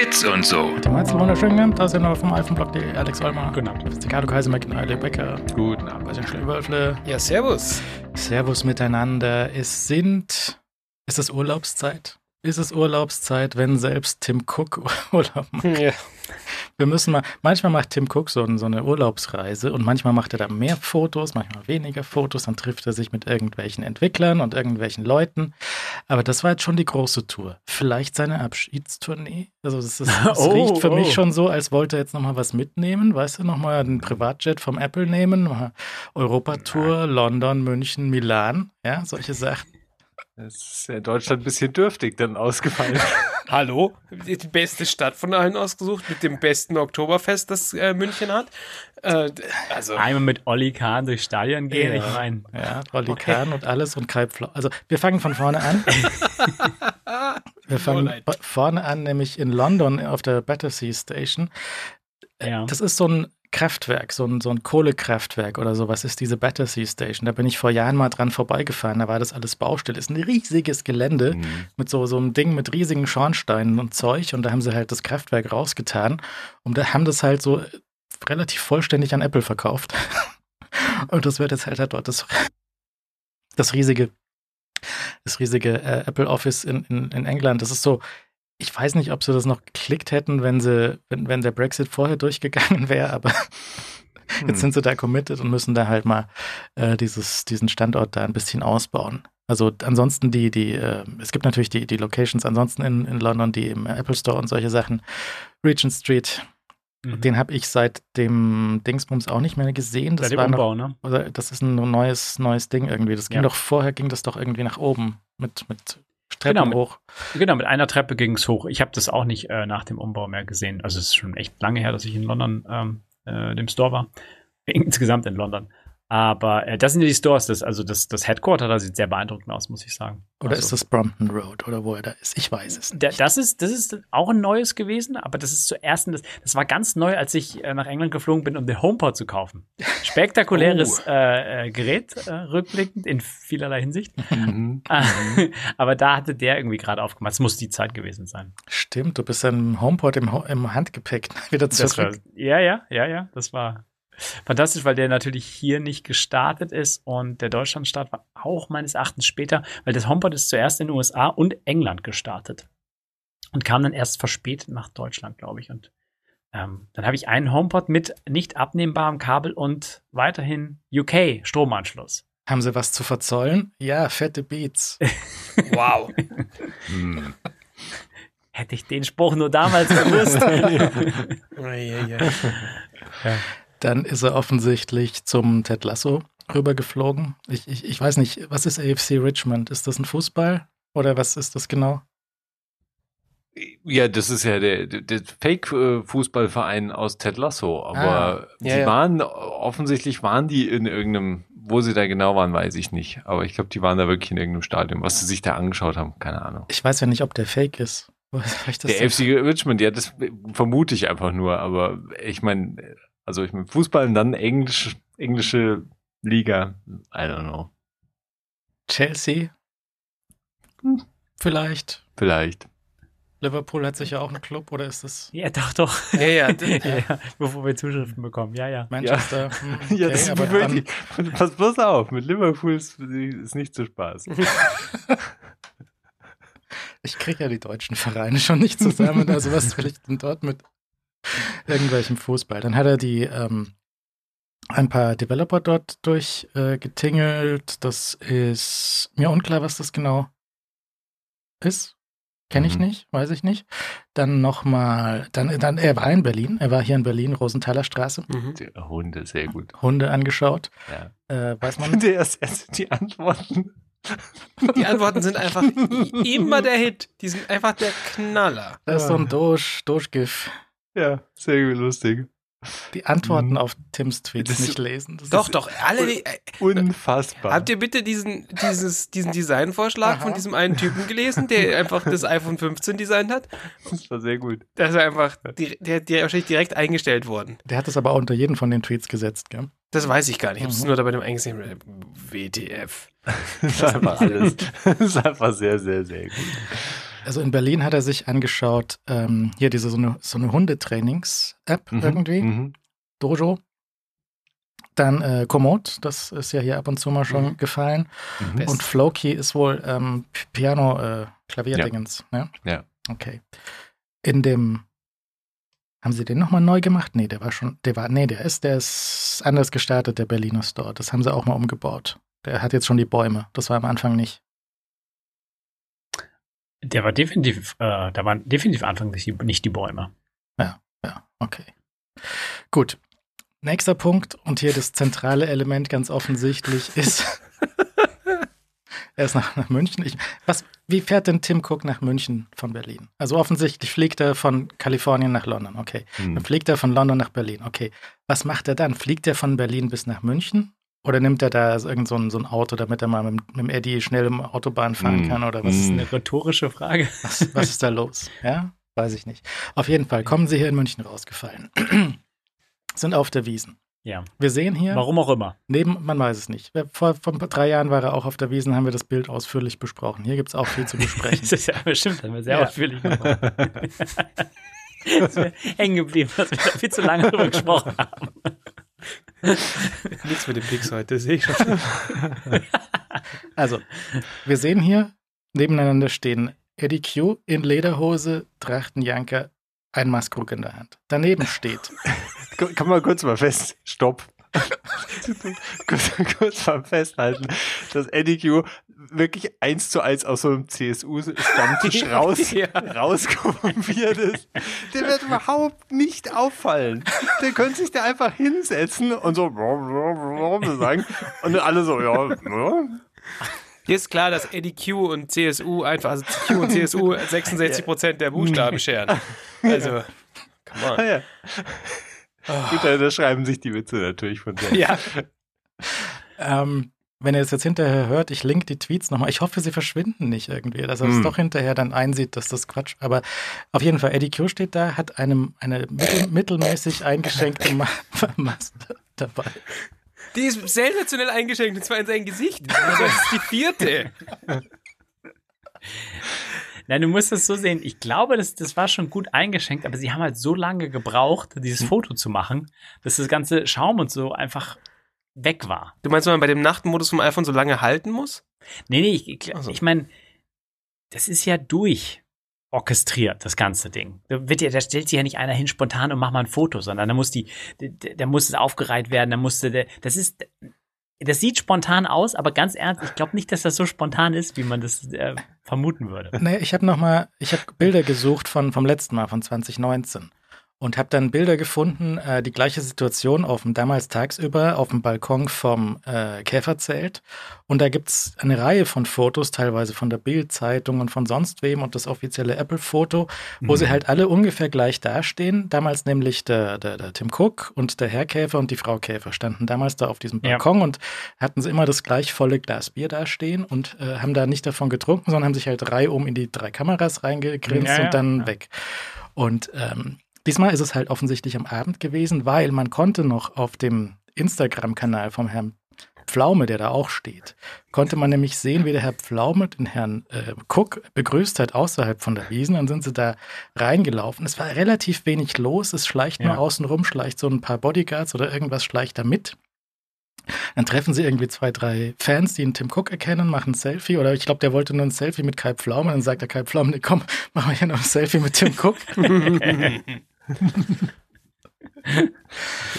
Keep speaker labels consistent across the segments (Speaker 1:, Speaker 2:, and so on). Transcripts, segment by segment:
Speaker 1: Bits und so.
Speaker 2: Die Mainzel wunderschön genannt, da sind wir vom Alphenblock.de Alex Olmer.
Speaker 3: Guten Abend.
Speaker 2: Ricardo Kaiser, McNally Becker.
Speaker 3: Guten Abend.
Speaker 2: Bastian Schlewölfle.
Speaker 4: Ja, servus.
Speaker 2: Servus miteinander. Es sind, ist es Urlaubszeit? Ist es Urlaubszeit, wenn selbst Tim Cook Urlaub macht?
Speaker 4: Ja.
Speaker 2: Wir müssen mal, manchmal macht Tim Cook so, so eine Urlaubsreise und manchmal macht er da mehr Fotos, manchmal weniger Fotos, dann trifft er sich mit irgendwelchen Entwicklern und irgendwelchen Leuten. Aber das war jetzt schon die große Tour. Vielleicht seine Abschiedstournee. Also das, ist, das
Speaker 3: Oh,
Speaker 2: riecht für
Speaker 3: oh.
Speaker 2: mich schon so, als wollte er jetzt nochmal was mitnehmen. Weißt du, nochmal einen Privatjet vom Apple nehmen, Europatour, London, München, Milan, ja, solche Sachen.
Speaker 3: Es ist ja in Deutschland ein bisschen dürftig dann ausgefallen.
Speaker 4: Hallo? Die die beste Stadt von allen ausgesucht, mit dem besten Oktoberfest, das äh, München hat. Äh, also,
Speaker 5: Einmal mit Olli Kahn durchs Stadion gehen,
Speaker 2: Ja.
Speaker 5: ich meine.
Speaker 2: Ja, Rolli Kahn und alles und Kai Pflau. Also wir fangen von vorne an. Wir fangen vorne an, nämlich in London auf der Battersea Station.
Speaker 5: Ja.
Speaker 2: Das ist so ein Kraftwerk, so ein, so ein Kohlekraftwerk oder sowas ist diese Battersea Station. Da bin ich vor Jahren mal dran vorbeigefahren, da war das alles Baustelle. Ist ein riesiges Gelände
Speaker 3: Mhm.
Speaker 2: mit so, so einem Ding mit riesigen Schornsteinen und Zeug und da haben sie halt das Kraftwerk rausgetan und da haben das halt so relativ vollständig an Apple verkauft. und das wird jetzt halt, halt dort das, das riesige, das riesige äh, Apple Office in, in, in England. Das ist so, ich weiß nicht, ob sie das noch geklickt hätten, wenn sie, wenn, wenn der Brexit vorher durchgegangen wäre, aber jetzt sind sie da committed und müssen da halt mal äh, dieses, diesen Standort da ein bisschen ausbauen. Also ansonsten die, die, äh, es gibt natürlich die, die Locations ansonsten in, in London, die im Apple Store und solche Sachen. Regent Street,
Speaker 5: Mhm.
Speaker 2: den habe ich seit dem Dingsbums auch nicht mehr gesehen. Das war noch,
Speaker 5: Umbau, ne?
Speaker 2: oder das ist ein neues, neues Ding irgendwie. Das ging
Speaker 5: Ja.
Speaker 2: doch vorher, ging das doch irgendwie nach oben mit, mit Treppen
Speaker 5: Genau, mit-
Speaker 2: hoch.
Speaker 5: Genau, mit einer Treppe ging es hoch. Ich habe das auch nicht äh, nach dem Umbau mehr gesehen. Also es ist schon echt lange her, dass ich in London ähm, äh, dem Store war. Insgesamt in London. Aber äh, das sind ja die Stores, das, also das, das Headquarter, da sieht sehr beeindruckend aus, muss ich sagen.
Speaker 2: Oder
Speaker 5: also,
Speaker 2: ist das Brompton Road oder wo er da ist? Ich weiß es nicht.
Speaker 5: Da- Das ist, das ist auch ein neues gewesen, aber das ist zuerst, das, das war ganz neu, als ich äh, nach England geflogen bin, um den HomePod zu kaufen. Spektakuläres äh, äh, Gerät, äh, rückblickend, in vielerlei Hinsicht.
Speaker 3: Mhm.
Speaker 5: aber da hatte der irgendwie gerade aufgemacht. Es muss die Zeit gewesen sein.
Speaker 2: Stimmt, du bist dann HomePod im, Ho- im Handgepäck wieder
Speaker 5: Das war,
Speaker 2: zurück.
Speaker 5: ja, ja, ja, ja, das war fantastisch, weil der natürlich hier nicht gestartet ist und der Deutschlandstart war auch meines Erachtens später, weil das HomePod ist zuerst in den USA und England gestartet und kam dann erst verspätet nach Deutschland, glaube ich. Und ähm, dann habe ich einen HomePod mit nicht abnehmbarem Kabel und weiterhin UK Stromanschluss.
Speaker 2: Haben sie was zu verzollen? Ja, fette Beats.
Speaker 4: wow.
Speaker 3: Mhm.
Speaker 5: Hätte ich den Spruch nur damals gewusst.
Speaker 2: Dann ist er offensichtlich zum Ted Lasso rübergeflogen. Ich, ich, ich weiß nicht, was ist AFC Richmond? Ist das ein Fußball? Oder was ist das genau?
Speaker 3: Ja, das ist ja der, der, Fake-Fußballverein aus Ted Lasso, aber
Speaker 2: Ah,
Speaker 3: die
Speaker 4: ja, ja.
Speaker 3: waren, offensichtlich waren die in irgendeinem, wo sie da genau waren, weiß ich nicht, aber ich glaube, die waren da wirklich in irgendeinem Stadion, was sie sich da angeschaut haben, keine Ahnung.
Speaker 2: Ich weiß ja nicht, ob der Fake ist.
Speaker 3: Der FC Richmond, ja, das vermute ich einfach nur, aber ich meine, also ich meine, Fußball und dann Englisch, englische Liga, I don't know,
Speaker 2: Chelsea? Hm, Vielleicht.
Speaker 3: vielleicht.
Speaker 2: Liverpool hat sicher auch einen Club oder ist es
Speaker 5: ja, doch, doch.
Speaker 4: Ja, ja, d-
Speaker 5: ja, bevor wir Zuschriften bekommen. Ja, ja.
Speaker 2: Manchester? Hm, Okay,
Speaker 3: Ja, das
Speaker 2: aber
Speaker 3: ist
Speaker 2: dann,
Speaker 3: wirklich, pass bloß auf, mit Liverpool ist, ist nicht zu Spaß.
Speaker 2: ich kriege ja die deutschen Vereine schon nicht zusammen. Also was will ich denn dort mit irgendwelchem Fußball? Dann hat er die ähm, ein paar Developer dort durchgetingelt. Äh, das ist mir unklar, was das genau ist. Kenne ich
Speaker 3: Mhm.
Speaker 2: nicht, weiß ich nicht. Dann nochmal, dann, dann, er war in Berlin, er war hier in Berlin, Rosenthaler Straße,
Speaker 4: Mhm.
Speaker 3: Hunde, sehr gut.
Speaker 2: Hunde angeschaut.
Speaker 3: Ja.
Speaker 2: Äh, weiß man,
Speaker 3: Der erst, erst die Antworten.
Speaker 4: Die Antworten sind einfach immer der Hit. Die sind einfach der Knaller.
Speaker 2: da ist so ein Doge, Doge-GIF.
Speaker 3: Ja, sehr lustig.
Speaker 2: Die Antworten
Speaker 3: Mhm.
Speaker 2: auf Tims Tweets
Speaker 3: Das
Speaker 2: nicht lesen. Das
Speaker 4: Doch, doch, alle. äh,
Speaker 3: Unfassbar.
Speaker 4: Habt ihr bitte diesen, dieses, diesen Designvorschlag
Speaker 2: Aha.
Speaker 4: von diesem einen Typen gelesen, der einfach das iPhone 15 designt hat?
Speaker 3: das war sehr gut.
Speaker 4: Das ist einfach, der, der ist wahrscheinlich direkt eingestellt worden.
Speaker 2: Der hat es aber auch unter jeden von den Tweets gesetzt, gell?
Speaker 4: Das weiß ich gar nicht. Ich habe es
Speaker 2: Mhm.
Speaker 4: nur dabei dem eingesehen. WTF.
Speaker 3: Das ist einfach alles. Das ist einfach sehr, sehr, sehr gut.
Speaker 2: Also in Berlin hat er sich angeschaut, ähm, hier diese so eine, so eine Hundetrainings-App
Speaker 3: Mhm,
Speaker 2: irgendwie,
Speaker 3: mhm.
Speaker 2: Dojo. Dann äh, Komoot, das ist ja hier ab und zu mal schon
Speaker 4: Mhm.
Speaker 2: gefallen.
Speaker 3: Mhm.
Speaker 2: Und Flowkey ist wohl ähm, P- Piano, äh, Klavierdingens, ne?
Speaker 3: Ja.
Speaker 2: Okay. In dem, haben sie den nochmal neu gemacht? Nee, der war schon, der war, nee, der ist, der ist anders gestartet, der Berliner Store. Das haben sie auch mal umgebaut. Der hat jetzt schon die Bäume. Das war am Anfang nicht.
Speaker 5: Der war definitiv, äh, da waren definitiv Anfang nicht die, Bäume.
Speaker 2: Ja, okay. Gut. Nächster Punkt und hier das zentrale Element ganz offensichtlich ist, er ist nach, nach München. Ich, was, wie fährt denn Tim Cook nach München von Berlin? Also offensichtlich fliegt er von Kalifornien nach London, okay. Dann
Speaker 3: Mhm.
Speaker 2: fliegt er von London nach Berlin, okay. Was macht er dann? Fliegt er von Berlin bis nach München? Oder nimmt er da irgend so ein, so ein Auto, damit er mal mit, mit dem Eddie schnell im Autobahn fahren
Speaker 3: Mm,
Speaker 2: kann? Oder was,
Speaker 5: Das ist
Speaker 3: mm.
Speaker 5: eine rhetorische Frage.
Speaker 2: was, was ist da los? Ja, weiß ich nicht. Auf jeden Fall kommen sie hier in München rausgefallen. Sind auf der Wiesen.
Speaker 5: Ja.
Speaker 2: Wir sehen hier,
Speaker 5: Warum auch immer.
Speaker 2: neben, man weiß es nicht. Vor, vor drei Jahren war er auch auf der Wiesen, haben wir das Bild ausführlich besprochen. Hier gibt es auch viel zu besprechen.
Speaker 5: Das ist ja bestimmt, haben wir sehr
Speaker 2: Ja.
Speaker 5: ausführlich gemacht. hängen geblieben, dass wir da viel zu lange drüber gesprochen haben.
Speaker 4: Nichts mit den Picks heute, sehe ich schon.
Speaker 2: Also, wir sehen hier nebeneinander stehen Eddie Q in Lederhose, Trachtenjanker, ein Maskrug in der Hand. Daneben steht
Speaker 3: Kann kann man kurz mal fest, stopp. kurz, kurz mal festhalten, dass Eddie Q wirklich eins zu eins aus so einem CSU-Stammtisch raus,
Speaker 4: Ja.
Speaker 3: rauskopiert ist. Der wird überhaupt nicht auffallen. Der könnte sich da einfach hinsetzen und so sagen. Und dann alle so, ja, ja.
Speaker 4: Hier ist klar, dass Eddie Q und CSU einfach, also Q und CSU 66 Prozent der Buchstaben scheren. Also, come on.
Speaker 3: ja. Gut, da schreiben sich die Witze natürlich von selbst.
Speaker 4: Ja,
Speaker 2: Ähm, wenn ihr es jetzt hinterher hört, ich link die Tweets nochmal. Ich hoffe, sie verschwinden nicht irgendwie, dass er es
Speaker 3: Hm.
Speaker 2: doch hinterher dann einsieht, dass das Quatsch. Aber auf jeden Fall, Eddie Q steht da, hat einem, eine mittel, mittelmäßig eingeschenkte Ma Maske dabei.
Speaker 4: die ist sensationell eingeschenkt und zwar in sein Gesicht. Das ist die vierte.
Speaker 5: Nein, du musst es so sehen. Ich glaube, das, das war schon gut eingeschenkt, aber sie haben halt so lange gebraucht,
Speaker 2: Hm.
Speaker 5: dieses Foto zu machen, dass das ganze Schaum und so einfach weg war.
Speaker 4: Du meinst, wenn man bei dem Nachtmodus vom iPhone so lange halten muss?
Speaker 5: Nee, nee, ich, ich,
Speaker 4: Ach so.
Speaker 5: ich meine, das ist ja durch orchestriert, das ganze Ding. Da, wird ja, da stellt sich ja nicht einer hin spontan und macht mal ein Foto, sondern da muss die, da, da muss es aufgereiht werden, da musste der, das ist, das sieht spontan aus, aber ganz ernst, ich glaube nicht, dass das so spontan ist, wie man das äh, vermuten würde.
Speaker 2: Nee, ich habe nochmal, ich habe Bilder gesucht von, vom letzten Mal, von 2019. Und habe dann Bilder gefunden, äh, die gleiche Situation auf dem damals tagsüber auf dem Balkon vom äh, Käferzelt. Und da gibt's eine Reihe von Fotos, teilweise von der Bild-Zeitung und von sonst wem und das offizielle Apple-Foto, wo sie
Speaker 5: Mhm.
Speaker 2: halt alle ungefähr gleich dastehen. Damals nämlich der, der, der Tim Cook und der Herr Käfer und die Frau Käfer standen damals da auf diesem
Speaker 5: Ja.
Speaker 2: Balkon und hatten sie immer das gleich volle Glas Bier dastehen und äh, haben da nicht davon getrunken, sondern haben sich halt reihum in die drei Kameras reingegrinst
Speaker 5: Ja, ja,
Speaker 2: und dann
Speaker 5: ja.
Speaker 2: weg. Und ähm, diesmal ist es halt offensichtlich am Abend gewesen, weil man konnte noch auf dem Instagram-Kanal vom Herrn Pflaume, der da auch steht, konnte man nämlich sehen, wie der Herr Pflaume den Herrn äh, Cook begrüßt hat außerhalb von der Wiesen. Dann sind sie da reingelaufen. Es war relativ wenig los. Es schleicht nur
Speaker 5: Ja.
Speaker 2: außen rum, schleicht so ein paar Bodyguards oder irgendwas schleicht da mit. Dann treffen sie irgendwie zwei, drei Fans, die einen Tim Cook erkennen, machen ein Selfie. Oder ich glaube, der wollte nur ein Selfie mit Kai Pflaume. Dann sagt der Kai Pflaume, nee, komm, machen wir hier noch ein Selfie mit Tim Cook.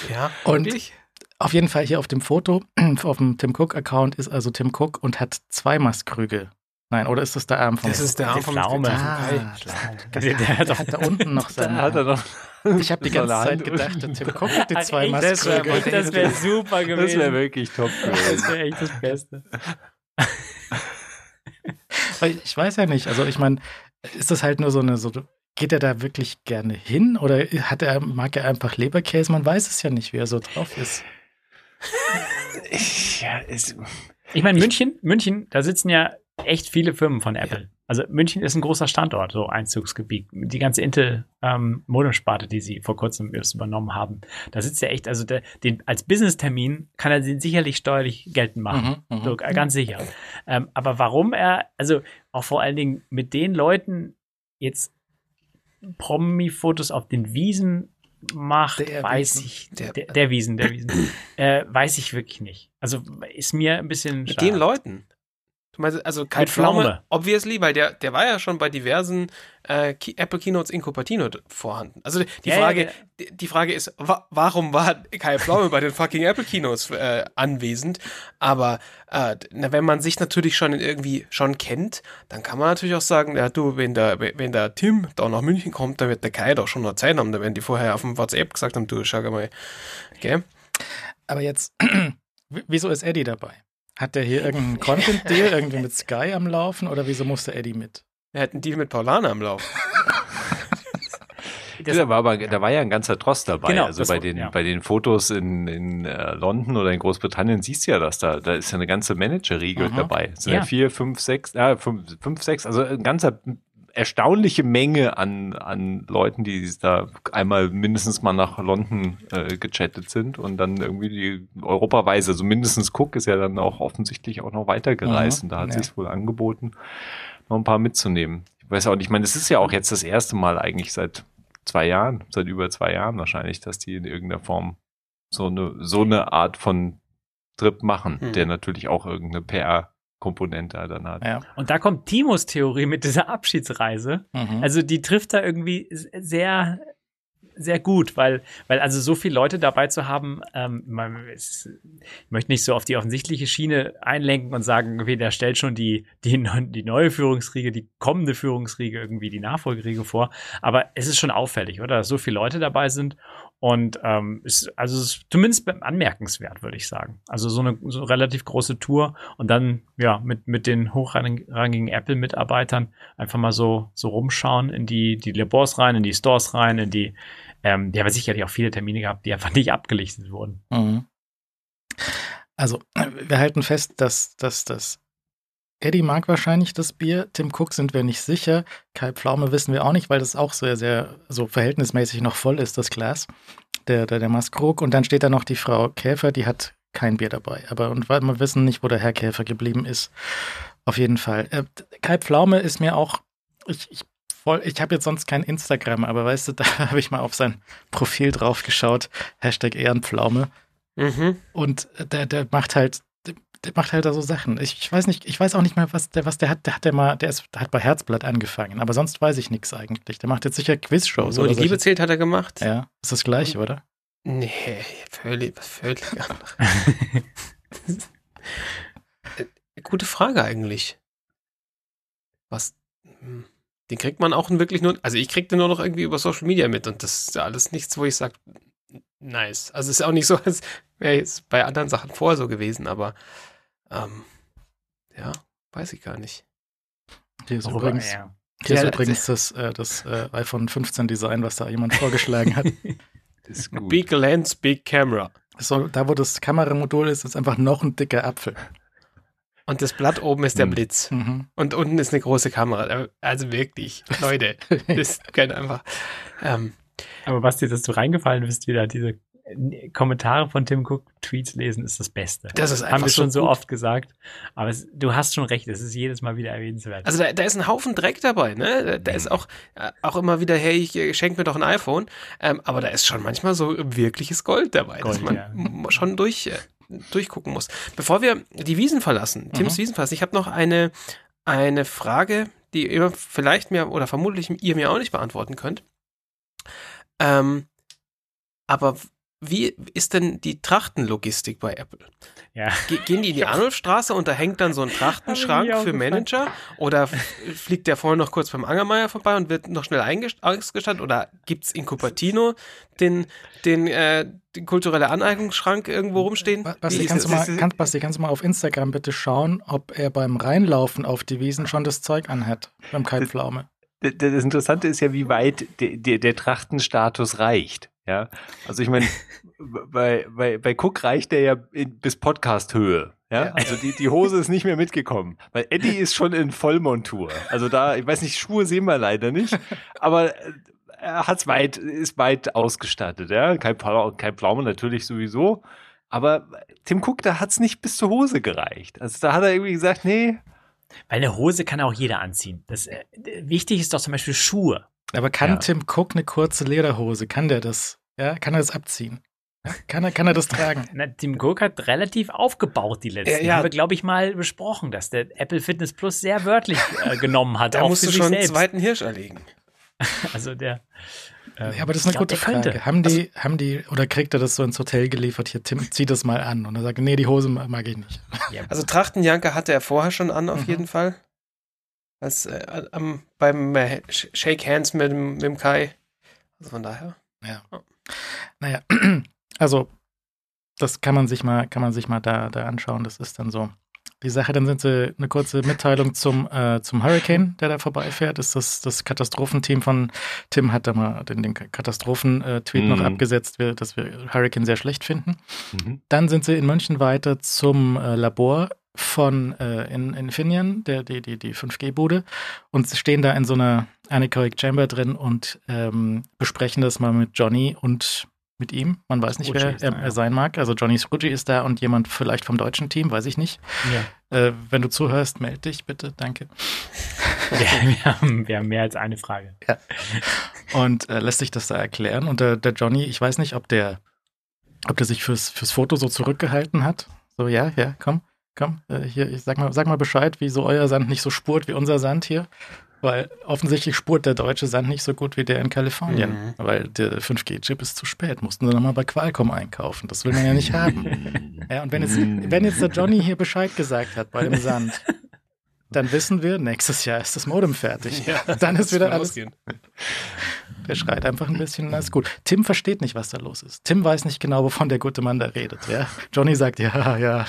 Speaker 4: Ja,
Speaker 2: Und-
Speaker 4: wirklich?
Speaker 2: Auf jeden Fall hier auf dem Foto, auf dem Tim Cook-Account ist also Tim Cook und hat zwei Mastkrüge. Nein, oder ist das der Arm vom
Speaker 4: Das ist der Arm vom
Speaker 5: Pflaume.
Speaker 2: Ah,
Speaker 4: Kai.
Speaker 5: Der, der hat
Speaker 2: Der
Speaker 5: doch,
Speaker 2: hat da unten noch seinen
Speaker 3: hat er
Speaker 2: Arm.
Speaker 3: noch.
Speaker 2: Ich habe die ganze Zeit gedacht, der Tim Cook hat die zwei
Speaker 5: echt?
Speaker 4: Das wär
Speaker 2: Mastkrüge.
Speaker 5: das wäre super gewesen.
Speaker 3: Das wäre wirklich top
Speaker 5: Das
Speaker 3: gewesen.
Speaker 5: wäre echt das Beste.
Speaker 2: Ich weiß ja nicht. Also ich meine, ist das halt nur so eine, so, geht er da wirklich gerne hin oder hat er, mag er einfach Leberkäse? Man weiß es ja nicht, wie er so drauf ist.
Speaker 3: Ja,
Speaker 5: Ich meine, München, München, da sitzen ja echt viele Firmen von Apple. Also München ist ein großer Standort, so Einzugsgebiet. Die ganze Intel-Modemsparte, die sie vor kurzem erst übernommen haben, da sitzt er echt, also der, den, als Business-Termin kann er den sicherlich steuerlich geltend machen.
Speaker 2: Mhm, mhm.
Speaker 5: So, äh, ganz sicher. Ähm, aber warum er, also auch vor allen Dingen mit den Leuten jetzt Promi-Fotos auf den Wiesen macht,
Speaker 2: Der
Speaker 5: weiß
Speaker 2: Wiesen.
Speaker 5: ich,
Speaker 4: Der-
Speaker 5: der, der Wiesen, der Wiesen, äh, weiß ich wirklich nicht. Also ist mir ein bisschen
Speaker 4: Mit
Speaker 5: schade.
Speaker 4: den Leuten. Du meinst, also Kai Pflaume,
Speaker 5: Pflaume.
Speaker 4: obviously, weil der, der war ja schon bei diversen äh, Apple Keynotes in Cupertino vorhanden. Also die
Speaker 5: Ja, ja,
Speaker 4: Frage,
Speaker 5: der-
Speaker 4: die, die Frage ist, wa warum war Kai Pflaume bei den fucking Apple Keynotes äh, anwesend? Aber äh, na, wenn man sich natürlich schon irgendwie schon kennt, dann kann man natürlich auch sagen, ja du, wenn der, wenn der Tim da nach München kommt, dann wird der Kai doch schon noch Zeit haben. Da werden die vorher auf dem WhatsApp gesagt haben, du, schau mal, gell?
Speaker 2: Aber jetzt, wieso ist Eddie dabei? Hat der hier irgendeinen Content-Deal irgendwie mit Sky am Laufen oder wieso musste Eddie mit?
Speaker 4: Wir hätten die mit Paulana am Lauf.
Speaker 5: Das-
Speaker 3: da, war aber, da war ja ein ganzer Trost dabei.
Speaker 5: Genau,
Speaker 3: also bei
Speaker 5: war-
Speaker 3: den,
Speaker 5: ja.
Speaker 3: bei den Fotos in, in äh, London oder in Großbritannien siehst du ja, dass da, da ist ja eine ganze Manager-Riege
Speaker 2: Mhm.
Speaker 3: dabei. Es sind ja.
Speaker 5: Ja.
Speaker 3: vier, fünf, sechs, äh, fünf, fünf, sechs, also eine ganze erstaunliche Menge an, an Leuten, die da einmal mindestens mal nach London äh, gechattet sind und dann irgendwie die europaweise, also mindestens Cook ist ja dann auch offensichtlich auch noch weitergereist
Speaker 2: Mhm,
Speaker 3: und da hat
Speaker 2: ja.
Speaker 3: sich's wohl angeboten, noch ein paar mitzunehmen. Ich weiß auch nicht, ich meine, es ist ja auch jetzt das erste Mal eigentlich seit zwei Jahren, seit über zwei Jahren wahrscheinlich, dass die in irgendeiner Form so eine, so eine Art von Trip machen,
Speaker 4: Hm.
Speaker 3: der natürlich auch irgendeine PR-Komponente dann hat.
Speaker 2: Ja.
Speaker 5: Und da kommt Timos Theorie mit dieser Abschiedsreise.
Speaker 2: Mhm.
Speaker 5: Also die trifft da irgendwie sehr, sehr gut, weil, weil also so viele Leute dabei zu haben, ähm, man, ich möchte nicht so auf die offensichtliche Schiene einlenken und sagen, irgendwie, der stellt schon die, die, die neue Führungsriege, die kommende Führungsriege irgendwie die Nachfolgeriege vor. Aber es ist schon auffällig, oder? Dass so viele Leute dabei sind. Und ähm, ist, also ist zumindest anmerkenswert, würde ich sagen. Also so eine so relativ große Tour und dann ja mit mit den hochrangigen Apple-Mitarbeitern einfach mal so so rumschauen in die die Labors rein, in die Stores rein, in die ähm, die haben sicherlich auch viele Termine gehabt, die einfach nicht abgelichtet wurden.
Speaker 2: Mhm. Also, wir halten fest, dass, dass das Eddie mag wahrscheinlich das Bier, Tim Cook sind wir nicht sicher, Kai Pflaume wissen wir auch nicht, weil das auch sehr, sehr so verhältnismäßig noch voll ist, das Glas, der, der, der Maskrug. Und dann steht da noch die Frau Käfer, die hat kein Bier dabei. Aber und weil wir wissen nicht, wo der Herr Käfer geblieben ist. Auf jeden Fall. Äh, Kai Pflaume ist mir auch, ich, ich, voll, ich habe jetzt sonst kein Instagram, aber weißt du, da habe ich mal auf sein Profil drauf geschaut, Hashtag Ehrenpflaume.
Speaker 4: Mhm.
Speaker 2: Und der, der macht halt, der, macht halt da so Sachen. Ich, ich weiß nicht, ich weiß auch nicht mal, was der, was der hat. Der hat der mal, der ist, der hat bei Herzblatt angefangen, aber sonst weiß ich nichts eigentlich. Der macht jetzt sicher Quizshows
Speaker 4: So,
Speaker 2: oder
Speaker 4: die
Speaker 2: solche-
Speaker 4: Liebe zählt hat er gemacht.
Speaker 2: Ja, ist das gleiche, oder?
Speaker 4: Nee, völlig, völlig anders. Äh, Gute Frage eigentlich. Was? hm, Den kriegt man auch wirklich nur, also ich krieg den nur noch irgendwie über Social Media mit und das ist ja alles nichts, wo ich sage, nice. Also es ist auch nicht so, als wäre jetzt bei anderen Sachen vorher so gewesen, aber ähm, ja, weiß ich gar nicht.
Speaker 2: Hier ist
Speaker 5: Worüber-
Speaker 2: übrigens,
Speaker 5: ja.
Speaker 2: hier ist
Speaker 4: Ja,
Speaker 2: übrigens das, äh, das äh, iPhone 15 Design, was da jemand vorgeschlagen hat.
Speaker 3: Das ist gut.
Speaker 4: Big Lens, Big Camera.
Speaker 2: So, da, wo das Kameramodul ist, ist einfach noch ein dicker Apfel.
Speaker 4: Und das Blatt oben ist der
Speaker 3: Hm.
Speaker 4: Blitz.
Speaker 2: Mhm.
Speaker 4: Und unten ist eine große Kamera. Also wirklich, Leute, das kann einfach. Ähm,
Speaker 5: Aber Basti, dass du reingefallen bist, wieder diese äh, Kommentare von Tim Cook Tweets lesen, ist das Beste.
Speaker 4: das ist einfach
Speaker 5: Haben wir schon so
Speaker 4: gut.
Speaker 5: oft gesagt. Aber es, du hast schon recht, es ist jedes Mal wieder erwähnenswert.
Speaker 4: Also da, da ist ein Haufen Dreck dabei, ne? Da, da ist auch, äh, auch immer wieder, hey, ich äh, schenk mir doch ein iPhone. Ähm, aber da ist schon manchmal so wirkliches Gold dabei, dass
Speaker 5: Gold,
Speaker 4: man
Speaker 5: ja.
Speaker 4: schon durch, äh, durchgucken muss. Bevor wir die Wiesen verlassen, Tims
Speaker 2: Mhm.
Speaker 4: Wiesen verlassen, ich habe noch eine, eine Frage, die ihr vielleicht mir oder vermutlich ihr mir auch nicht beantworten könnt. Ähm, aber wie ist denn die Trachtenlogistik bei Apple?
Speaker 5: ja.
Speaker 4: Ge gehen die in die Arnulfstraße und da hängt dann so ein Trachtenschrank für. Manager? Oder fliegt der vorher noch kurz beim Angermeier vorbei und wird noch schnell ausgestattet? Oder gibt es in Cupertino den, den, äh, den kulturelle Aneignungsschrank irgendwo rumstehen?
Speaker 2: Basti, kannst mal, kann, Basti, kannst du mal auf Instagram bitte schauen, ob er beim Reinlaufen auf die Wiesen schon das Zeug anhat, beim Kai Pflaume.
Speaker 3: D- d- Das Interessante ist ja, wie weit der, der, der Trachtenstatus reicht. Ja, also ich meine, bei, bei, bei Cook reicht der ja in, bis Podcast-Höhe. Ja?
Speaker 2: Ja.
Speaker 3: also die, die Hose ist nicht mehr mitgekommen, weil Eddie ist schon in Vollmontur. Also da, ich weiß nicht, Schuhe sehen wir leider nicht, aber äh, er hat's weit, ist weit ausgestattet. Ja, kein, kein Pflaume natürlich sowieso, aber Tim Cook, da hat's nicht bis zur Hose gereicht. Also da hat er irgendwie gesagt, nee,
Speaker 5: Weil eine Hose kann auch jeder anziehen. Das, äh, wichtig ist doch zum Beispiel Schuhe.
Speaker 2: Aber kann
Speaker 3: Ja.
Speaker 2: Tim Cook eine kurze Lederhose? Kann der das? Ja, kann er das abziehen? Kann, er, kann er das tragen?
Speaker 5: Na, Tim Cook hat relativ aufgebaut die letzten.
Speaker 4: Ja, ja.
Speaker 5: Haben wir, glaube ich, mal besprochen, dass der Apple Fitness Plus sehr wörtlich äh, genommen hat.
Speaker 4: Da musst du
Speaker 5: sich
Speaker 4: schon einen
Speaker 5: selbst.
Speaker 4: zweiten Hirsch erlegen.
Speaker 5: Also der. ähm,
Speaker 2: Ja, aber das ist eine
Speaker 5: glaub,
Speaker 2: gute. Frage. Haben die, haben die, oder kriegt er das so ins Hotel geliefert? Hier, Tim, zieh das mal an. Und er sagt, nee, die Hose mag ich nicht.
Speaker 5: Ja,
Speaker 4: Also Trachtenjanke hatte er vorher schon an, auf
Speaker 2: Mhm.
Speaker 4: jeden Fall. Als, äh, am, beim äh, Sh- Shake Hands mit dem, mit dem Kai. Also von daher.
Speaker 2: Naja, also, das kann man sich mal, kann man sich mal da, da anschauen. Das ist dann so. Die Sache, dann sind sie eine kurze Mitteilung zum, äh, zum Hurricane, der da vorbeifährt. Ist das, das Katastrophenteam von Tim hat da mal den, den Katastrophen-Tweet noch
Speaker 3: Mhm.
Speaker 2: abgesetzt, wir- dass wir Hurricane sehr schlecht finden.
Speaker 3: Mhm.
Speaker 2: Dann sind sie in München weiter zum äh, Labor von äh, in, Infineon, der, die, die, die 5G-Bude, und sie stehen da in so einer Anechoic Chamber drin und ähm, besprechen das mal mit Johnny und mit ihm. Man weiß nicht,
Speaker 5: Scrooge
Speaker 2: wer er,
Speaker 5: da, ja.
Speaker 2: sein mag. Also Johnny Scrooge ist da und jemand vielleicht vom deutschen Team, weiß ich nicht.
Speaker 5: ja.
Speaker 2: Äh, wenn du zuhörst, melde dich bitte, danke.
Speaker 5: Wir, wir, haben, wir haben mehr als eine Frage.
Speaker 2: und äh, lässt sich das da erklären. Und der, der Johnny, ich weiß nicht, ob der, ob der sich fürs, fürs Foto so zurückgehalten hat. So, ja, ja, komm, komm, äh, hier, ich sag mal, sag mal Bescheid, wieso euer Sand nicht so spurt wie unser Sand hier. Weil offensichtlich spurt der deutsche Sand nicht so gut wie der in Kalifornien.
Speaker 4: Mhm.
Speaker 2: Weil der 5G-Chip ist zu spät. Mussten sie nochmal bei Qualcomm einkaufen. Das will man ja nicht haben. Ja, und wenn jetzt, wenn jetzt der Johnny hier Bescheid gesagt hat bei dem Sand, dann wissen wir, nächstes Jahr ist das Modem fertig. dann ist wieder alles
Speaker 4: losgehen.
Speaker 2: der schreit einfach ein bisschen, und alles gut. Tim versteht nicht, was da los ist. Tim weiß nicht genau, wovon der gute Mann da redet. Ja? Johnny sagt, ja, ja.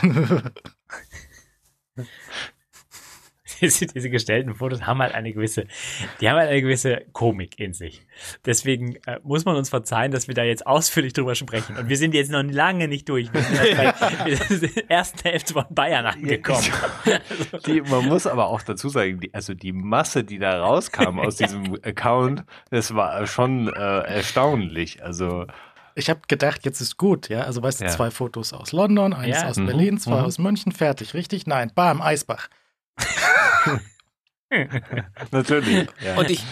Speaker 5: Diese, diese gestellten Fotos haben halt eine gewisse, die haben halt eine gewisse Komik in sich. Deswegen äh, muss man uns verzeihen, dass wir da jetzt ausführlich drüber sprechen. Und wir sind jetzt noch lange nicht durch. Wir sind erst bei wir sind in der ersten Hälfte von Bayern angekommen.
Speaker 3: Die, man muss aber auch dazu sagen, die, also die Masse, die da rauskam aus diesem Account, das war schon äh, erstaunlich. Also
Speaker 2: Ich habe gedacht, jetzt ist gut, ja. Also weißt du,
Speaker 3: Ja.
Speaker 2: zwei Fotos aus London, eins
Speaker 5: Ja.
Speaker 2: aus
Speaker 3: Mhm,
Speaker 2: Berlin, zwei
Speaker 3: mhm.
Speaker 2: aus München, fertig, richtig? Nein, bam, Eisbach.
Speaker 3: natürlich. Ja.
Speaker 4: Und ich,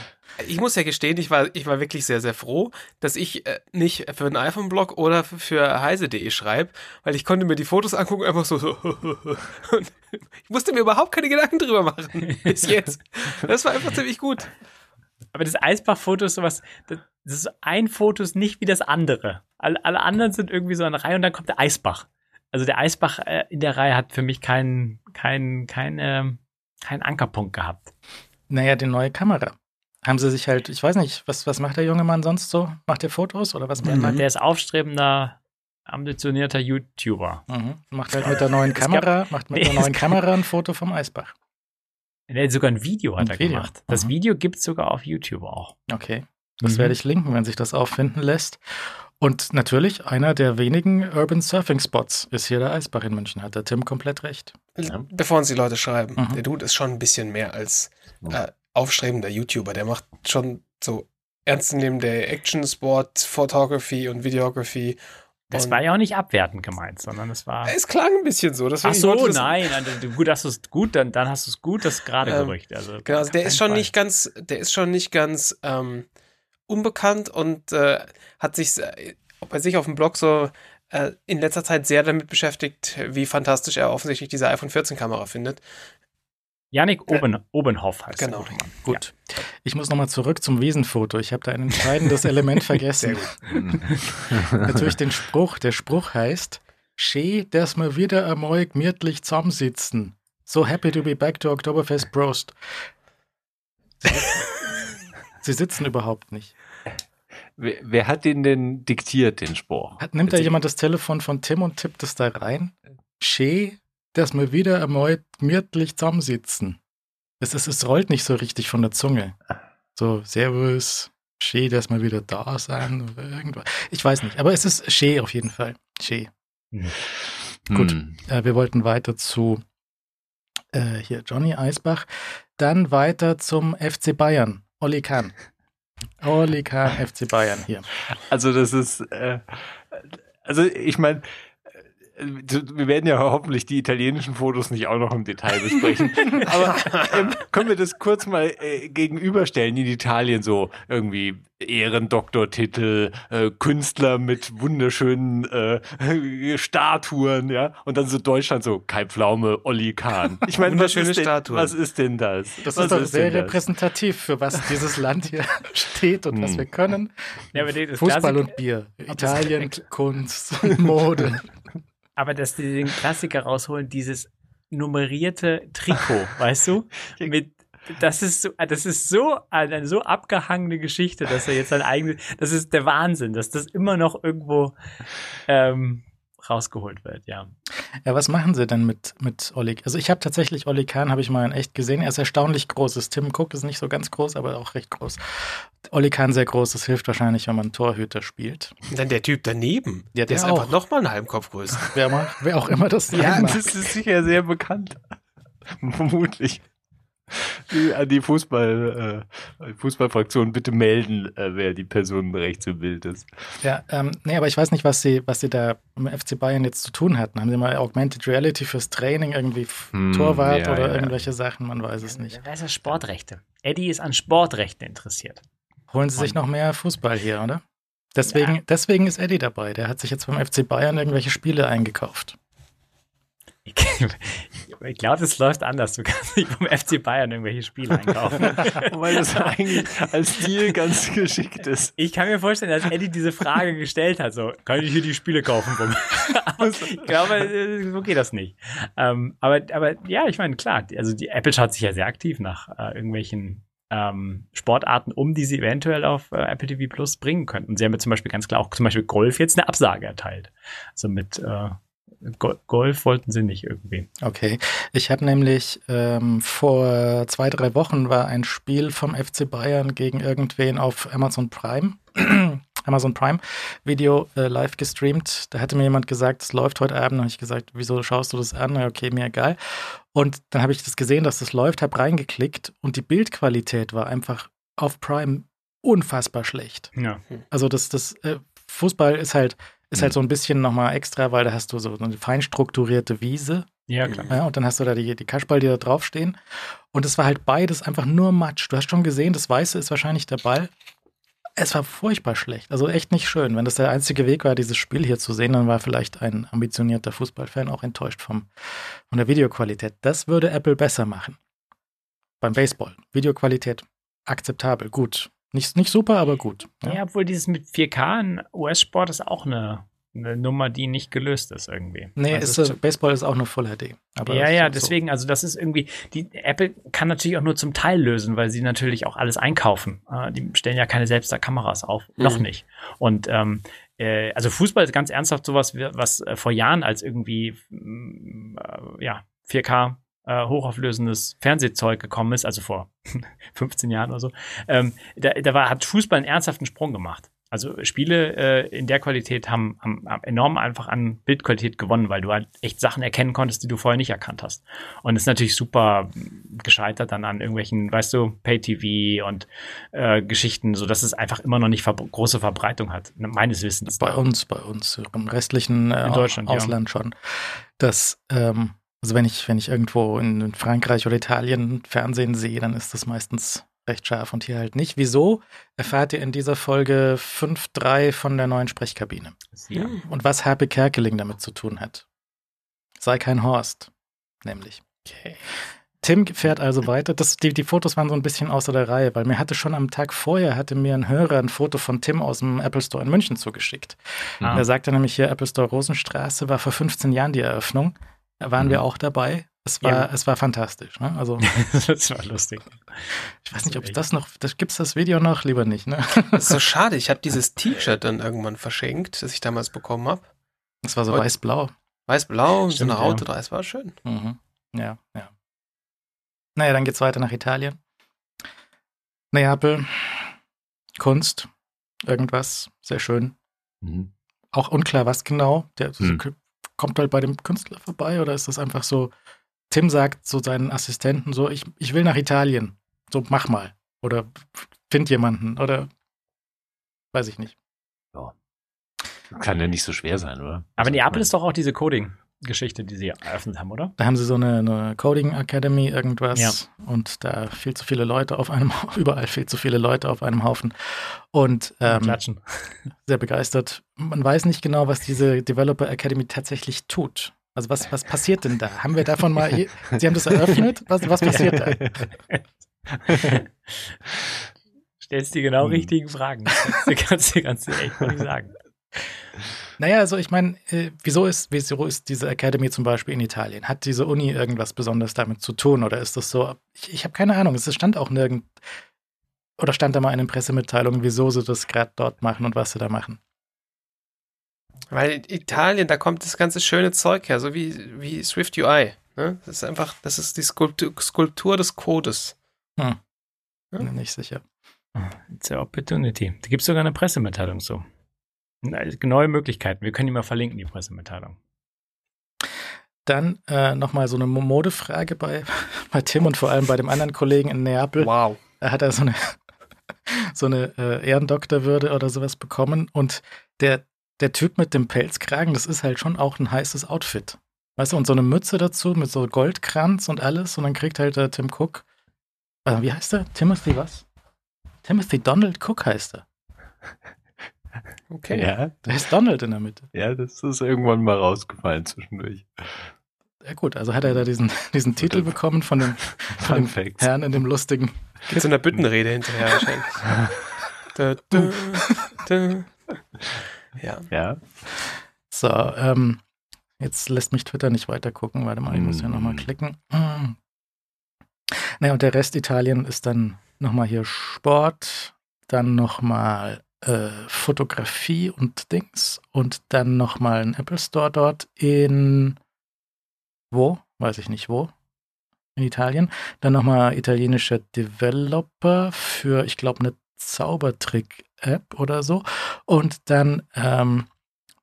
Speaker 4: ich muss ja gestehen, ich war, ich war wirklich sehr, sehr froh, dass ich äh, nicht für einen iPhone-Blog oder für heise.de schreibe, weil ich konnte mir die Fotos angucken, einfach so, so und ich musste mir überhaupt keine Gedanken drüber machen, bis jetzt. Das war einfach ziemlich gut.
Speaker 5: Aber das Eisbach-Foto ist sowas, das, das ist ein Foto ist nicht wie das andere. Alle, alle anderen sind irgendwie so eine Reihe und dann kommt der Eisbach. Also der Eisbach äh, in der Reihe hat für mich keinen keinen keinen ähm, keinen Ankerpunkt gehabt.
Speaker 2: Naja, die neue Kamera. Haben sie sich halt, ich weiß nicht, was, was macht der junge Mann sonst so? Macht er Fotos oder was macht er?
Speaker 5: Der ist aufstrebender, ambitionierter YouTuber.
Speaker 2: Mhm. Macht halt mit der neuen
Speaker 5: Es gab-
Speaker 2: Kamera, macht mit
Speaker 5: Nee,
Speaker 2: der
Speaker 5: es
Speaker 2: neuen Kamera ein Foto vom Eisbach.
Speaker 5: Der hat sogar ein Video hat
Speaker 2: Ein
Speaker 5: er
Speaker 2: Video.
Speaker 5: gemacht. Das
Speaker 2: Mhm.
Speaker 5: Video gibt's sogar auf YouTube auch.
Speaker 2: Okay. Das
Speaker 5: Mhm.
Speaker 2: werde ich linken, wenn sich das auffinden lässt. Und natürlich, einer der wenigen Urban Surfing Spots ist hier der Eisbach in München. Hat der Tim komplett recht.
Speaker 3: Ja.
Speaker 4: Bevor uns die Leute schreiben,
Speaker 2: Mhm.
Speaker 4: der Dude ist schon ein bisschen mehr als äh, aufstrebender YouTuber. Der macht schon so ernstzunehmende Action, Sport, Photography und Videography.
Speaker 5: Das
Speaker 4: Und-
Speaker 5: war ja auch nicht abwertend gemeint, sondern es war.
Speaker 4: Es klang ein bisschen so.
Speaker 5: Ach so, nein, also, gut, hast du es gut, dann, dann hast du es gut, das gerade
Speaker 4: Ähm,
Speaker 5: gerücht. Also,
Speaker 4: Genau, also der ist schon
Speaker 5: Fall.
Speaker 4: nicht ganz, der ist schon nicht ganz ähm, unbekannt und äh, hat sich äh, bei sich auf dem Blog so äh, in letzter Zeit sehr damit beschäftigt, wie fantastisch er offensichtlich diese iPhone 14 Kamera findet.
Speaker 5: Yannick Oben, Obenhoff heißt
Speaker 4: Genau.
Speaker 5: der.
Speaker 2: Gut. Ich muss nochmal zurück zum Wiesenfoto. Ich habe da ein entscheidendes Element vergessen. Natürlich den Spruch. Der Spruch heißt, Schee, dass wir wieder einmal gemütlich zusammensitzen. So happy to be back to Oktoberfest Prost. Sie sitzen überhaupt nicht.
Speaker 3: wer, wer hat den denn diktiert, den Spruch?
Speaker 2: Hat, nimmt da jemand das Telefon von Tim und tippt es da rein? Schee, dass wir wieder einmal gemütlich zusammensitzen. Es, es, es rollt nicht so richtig von der Zunge. So, Servus, Schee, dass wir wieder da sind. Oder irgendwas. Ich weiß nicht, aber es ist Schee auf jeden Fall. Schee. Gut.
Speaker 3: Hm.
Speaker 2: Äh, wir wollten weiter zu äh, hier Johnny Eisbach. Dann weiter zum FC Bayern. Oli Kahn. Oli Kahn, FC Bayern hier.
Speaker 3: Also das ist, äh, also ich meine, wir werden ja hoffentlich die italienischen Fotos nicht auch noch im Detail besprechen. Aber ähm, können wir das kurz mal äh, gegenüberstellen in Italien so irgendwie Ehrendoktortitel, äh, Künstler mit wunderschönen äh, Statuen, ja, und dann so Deutschland so Kai Pflaume, Olli Kahn. Ich meine, was, ist denn-
Speaker 4: Statuen.
Speaker 3: was ist denn das?
Speaker 2: Das
Speaker 3: was
Speaker 2: ist doch sehr
Speaker 3: denn das?
Speaker 2: repräsentativ, für was dieses Land hier steht und was
Speaker 3: Hm.
Speaker 2: wir können.
Speaker 5: Ja, aber das
Speaker 2: Fußball
Speaker 5: Klassik-
Speaker 2: und Bier. Italien, Kunst, Mode.
Speaker 5: Aber dass die den Klassiker rausholen, dieses nummerierte Trikot, weißt du? Mit das ist so, das ist so eine so abgehangene Geschichte, dass er jetzt sein eigenes, das ist der Wahnsinn, dass das immer noch irgendwo ähm, rausgeholt wird, ja.
Speaker 2: Ja, was machen sie denn mit, mit Olli? Also ich habe tatsächlich Olli Kahn, habe ich mal in echt gesehen. Er ist erstaunlich groß. Das Tim Cook ist nicht so ganz groß, aber auch recht groß. Olli Kahn sehr groß. Das hilft wahrscheinlich, wenn man Torhüter spielt.
Speaker 4: Und dann der Typ daneben.
Speaker 2: Ja,
Speaker 4: der
Speaker 2: der
Speaker 4: ist
Speaker 2: auch.
Speaker 4: einfach nochmal einen halben Kopf größer.
Speaker 2: Wer, mal, wer auch immer das sein
Speaker 3: Ja,
Speaker 2: mag.
Speaker 3: das ist sicher sehr bekannt. Vermutlich. Die, an die Fußball, äh, Fußballfraktion bitte melden, äh, wer die Person rechts im Bild ist.
Speaker 2: Ja, ähm, nee, aber ich weiß nicht, was sie, was sie da im FC Bayern jetzt zu tun hatten. Haben sie mal Augmented Reality fürs Training, irgendwie
Speaker 3: Hm,
Speaker 2: Torwart
Speaker 3: ja,
Speaker 2: oder
Speaker 3: ja.
Speaker 2: irgendwelche Sachen? Man weiß es nicht.
Speaker 5: Wer ist das Sportrechte? Eddie ist an Sportrechten interessiert.
Speaker 2: Holen sie sich noch mehr Fußball hier, oder? Deswegen,
Speaker 5: Ja.
Speaker 2: deswegen ist Eddie dabei. Der hat sich jetzt beim FC Bayern irgendwelche Spiele eingekauft.
Speaker 5: Ich, glaube, es läuft anders. Du kannst nicht vom FC Bayern irgendwelche Spiele einkaufen.
Speaker 3: Weil das eigentlich als Stil ganz geschickt ist.
Speaker 5: Ich kann mir vorstellen, dass Eddie diese Frage gestellt hat, so, kann ich hier die Spiele kaufen? Aber ich glaube, so geht das nicht. Ähm, aber, aber ja, ich meine, klar, also die Apple schaut sich ja sehr aktiv nach äh, irgendwelchen ähm, Sportarten, um die sie eventuell auf äh, Apple TV Plus bringen könnten. Sie haben ja zum Beispiel ganz klar auch zum Beispiel Golf jetzt eine Absage erteilt. Also mit äh, Golf wollten sie nicht irgendwie.
Speaker 2: Okay. Ich habe nämlich ähm, vor zwei, drei Wochen war ein Spiel vom FC Bayern gegen irgendwen auf Amazon Prime. Amazon Prime Video äh, live gestreamt. Da hatte mir jemand gesagt, es läuft heute Abend. Da habe ich gesagt, wieso schaust du das an? Na, Okay, mir egal. Und dann habe ich das gesehen, dass das läuft, habe reingeklickt und die Bildqualität war einfach auf Prime unfassbar schlecht.
Speaker 5: Ja.
Speaker 2: Also das, das äh, Fußball ist halt, ist halt so ein bisschen nochmal extra, weil da hast du so eine fein strukturierte Wiese.
Speaker 5: Ja, klar.
Speaker 2: Ja, und dann hast du da die, die Kaschball, die da draufstehen. Und es war halt beides einfach nur Matsch. Du hast schon gesehen, das Weiße ist wahrscheinlich der Ball. Es war furchtbar schlecht. Also echt nicht schön. Wenn das der einzige Weg war, dieses Spiel hier zu sehen, dann war vielleicht ein ambitionierter Fußballfan auch enttäuscht vom, von der Videoqualität. Das würde Apple besser machen. Beim Baseball. Videoqualität akzeptabel, gut. Nicht, nicht super, aber gut.
Speaker 5: Ja, obwohl dieses mit 4K in US-Sport ist auch eine, eine Nummer, die nicht gelöst ist irgendwie.
Speaker 2: Nee,
Speaker 5: Also
Speaker 2: ist, äh, Baseball ist auch nur Full HD. Aber
Speaker 5: ja, ja,
Speaker 2: so-
Speaker 5: deswegen, also das ist irgendwie, die Apple kann natürlich auch nur zum Teil lösen, weil sie natürlich auch alles einkaufen. Äh, die stellen ja keine selbst da Kameras auf, noch
Speaker 4: Mhm.
Speaker 5: nicht. Und ähm, äh, also Fußball ist ganz ernsthaft sowas, was äh, vor Jahren als irgendwie mm, äh, ja 4K äh, hochauflösendes Fernsehzeug gekommen ist, also vor 15 Jahren oder so, ähm, da, da war, hat Fußball einen ernsthaften Sprung gemacht. Also Spiele äh, in der Qualität haben, haben, haben enorm einfach an Bildqualität gewonnen, weil du halt echt Sachen erkennen konntest, die du vorher nicht erkannt hast. Und ist natürlich super gescheitert dann an irgendwelchen, weißt du, Pay-TV und äh, Geschichten, so dass es einfach immer noch nicht ver große Verbreitung hat, meines Wissens.
Speaker 2: Bei uns, bei uns, im restlichen äh,
Speaker 5: In Deutschland, ja.
Speaker 2: Ausland schon. Das, ähm, also wenn ich, wenn ich irgendwo in Frankreich oder Italien Fernsehen sehe, dann ist das meistens recht scharf und hier halt nicht. Wieso? Erfahrt ihr in dieser Folge 5.3 von der neuen Sprechkabine.
Speaker 5: Ja.
Speaker 2: Und was Harpe Kerkeling damit zu tun hat. Sei kein Horst, nämlich.
Speaker 4: Okay.
Speaker 2: Tim fährt also weiter. Das, die, die Fotos waren so ein bisschen außer der Reihe, weil mir hatte schon am Tag vorher, hatte mir ein Hörer ein Foto von Tim aus dem Apple Store in München zugeschickt.
Speaker 5: Ah.
Speaker 2: Er sagte nämlich hier, Apple Store Rosenstraße war vor 15 Jahren die Eröffnung. Da waren
Speaker 3: Mhm.
Speaker 2: wir auch dabei. Es war,
Speaker 5: Ja.
Speaker 2: es war fantastisch. Ne? Also
Speaker 5: das war lustig.
Speaker 2: ich weiß nicht, ob es das noch, das, gibt's das Video noch? Lieber nicht, ne?
Speaker 4: Das ist so schade. Ich habe dieses T-Shirt dann irgendwann verschenkt, das ich damals bekommen habe.
Speaker 2: Das war so weiß-blau.
Speaker 4: Weiß-blau, so eine
Speaker 5: ja.
Speaker 4: Raute da. Es war schön.
Speaker 2: Mhm. Ja, ja. Naja, dann geht's weiter nach Italien. Neapel, Kunst, irgendwas, sehr schön.
Speaker 3: Mhm.
Speaker 2: Auch unklar, was genau. Der
Speaker 3: Hm.
Speaker 2: Kommt halt bei dem Künstler vorbei oder ist das einfach so, Tim sagt so seinen Assistenten so, ich, ich will nach Italien. So, mach mal. Oder find jemanden. Oder weiß ich nicht.
Speaker 3: Ja. Kann ja nicht so schwer sein, oder?
Speaker 5: Aber Neapel ist doch auch diese Coding-Geschichte, die sie eröffnet haben, oder?
Speaker 2: Da haben sie so eine, eine Coding Academy, irgendwas.
Speaker 5: Ja.
Speaker 2: Und da viel zu viele Leute auf einem, überall viel zu viele Leute auf einem Haufen. Und ähm,
Speaker 5: Klatschen.
Speaker 2: sehr begeistert. Man weiß nicht genau, was diese Developer Academy tatsächlich tut. Also was, was passiert denn da? Haben wir davon mal, Sie haben das eröffnet? Was, was passiert da?
Speaker 5: Stellst die genau
Speaker 3: Hm.
Speaker 5: richtigen Fragen. Das kannst du, kannst du, echt nicht sagen.
Speaker 2: Naja, also ich meine, äh, wieso, ist, wieso ist diese Academy zum Beispiel in Italien? Hat diese Uni irgendwas besonders damit zu tun oder ist das so? Ich, ich habe keine Ahnung. Es stand auch nirgend, oder stand da mal in den Pressemitteilungen, wieso sie das gerade dort machen und was sie da machen?
Speaker 4: Weil in Italien, da kommt das ganze schöne Zeug her, so wie, wie Swift UI. Ne? Das ist einfach, das ist die Skulptur, Skulptur des Codes.
Speaker 2: Hm.
Speaker 4: Ja.
Speaker 2: Bin nicht sicher.
Speaker 5: It's a opportunity. Da gibt es sogar eine Pressemitteilung so. Neue Möglichkeiten. Wir können die mal verlinken, die Pressemitteilung.
Speaker 2: Dann äh, nochmal so eine Mo- Modefrage bei, bei Tim und vor allem bei dem anderen Kollegen in Neapel.
Speaker 4: Wow.
Speaker 2: Er hat er so eine, so eine äh, Ehrendoktorwürde oder sowas bekommen und der, der Typ mit dem Pelzkragen, das ist halt schon auch ein heißes Outfit. Weißt du, und so eine Mütze dazu mit so Goldkranz und alles und dann kriegt halt der Tim Cook, äh, wie heißt er? Timothy was? Timothy Donald Cook heißt er.
Speaker 4: Okay.
Speaker 3: Ja,
Speaker 2: Der ist Donald in der Mitte.
Speaker 3: ja, das ist irgendwann mal rausgefallen zwischendurch.
Speaker 2: Ja gut, also hat er da diesen, diesen Titel bekommen von dem, von dem
Speaker 3: Facts.
Speaker 2: Herrn in dem lustigen
Speaker 4: Mit so einer Büttenrede hinterher wahrscheinlich. da, da, da. Ja.
Speaker 3: Ja.
Speaker 2: So, ähm, jetzt lässt mich Twitter nicht weiter gucken. Warte mal, ich muss ja nochmal
Speaker 3: Mm.
Speaker 2: klicken. Mm. Naja, und der Rest Italien ist dann nochmal hier Sport, dann nochmal äh, Fotografie und Dings und dann nochmal ein Apple Store dort in wo? Weiß ich nicht wo. In Italien. Dann nochmal italienische Developer für, ich glaube, eine Zaubertrick-App oder so. Und dann, ähm,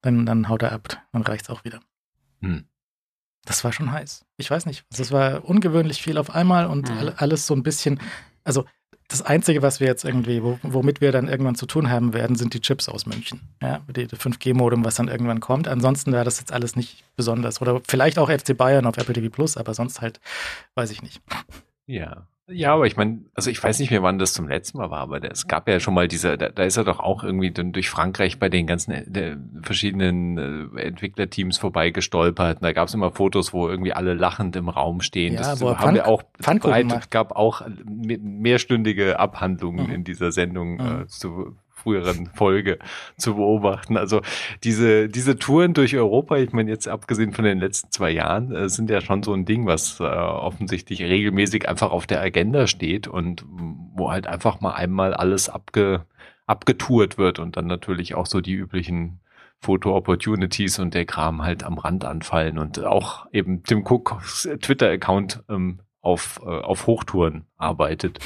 Speaker 2: dann, dann haut er ab. Dann reicht's auch wieder.
Speaker 3: Hm.
Speaker 2: Das war schon heiß. Ich weiß nicht. Das war ungewöhnlich viel auf einmal und all- alles so ein bisschen. Also das Einzige, was wir jetzt irgendwie, wo, womit wir dann irgendwann zu tun haben werden, sind die Chips aus München. Ja, die, die 5G-Modem, was dann irgendwann kommt. Ansonsten war das jetzt alles nicht besonders. Oder vielleicht auch FC Bayern auf Apple TV Plus, aber sonst halt, weiß ich nicht.
Speaker 3: Ja. Ja, aber ich meine, also ich weiß nicht mehr, wann das zum letzten Mal war, aber es gab ja schon mal diese, da, da ist er doch auch irgendwie dann durch Frankreich bei den ganzen äh, verschiedenen äh, Entwicklerteams vorbeigestolpert. Und da gab es immer Fotos, wo irgendwie alle lachend im Raum stehen.
Speaker 2: Ja,
Speaker 3: das haben wir
Speaker 2: Pfann-
Speaker 3: auch breit, gab auch me- mehrstündige Abhandlungen
Speaker 2: Mhm.
Speaker 3: in dieser Sendung
Speaker 2: Mhm.
Speaker 3: äh, zu früheren Folge zu beobachten. Also diese, diese Touren durch Europa, ich meine jetzt abgesehen von den letzten zwei Jahren, äh, sind ja schon so ein Ding, was äh, offensichtlich regelmäßig einfach auf der Agenda steht und wo halt einfach mal einmal alles abge, abgetourt wird und dann natürlich auch so die üblichen Foto-Opportunities und der Kram halt am Rand anfallen und auch eben Tim Cooks Twitter-Account ähm, auf, äh, auf Hochtouren arbeitet.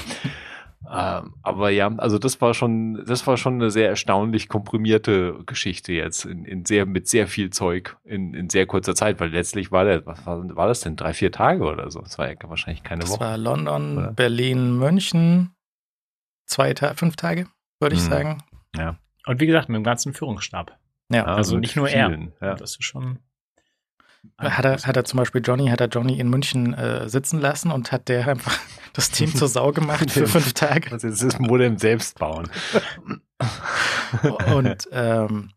Speaker 3: Ähm, aber ja, also das war schon, das war schon eine sehr erstaunlich komprimierte Geschichte jetzt in, in sehr, mit sehr viel Zeug in, in sehr kurzer Zeit, weil letztlich war der, was war, war das denn? Drei, vier Tage oder so? Das war ja wahrscheinlich keine
Speaker 2: Das
Speaker 3: Woche.
Speaker 2: war London,
Speaker 3: Oder?
Speaker 2: Berlin, München. Zwei, Ta fünf Tage, würde ich
Speaker 3: Mhm.
Speaker 2: sagen.
Speaker 5: Und wie gesagt, mit dem ganzen Führungsstab.
Speaker 2: Ja.
Speaker 5: also
Speaker 3: mit
Speaker 5: nicht nur er.
Speaker 3: vielen, Ja.
Speaker 5: Das ist schon.
Speaker 2: Hat er, hat er zum Beispiel Johnny, hat er Johnny in München äh, sitzen lassen und hat der einfach das Team zur Sau gemacht für fünf Tage.
Speaker 3: Also jetzt das Modem selbst bauen.
Speaker 2: Und ähm,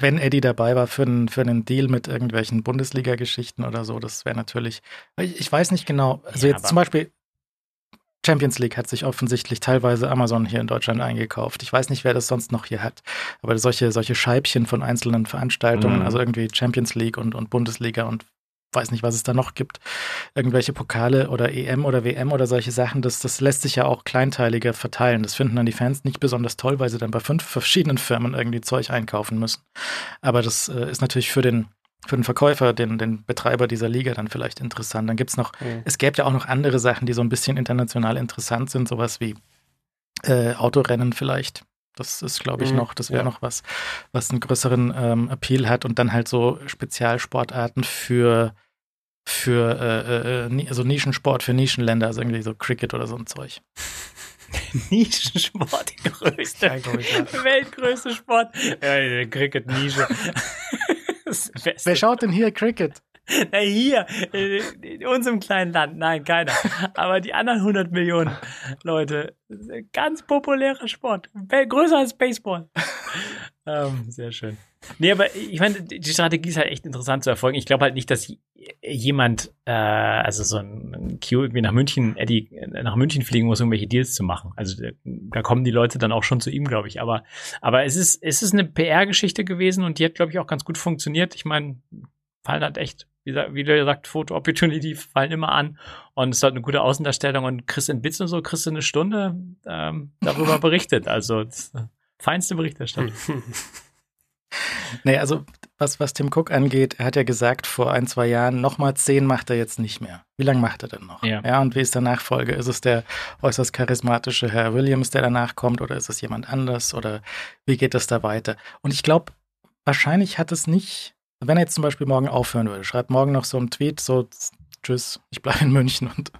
Speaker 2: wenn Eddie dabei war für einen, für einen Deal mit irgendwelchen Bundesliga-Geschichten oder so, das wäre natürlich. Ich, ich weiß nicht genau. Also
Speaker 5: Ja,
Speaker 2: jetzt zum Beispiel Champions League hat sich offensichtlich teilweise Amazon hier in Deutschland eingekauft. Ich weiß nicht, wer das sonst noch hier hat. Aber solche, solche Scheibchen von einzelnen Veranstaltungen,
Speaker 3: Mhm.
Speaker 2: also irgendwie Champions League und, und Bundesliga und weiß nicht, was es da noch gibt. Irgendwelche Pokale oder EM oder WM oder solche Sachen, das, das lässt sich ja auch kleinteiliger verteilen. Das finden dann die Fans nicht besonders toll, weil sie dann bei fünf verschiedenen Firmen irgendwie Zeug einkaufen müssen. Aber das äh, ist natürlich für den, für den Verkäufer, den, den Betreiber dieser Liga dann vielleicht interessant. Dann gibt es noch
Speaker 4: Mhm.
Speaker 2: es gäbe ja auch noch andere Sachen, die so ein bisschen international interessant sind, sowas wie äh, Autorennen vielleicht. Das ist, glaube ich,
Speaker 4: Mhm,
Speaker 2: noch, das wäre
Speaker 4: ja.
Speaker 2: noch was, was einen größeren ähm, Appeal hat und dann halt so Spezialsportarten für, für äh, äh, Ni- also Nischensport für Nischenländer, also irgendwie so Cricket oder so ein Zeug.
Speaker 5: Nischensport, die größte,
Speaker 4: Kein Kommentar.
Speaker 5: weltgrößte Sport. Ja, Cricket-Nische. Das Beste.
Speaker 2: Wer schaut denn hier Cricket?
Speaker 5: Na hier, äh, in unserem kleinen Land. Nein, keiner. Aber die anderen 100 Millionen Leute, ganz populärer Sport. Größer als Baseball. Ähm, sehr schön. Nee, aber ich meine, die Strategie ist halt echt interessant zu erfolgen. Ich glaube halt nicht, dass jemand, äh, also so ein Q irgendwie nach München, Eddie, äh, nach München fliegen muss, um irgendwelche Deals zu machen. Also da- da kommen die Leute dann auch schon zu ihm, glaube ich. Aber, aber es ist, es ist eine PR-Geschichte gewesen und die hat, glaube ich, auch ganz gut funktioniert. Ich meine, fallen halt echt, wie, wie der sagt, Photo Opportunity fallen immer an und es ist halt eine gute Außendarstellung und kriegst in Bits und so, kriegst du eine Stunde ähm, darüber berichtet. Also das, äh, feinste Berichterstattung.
Speaker 2: Nee, also was, was Tim Cook angeht, er hat ja gesagt vor ein, zwei Jahren, nochmal zehn macht er jetzt nicht mehr. Wie lange macht er denn noch?
Speaker 5: Ja.
Speaker 2: ja, und wie ist der Nachfolger? Ist es der äußerst charismatische Herr Williams, der danach kommt, oder ist es jemand anders? Oder wie geht es da weiter? Und ich glaube, wahrscheinlich hat es nicht, wenn er jetzt zum Beispiel morgen aufhören würde, schreibt morgen noch so einen Tweet, so Tschüss, ich bleibe in München und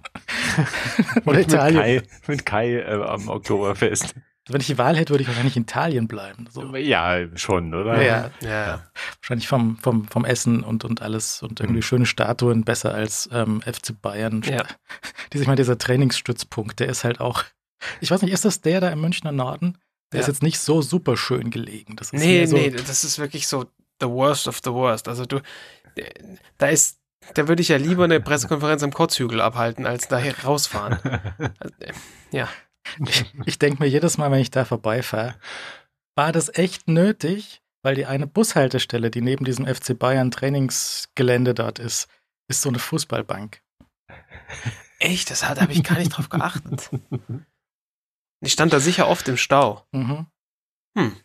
Speaker 2: oder
Speaker 3: mit
Speaker 2: Italien.
Speaker 3: Kai, mit Kai äh, am Oktoberfest.
Speaker 2: Wenn ich die Wahl hätte, würde ich wahrscheinlich in Italien bleiben. So.
Speaker 3: Ja, schon, oder?
Speaker 2: Ja,
Speaker 4: ja.
Speaker 2: wahrscheinlich vom, vom, vom Essen und, und alles und irgendwie
Speaker 3: Mhm.
Speaker 2: schöne Statuen besser als ähm, FC Bayern.
Speaker 4: Ja.
Speaker 2: Die, ich meine, dieser Trainingsstützpunkt, der ist halt auch, ich weiß nicht, ist das der da im Münchner Norden? Der ist
Speaker 4: Ja.
Speaker 2: jetzt nicht so super schön gelegen. Das ist
Speaker 4: Nee,
Speaker 2: so,
Speaker 4: nee, das ist wirklich so the worst of the worst. Also du, da ist, da würde ich ja lieber eine Pressekonferenz am Kotzhügel abhalten, als da hier rausfahren. Also, äh, ja.
Speaker 2: Ich, ich denke mir jedes Mal, wenn ich da vorbeifahre, war das echt nötig, weil die eine Bushaltestelle, die neben diesem FC Bayern Trainingsgelände dort ist, ist so eine Fußballbank.
Speaker 4: Echt, das habe ich gar nicht drauf geachtet. Ich stand da sicher oft im Stau.
Speaker 2: Mhm.
Speaker 4: Hm.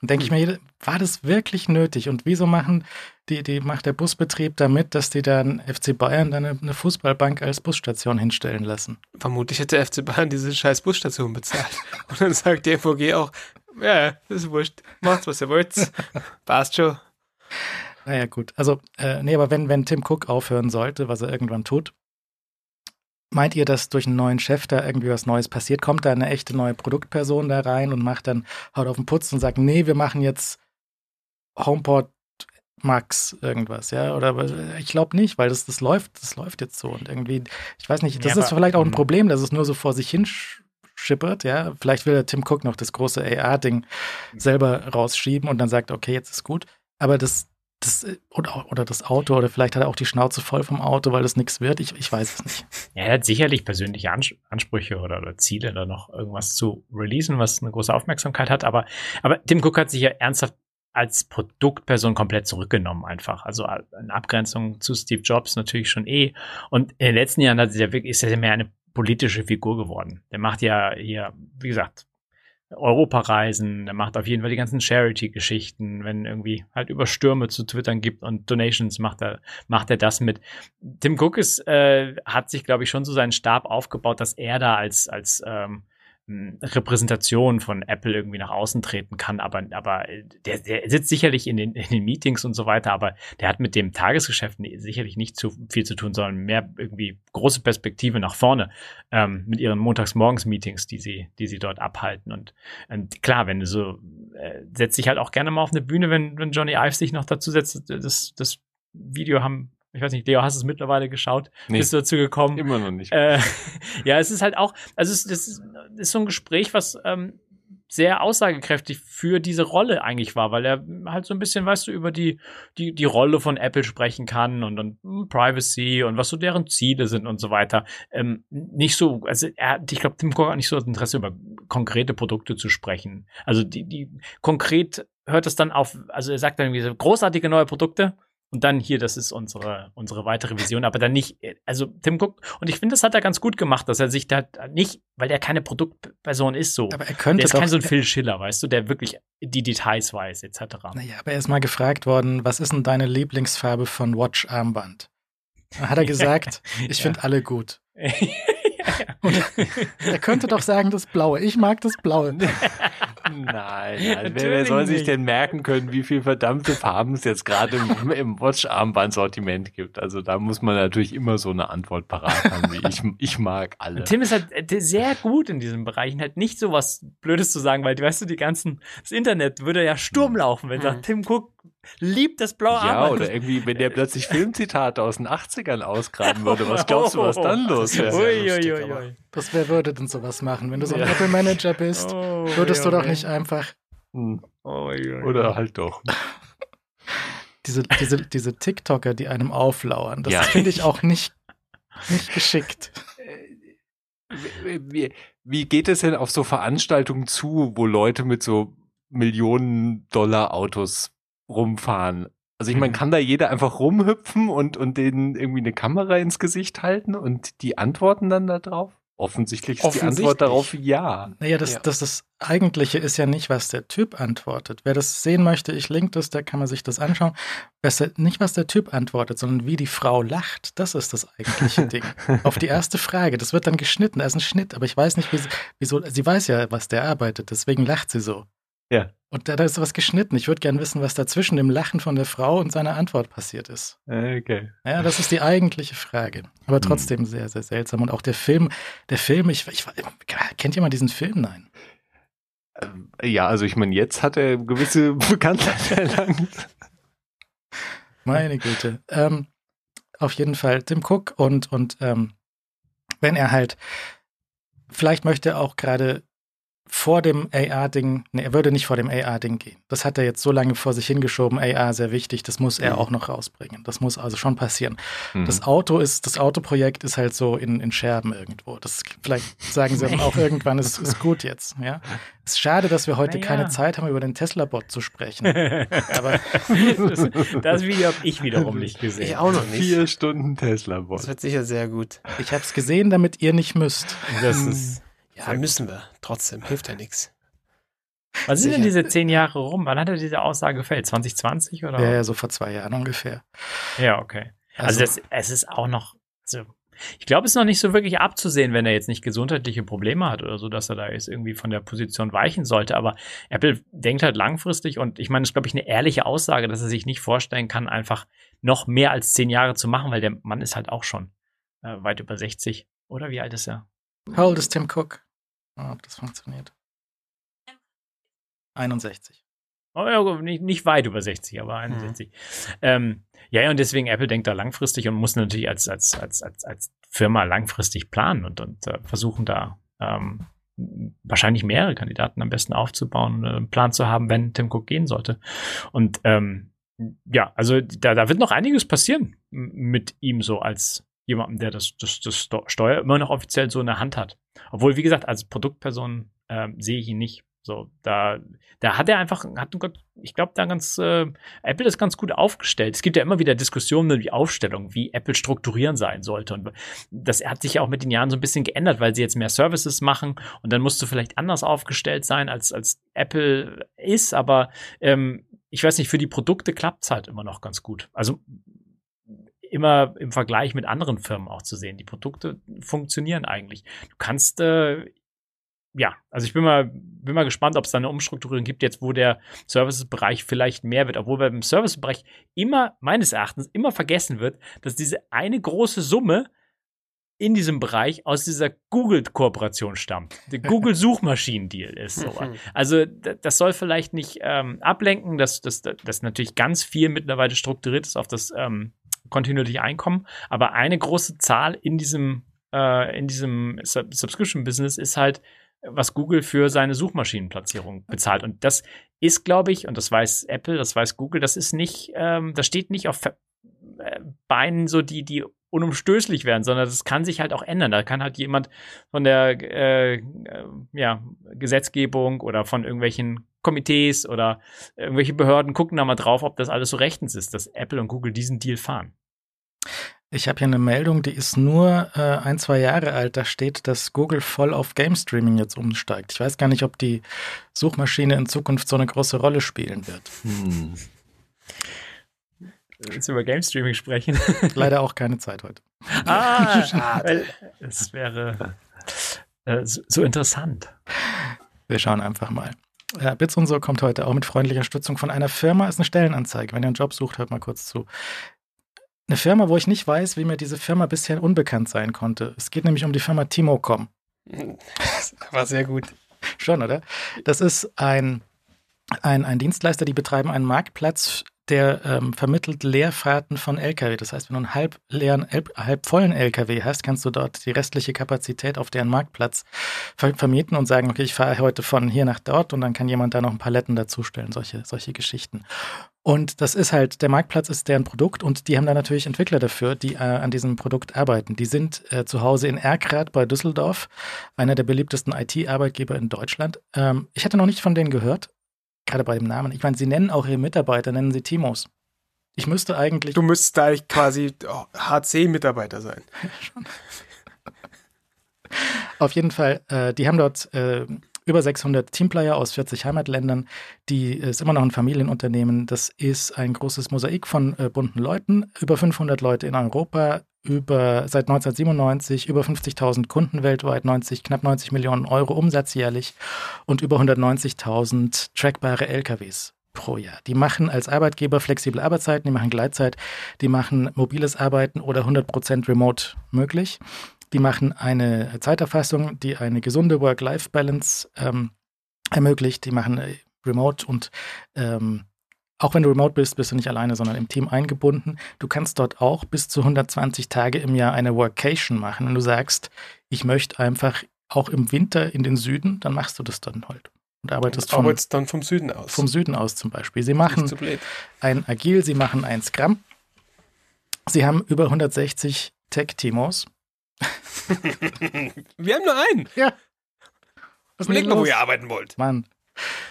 Speaker 2: Und denke ich mir, war das wirklich nötig? Und wieso machen die, die macht der Busbetrieb damit, dass die dann FC Bayern dann eine, eine Fußballbank als Busstation hinstellen lassen?
Speaker 4: Vermutlich hätte FC Bayern diese scheiß Busstation bezahlt. Und dann sagt die FOG auch, ja, das ist wurscht. Macht, was ihr wollt. Passt schon.
Speaker 2: Naja, gut. Also, äh, nee, aber wenn, wenn Tim Cook aufhören sollte, was er irgendwann tut, meint ihr, dass durch einen neuen Chef da irgendwie was Neues passiert? Kommt da eine echte neue Produktperson da rein und macht dann, haut auf den Putz und sagt, nee, wir machen jetzt HomePod Max irgendwas, ja? Oder ich glaube nicht, weil das, das läuft, das läuft jetzt so und irgendwie, ich weiß nicht, das
Speaker 5: Ja,
Speaker 2: ist vielleicht auch ein
Speaker 5: hm.
Speaker 2: Problem, dass es nur so vor sich hin sch- schippert, ja. Vielleicht will der Tim Cook noch das große AR-Ding selber rausschieben und dann sagt, okay, jetzt ist gut. Aber das, das, oder, oder das Auto, oder vielleicht hat er auch die Schnauze voll vom Auto, weil das nichts wird. Ich, ich weiß es nicht.
Speaker 5: Er hat sicherlich persönliche Ans Ansprüche oder, oder Ziele, da noch irgendwas zu releasen, was eine große Aufmerksamkeit hat. Aber, aber Tim Cook hat sich ja ernsthaft als Produktperson komplett zurückgenommen einfach. Also in Abgrenzung zu Steve Jobs natürlich schon eh. Und in den letzten Jahren hat er wirklich, ist er mehr eine politische Figur geworden. Der macht ja hier, wie gesagt, Europareisen, der macht auf jeden Fall die ganzen Charity-Geschichten, wenn irgendwie halt über Stürme zu twittern gibt und Donations macht er, macht er das mit. Tim Cook ist, äh, hat sich, glaube ich, schon so seinen Stab aufgebaut, dass er da als, als ähm, Repräsentation von Apple irgendwie nach außen treten kann, aber, aber äh, der, der sitzt sicherlich in den, in den Meetings und so weiter, aber der hat mit dem Tagesgeschäft sicherlich nicht zu viel zu tun, sondern mehr irgendwie große Perspektive nach vorne ähm, mit ihren Montagsmorgens-Meetings, die sie, die sie dort abhalten. Und, und klar, wenn du so, äh, setzt dich halt auch gerne mal auf eine Bühne, wenn, wenn Johnny Ive sich noch dazu setzt. Das, das Video haben, ich weiß nicht, Leo, hast du es mittlerweile geschaut?
Speaker 3: Nee,
Speaker 5: Bist du dazu gekommen?
Speaker 3: immer noch nicht.
Speaker 5: Äh, ja, es ist halt auch, also es, das ist, ist so ein Gespräch, was ähm, sehr aussagekräftig für diese Rolle eigentlich war, weil er halt so ein bisschen, weißt du, über die, die, die Rolle von Apple sprechen kann und, und hm, Privacy und was so deren Ziele sind und so weiter. Ähm, nicht so, also er, hat- ich glaube, Tim Cook hat nicht so das Interesse, über konkrete Produkte zu sprechen. Also die, die konkret hört es dann auf, also er sagt dann irgendwie so großartige neue Produkte und dann hier, das ist unsere, unsere weitere Vision, aber dann nicht, also Tim Cook, und ich finde, das hat er ganz gut gemacht, dass er sich da nicht, weil er keine Produktperson ist so.
Speaker 2: Aber er
Speaker 5: Der
Speaker 2: könnte
Speaker 5: ist
Speaker 2: doch.
Speaker 5: kein so ein Phil Schiller, weißt du, der wirklich die Details weiß, etc.
Speaker 2: naja, aber er ist mal gefragt worden, was ist denn deine Lieblingsfarbe von Watch Armband? Dann hat er gesagt, ich finde alle gut.
Speaker 5: ja.
Speaker 2: Er könnte doch sagen, das Blaue. Ich mag das Blaue.
Speaker 3: Nein, nein. Wer, wer soll sich denn merken können, wie viel verdammte Farben es jetzt gerade im, im Watch-Armband-Sortiment gibt? Also da muss man natürlich immer so eine Antwort parat haben, wie ich, ich mag alle.
Speaker 5: Tim ist halt äh, sehr gut in diesen Bereichen, halt nicht so was Blödes zu sagen, weil, weißt du, die ganzen, das Internet würde ja Sturm laufen, wenn
Speaker 4: Mhm.
Speaker 5: sagt, Tim Cook liebt das blaue
Speaker 3: Ja,
Speaker 5: Armband.
Speaker 3: oder irgendwie, wenn der plötzlich Filmzitate aus den 80ern ausgraben würde, was glaubst du, was dann los wäre?
Speaker 2: sehr
Speaker 5: Ui,
Speaker 2: lustig,
Speaker 5: ui, ui,
Speaker 2: aber
Speaker 5: ui.
Speaker 2: Das, wer würde denn sowas machen? Wenn du so ein
Speaker 3: Ja.
Speaker 2: Apple-Manager bist,
Speaker 5: Oh,
Speaker 2: würdest du
Speaker 5: ui,
Speaker 2: doch
Speaker 5: ui.
Speaker 2: nicht einfach
Speaker 3: Hm,
Speaker 5: Oh, ui, ui.
Speaker 3: Oder halt doch.
Speaker 2: diese, diese, diese TikToker, die einem auflauern. Das
Speaker 3: Ja.
Speaker 2: finde ich auch nicht, nicht geschickt.
Speaker 3: Wie, wie, wie geht es denn auf so Veranstaltungen zu, wo Leute mit so Millionen-Dollar-Autos rumfahren? Also ich meine,
Speaker 2: Mhm.
Speaker 3: kann da jeder einfach rumhüpfen und, und denen irgendwie eine Kamera ins Gesicht halten und die antworten dann da drauf? Offensichtlich ist die
Speaker 4: Offensichtlich.
Speaker 3: Antwort darauf ja.
Speaker 2: Naja, das,
Speaker 4: Ja.
Speaker 2: das, das Eigentliche ist ja nicht, was der Typ antwortet. Wer das sehen möchte, ich link das, da kann man sich das anschauen. Besser nicht, was der Typ antwortet, sondern wie die Frau lacht. Das ist das eigentliche Ding. Auf die erste Frage. Das wird dann geschnitten. Da ist ein Schnitt, aber ich weiß nicht, wieso. Sie weiß ja, was der arbeitet, deswegen lacht sie so.
Speaker 3: Ja.
Speaker 2: Und da, da ist was geschnitten. Ich würde gern wissen, was da zwischen dem Lachen von der Frau und seiner Antwort passiert ist.
Speaker 3: Okay.
Speaker 2: Ja, das ist die eigentliche Frage. Aber trotzdem sehr, sehr seltsam. Und auch der Film, der Film, ich, ich kennt jemand diesen Film? Nein.
Speaker 3: Ähm, Ja, also ich meine, jetzt hat er gewisse Bekanntheit erlangt.
Speaker 2: Meine Güte. Ähm, auf jeden Fall Tim Cook und, und ähm, wenn er halt, vielleicht möchte er auch gerade vor dem AR-Ding, nee, er würde nicht vor dem AR-Ding gehen. Das hat er jetzt so lange vor sich hingeschoben. AR sehr wichtig, das muss er
Speaker 4: Mhm.
Speaker 2: auch noch rausbringen. Das muss also schon passieren.
Speaker 3: Mhm.
Speaker 2: Das Auto ist, das Autoprojekt ist halt so in, in Scherben irgendwo. Das vielleicht sagen sie auch irgendwann, es ist gut jetzt. Ja, es ist schade, dass wir heute
Speaker 5: Naja.
Speaker 2: keine Zeit haben, über den Tesla-Bot zu sprechen. Aber
Speaker 5: das, das Video habe ich wiederum nicht
Speaker 4: Ich
Speaker 5: gesehen.
Speaker 4: auch noch nicht.
Speaker 3: Vier Stunden
Speaker 4: Das
Speaker 3: Tesla-Bot.
Speaker 4: wird sicher sehr gut.
Speaker 2: ich habe es gesehen, damit ihr nicht müsst.
Speaker 5: Das ist,
Speaker 4: Ja, müssen wir. Trotzdem, hilft ja nichts.
Speaker 5: was sind denn diese zehn Jahre rum? Wann hat er diese Aussage gefällt? 2020 oder?
Speaker 2: Ja, ja, so vor zwei Jahren ungefähr.
Speaker 5: Ja, okay. Also, das, es ist auch noch, also ich glaube, es ist noch nicht so wirklich abzusehen, wenn er jetzt nicht gesundheitliche Probleme hat oder so, dass er da jetzt irgendwie von der Position weichen sollte. Aber Apple denkt halt langfristig und ich meine, das ist, glaube ich, eine ehrliche Aussage, dass er sich nicht vorstellen kann, einfach noch mehr als zehn Jahre zu machen, weil der Mann ist halt auch schon äh, weit über 60. Oder wie alt ist er?
Speaker 2: How old is Tim Cook? Oh, ob das funktioniert. 61.
Speaker 5: Oh, ja, nicht, nicht weit über 60, aber 61. Ähm, ja, ja, und deswegen Apple denkt da langfristig und muss natürlich als, als, als, als, als Firma langfristig planen und, und äh, versuchen da ähm, wahrscheinlich mehrere Kandidaten am besten aufzubauen, äh, einen Plan zu haben, wenn Tim Cook gehen sollte. Und ähm, ja, also da, da wird noch einiges passieren mit ihm so als jemandem, der das, das, das Steuer immer noch offiziell so in der Hand hat. Obwohl, wie gesagt, als Produktperson ähm, sehe ich ihn nicht. So, da, da hat er einfach, hat, ich glaube, da ganz, äh, Apple ist ganz gut aufgestellt. Es gibt ja immer wieder Diskussionen über die Aufstellung, wie Apple strukturieren sein sollte. Und das hat sich ja auch mit den Jahren so ein bisschen geändert, weil sie jetzt mehr Services machen und dann musst du vielleicht anders aufgestellt sein, als, als Apple ist. Aber ähm, ich weiß nicht, für die Produkte klappt es halt immer noch ganz gut. Also immer im Vergleich mit anderen Firmen auch zu sehen. Die Produkte funktionieren eigentlich. Du kannst äh, ja, also ich bin mal, bin mal gespannt, ob es da eine Umstrukturierung gibt, jetzt wo der Services-Bereich vielleicht mehr wird, obwohl beim Services-Bereich immer, meines Erachtens, immer vergessen wird, dass diese eine große Summe in diesem Bereich aus dieser Google-Kooperation stammt. Der Google-Suchmaschinen-Deal ist so.
Speaker 4: Mhm.
Speaker 5: Also d- das soll vielleicht nicht ähm, ablenken, dass, dass, dass natürlich ganz viel mittlerweile strukturiert ist auf das ähm, kontinuierliche Einkommen, aber eine große Zahl in diesem, äh, in diesem Sub Subscription-Business ist halt, was Google für seine Suchmaschinenplatzierung bezahlt. Und das ist, glaube ich, und das weiß Apple, das weiß Google, das ist nicht, ähm, das steht nicht auf äh, Beinen so, die, die unumstößlich werden, sondern das kann sich halt auch ändern. Da kann halt jemand von der äh, äh, ja, Gesetzgebung oder von irgendwelchen Komitees oder irgendwelche Behörden gucken da mal drauf, ob das alles so rechtens ist, dass Apple und Google diesen Deal fahren.
Speaker 2: Ich habe hier eine Meldung, die ist nur äh, ein, zwei Jahre alt. Da steht, dass Google voll auf Game Streaming jetzt umsteigt. Ich weiß gar nicht, ob die Suchmaschine in Zukunft so eine große Rolle spielen wird.
Speaker 3: Hm.
Speaker 5: Jetzt über Game Streaming sprechen.
Speaker 2: Leider auch keine Zeit heute.
Speaker 5: ah,
Speaker 4: Schade.
Speaker 5: es wäre äh, so, so interessant.
Speaker 2: Wir schauen einfach mal. Äh, Bits und so kommt heute auch mit freundlicher Stützung von einer Firma, ist eine Stellenanzeige. Wenn ihr einen Job sucht, hört mal kurz zu. Eine Firma, wo ich nicht weiß, wie mir diese Firma bisher unbekannt sein konnte. Es geht nämlich um die Firma Timocom.
Speaker 4: Das war sehr gut.
Speaker 2: Schon, oder? Das ist ein, ein, ein Dienstleister, die betreiben einen Marktplatz, der ähm, vermittelt Leerfahrten von LKW. Das heißt, wenn du einen halb leeren, halb vollen LKW hast, kannst du dort die restliche Kapazität auf deren Marktplatz ver vermieten und sagen, okay, ich fahre heute von hier nach dort und dann kann jemand da noch ein Paletten dazustellen, solche, solche Geschichten. Und das ist halt, der Marktplatz ist deren Produkt und die haben da natürlich Entwickler dafür, die äh, an diesem Produkt arbeiten. Die sind äh, zu Hause in Erkrath bei Düsseldorf, einer der beliebtesten IT-Arbeitgeber in Deutschland. Ähm, ich hatte noch nicht von denen gehört, gerade bei dem Namen. Ich meine, sie nennen auch ihre Mitarbeiter, nennen sie Timos. Ich müsste eigentlich.
Speaker 4: Du müsstest da quasi HC-Mitarbeiter sein.
Speaker 2: Schon. Auf jeden Fall, äh, die haben dort äh, über 600 Teamplayer aus 40 Heimatländern. Die ist immer noch ein Familienunternehmen. Das ist ein großes Mosaik von äh, bunten Leuten. Über 500 Leute in Europa, über seit 1997 über 50.000 Kunden weltweit, 90, knapp 90 Millionen Euro Umsatz jährlich und über 190.000 trackbare LKWs pro Jahr. Die machen als Arbeitgeber flexible Arbeitszeiten, die machen Gleitzeit, die machen mobiles Arbeiten oder 100% Remote möglich. Die machen eine Zeiterfassung, die eine gesunde Work-Life-Balance ähm, ermöglicht. Die machen äh, Remote und ähm, auch wenn du remote bist, bist du nicht alleine, sondern im Team eingebunden. Du kannst dort auch bis zu 120 Tage im Jahr eine Workation machen. Wenn du sagst, ich möchte einfach auch im Winter in den Süden, dann machst du das dann halt.
Speaker 4: Und arbeitest, vom, arbeitest dann vom Süden aus.
Speaker 2: Vom Süden aus zum Beispiel. Sie machen ein Agil, sie machen ein Scrum. Sie haben über 160 Tech-Timos.
Speaker 4: Wir haben nur einen.
Speaker 2: Ja.
Speaker 4: Was Überlegt mal, wo ihr arbeiten wollt.
Speaker 2: Mann.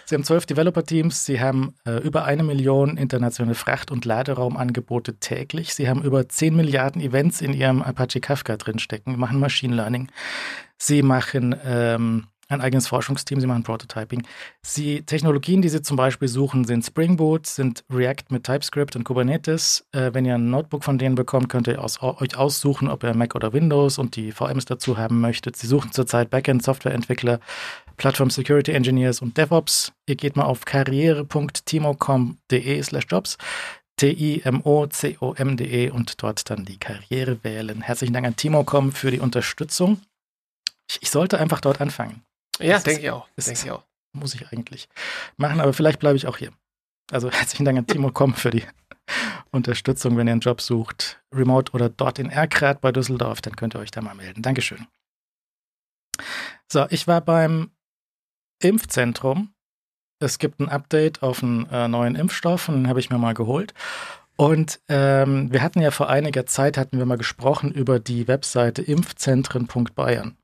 Speaker 2: Sie haben zwölf Developer-Teams, Sie haben äh, über eine Million internationale Fracht- und Laderaumangebote täglich. Sie haben über 10 Milliarden Events in Ihrem Apache Kafka drinstecken, machen Machine Learning. Sie machen ähm, ein eigenes Forschungsteam, sie machen Prototyping. Sie, Technologien, die sie zum Beispiel suchen, sind Spring Boot, sind React mit TypeScript und Kubernetes. Äh, wenn ihr ein Notebook von denen bekommt, könnt ihr aus, euch aussuchen, ob ihr Mac oder Windows und die VMs dazu haben möchtet. Sie suchen zurzeit Backend-Softwareentwickler, Platform Security Engineers und DevOps. Ihr geht mal auf karriere.timocom.de slash jobs. T-I-M-O-C-O-M.de und dort dann die Karriere wählen. Herzlichen Dank an Timocom für die Unterstützung. Ich, ich sollte einfach dort anfangen.
Speaker 4: Ja, denke ich auch. Denke ich auch.
Speaker 2: Muss ich eigentlich machen, aber vielleicht bleibe ich auch hier. Also herzlichen Dank an Timocom für die Unterstützung, wenn ihr einen Job sucht, remote oder dort in Erkrath bei Düsseldorf, dann könnt ihr euch da mal melden. Dankeschön. So, ich war beim Impfzentrum. Es gibt ein Update auf einen äh, neuen Impfstoff und den habe ich mir mal geholt. Und ähm, wir hatten ja vor einiger Zeit, hatten wir mal gesprochen über die Webseite impfzentren.bayern.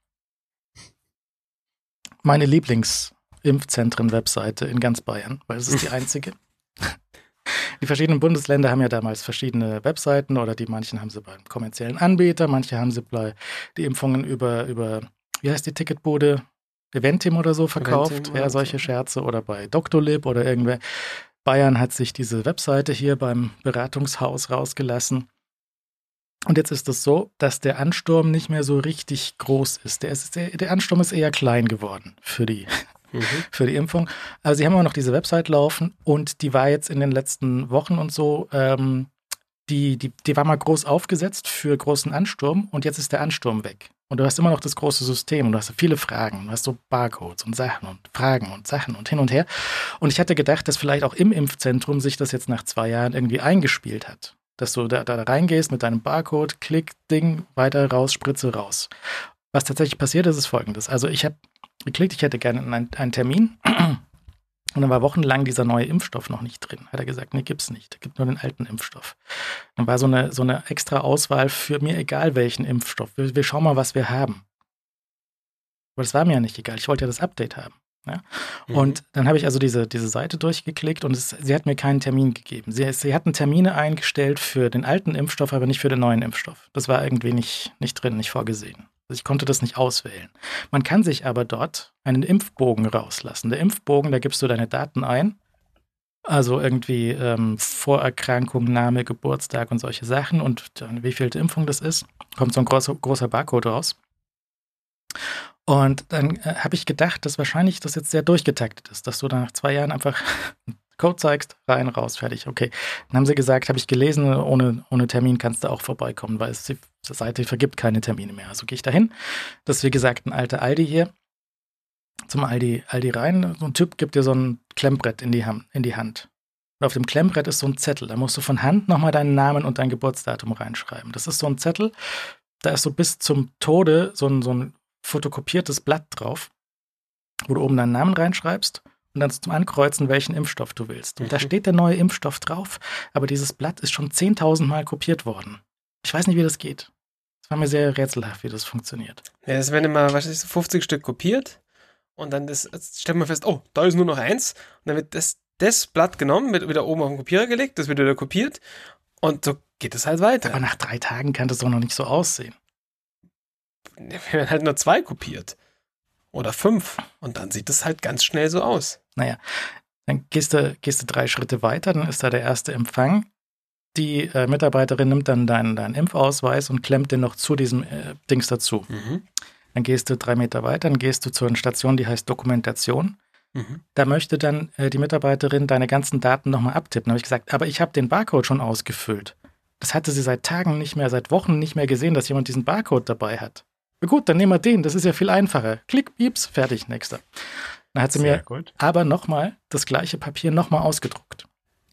Speaker 2: Meine Lieblings-Impfzentren-Webseite in ganz Bayern, weil es ist die einzige. Die verschiedenen Bundesländer haben ja damals verschiedene Webseiten oder die manchen haben sie beim kommerziellen Anbieter, manche haben sie bei die Impfungen über, über wie heißt die Ticketbude? Eventim oder so verkauft, Eventim ja, solche so. Scherze oder bei Doctolib oder irgendwer. Bayern hat sich diese Webseite hier beim Beratungshaus rausgelassen. Und jetzt ist es so, dass der Ansturm nicht mehr so richtig groß ist. Der, ist, der, der Ansturm ist eher klein geworden für die, mhm. für die Impfung. Aber sie haben immer noch diese Website laufen und die war jetzt in den letzten Wochen und so, ähm, die, die, die war mal groß aufgesetzt für großen Ansturm und jetzt ist der Ansturm weg. Und du hast immer noch das große System und du hast viele Fragen. Du hast so Barcodes und Sachen und Fragen und Sachen und hin und her. Und ich hatte gedacht, dass vielleicht auch im Impfzentrum sich das jetzt nach zwei Jahren irgendwie eingespielt hat. Dass du da, da reingehst mit deinem Barcode, Klick, Ding, weiter raus, Spritze raus. Was tatsächlich passiert ist, ist folgendes. Also ich habe geklickt, ich hätte gerne einen, einen Termin und dann war wochenlang dieser neue Impfstoff noch nicht drin. Hat er gesagt, nee, gibt's nicht. Es gibt nur den alten Impfstoff. Dann war so eine, so eine extra Auswahl für mir egal welchen Impfstoff. Wir, wir schauen mal, was wir haben. Aber das war mir ja nicht egal. Ich wollte ja das Update haben. Ja? Mhm. Und dann habe ich also diese, diese Seite durchgeklickt und es, sie hat mir keinen Termin gegeben. Sie, sie hatten Termine eingestellt für den alten Impfstoff, aber nicht für den neuen Impfstoff. Das war irgendwie nicht, nicht drin, nicht vorgesehen. Also ich konnte das nicht auswählen. Man kann sich aber dort einen Impfbogen rauslassen. Der Impfbogen, da gibst du deine Daten ein. Also irgendwie ähm, Vorerkrankung, Name, Geburtstag und solche Sachen und dann, wie viel Impfung das ist. Kommt so ein großer, großer Barcode raus. Und dann äh, habe ich gedacht, dass wahrscheinlich das jetzt sehr durchgetaktet ist, dass du dann nach zwei Jahren einfach Code zeigst, rein, raus, fertig. Okay. Dann haben sie gesagt, habe ich gelesen, ohne, ohne Termin kannst du auch vorbeikommen, weil es, die Seite vergibt keine Termine mehr. Also gehe ich dahin. Das ist wie gesagt ein alter Aldi hier. Zum Aldi, Aldi rein. So ein Typ gibt dir so ein Klemmbrett in die, Hand, in die Hand. Und auf dem Klemmbrett ist so ein Zettel. Da musst du von Hand nochmal deinen Namen und dein Geburtsdatum reinschreiben. Das ist so ein Zettel, da ist so bis zum Tode so ein, so ein fotokopiertes Blatt drauf, wo du oben deinen Namen reinschreibst und dann zum Ankreuzen, welchen Impfstoff du willst. Und da
Speaker 4: Mhm.
Speaker 2: steht der neue Impfstoff drauf, aber dieses Blatt ist schon 10.000 Mal kopiert worden. Ich weiß nicht, wie das geht. Es war mir sehr rätselhaft, wie das funktioniert.
Speaker 4: Ja, das werden immer, was ist, 50 Stück kopiert und dann das, stellt man fest, oh, da ist nur noch eins und dann wird das, das Blatt genommen, wird wieder oben auf den Kopierer gelegt, das wird wieder kopiert und so geht es halt weiter.
Speaker 2: Aber nach drei Tagen kann das doch noch nicht so aussehen.
Speaker 4: Wir werden halt nur zwei kopiert. Oder fünf. Und dann sieht es halt ganz schnell so aus.
Speaker 2: Naja, dann gehst du, gehst du drei Schritte weiter, dann ist da der erste Empfang. Die äh, Mitarbeiterin nimmt dann deinen, deinen Impfausweis und klemmt den noch zu diesem äh, Dings dazu.
Speaker 4: Mhm.
Speaker 2: Dann gehst du drei Meter weiter, dann gehst du zu einer Station, die heißt Dokumentation.
Speaker 4: Mhm.
Speaker 2: Da möchte dann äh, die Mitarbeiterin deine ganzen Daten nochmal abtippen. Da habe ich gesagt, aber ich habe den Barcode schon ausgefüllt. Das hatte sie seit Tagen nicht mehr, seit Wochen nicht mehr gesehen, dass jemand diesen Barcode dabei hat. Na gut, dann nehmen wir den, das ist ja viel einfacher. Klick, pieps, fertig, nächster. Dann hat sie mir
Speaker 5: gut.
Speaker 2: aber nochmal das gleiche Papier nochmal ausgedruckt.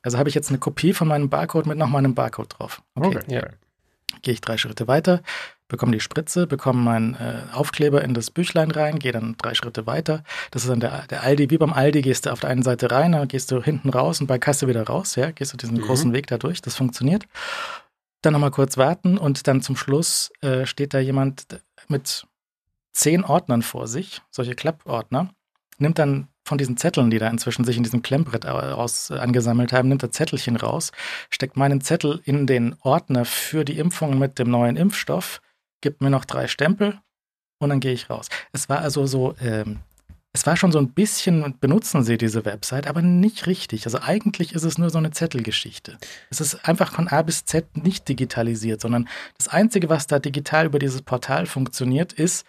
Speaker 2: Also habe ich jetzt eine Kopie von meinem Barcode mit nochmal einem Barcode drauf. Okay,
Speaker 4: Ja.
Speaker 2: gehe ich drei Schritte weiter, bekomme die Spritze, bekomme meinen äh, Aufkleber in das Büchlein rein, gehe dann drei Schritte weiter. Das ist dann der, der Aldi, wie beim Aldi gehst du auf der einen Seite rein, dann gehst du hinten raus und bei Kasse wieder raus, ja, gehst du diesen
Speaker 4: Mhm.
Speaker 2: großen Weg da durch, das funktioniert. Dann nochmal kurz warten und dann zum Schluss äh, steht da jemand mit zehn Ordnern vor sich, solche Klappordner, nimmt dann von diesen Zetteln, die da inzwischen sich in diesem Klemmbrett aus, äh, angesammelt haben, nimmt er Zettelchen raus, steckt meinen Zettel in den Ordner für die Impfung mit dem neuen Impfstoff, gibt mir noch drei Stempel und dann gehe ich raus. Es war also so, ähm, es war schon so ein bisschen, benutzen Sie diese Website, aber nicht richtig. Also eigentlich ist es nur so eine Zettelgeschichte. Es ist einfach von A bis Z nicht digitalisiert, sondern das Einzige, was da digital über dieses Portal funktioniert, ist,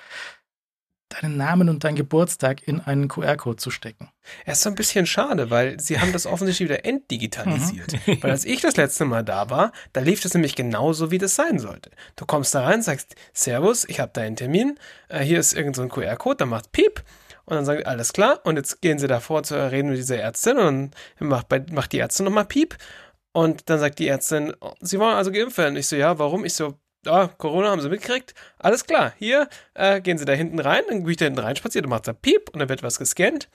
Speaker 2: deinen Namen und deinen Geburtstag in einen QR-Code zu stecken.
Speaker 4: Er ist so ein bisschen schade, weil sie haben das offensichtlich wieder entdigitalisiert. Weil als ich das letzte Mal da war, da lief das nämlich genauso, wie das sein sollte. Du kommst da rein, sagst, Servus, ich habe deinen Termin, äh, hier ist irgendein so QR-Code, dann macht Piep und dann sagt alles klar und jetzt gehen sie davor zu reden mit dieser Ärztin und dann macht, bei, macht die Ärztin nochmal Piep und dann sagt die Ärztin, sie wollen also geimpft werden. Ich so, ja, warum? Ich so, ja, Corona haben sie mitgekriegt. Alles klar, hier äh, gehen sie da hinten rein, dann bin ich da hinten rein spaziert, dann macht er Piep und dann wird was gescannt.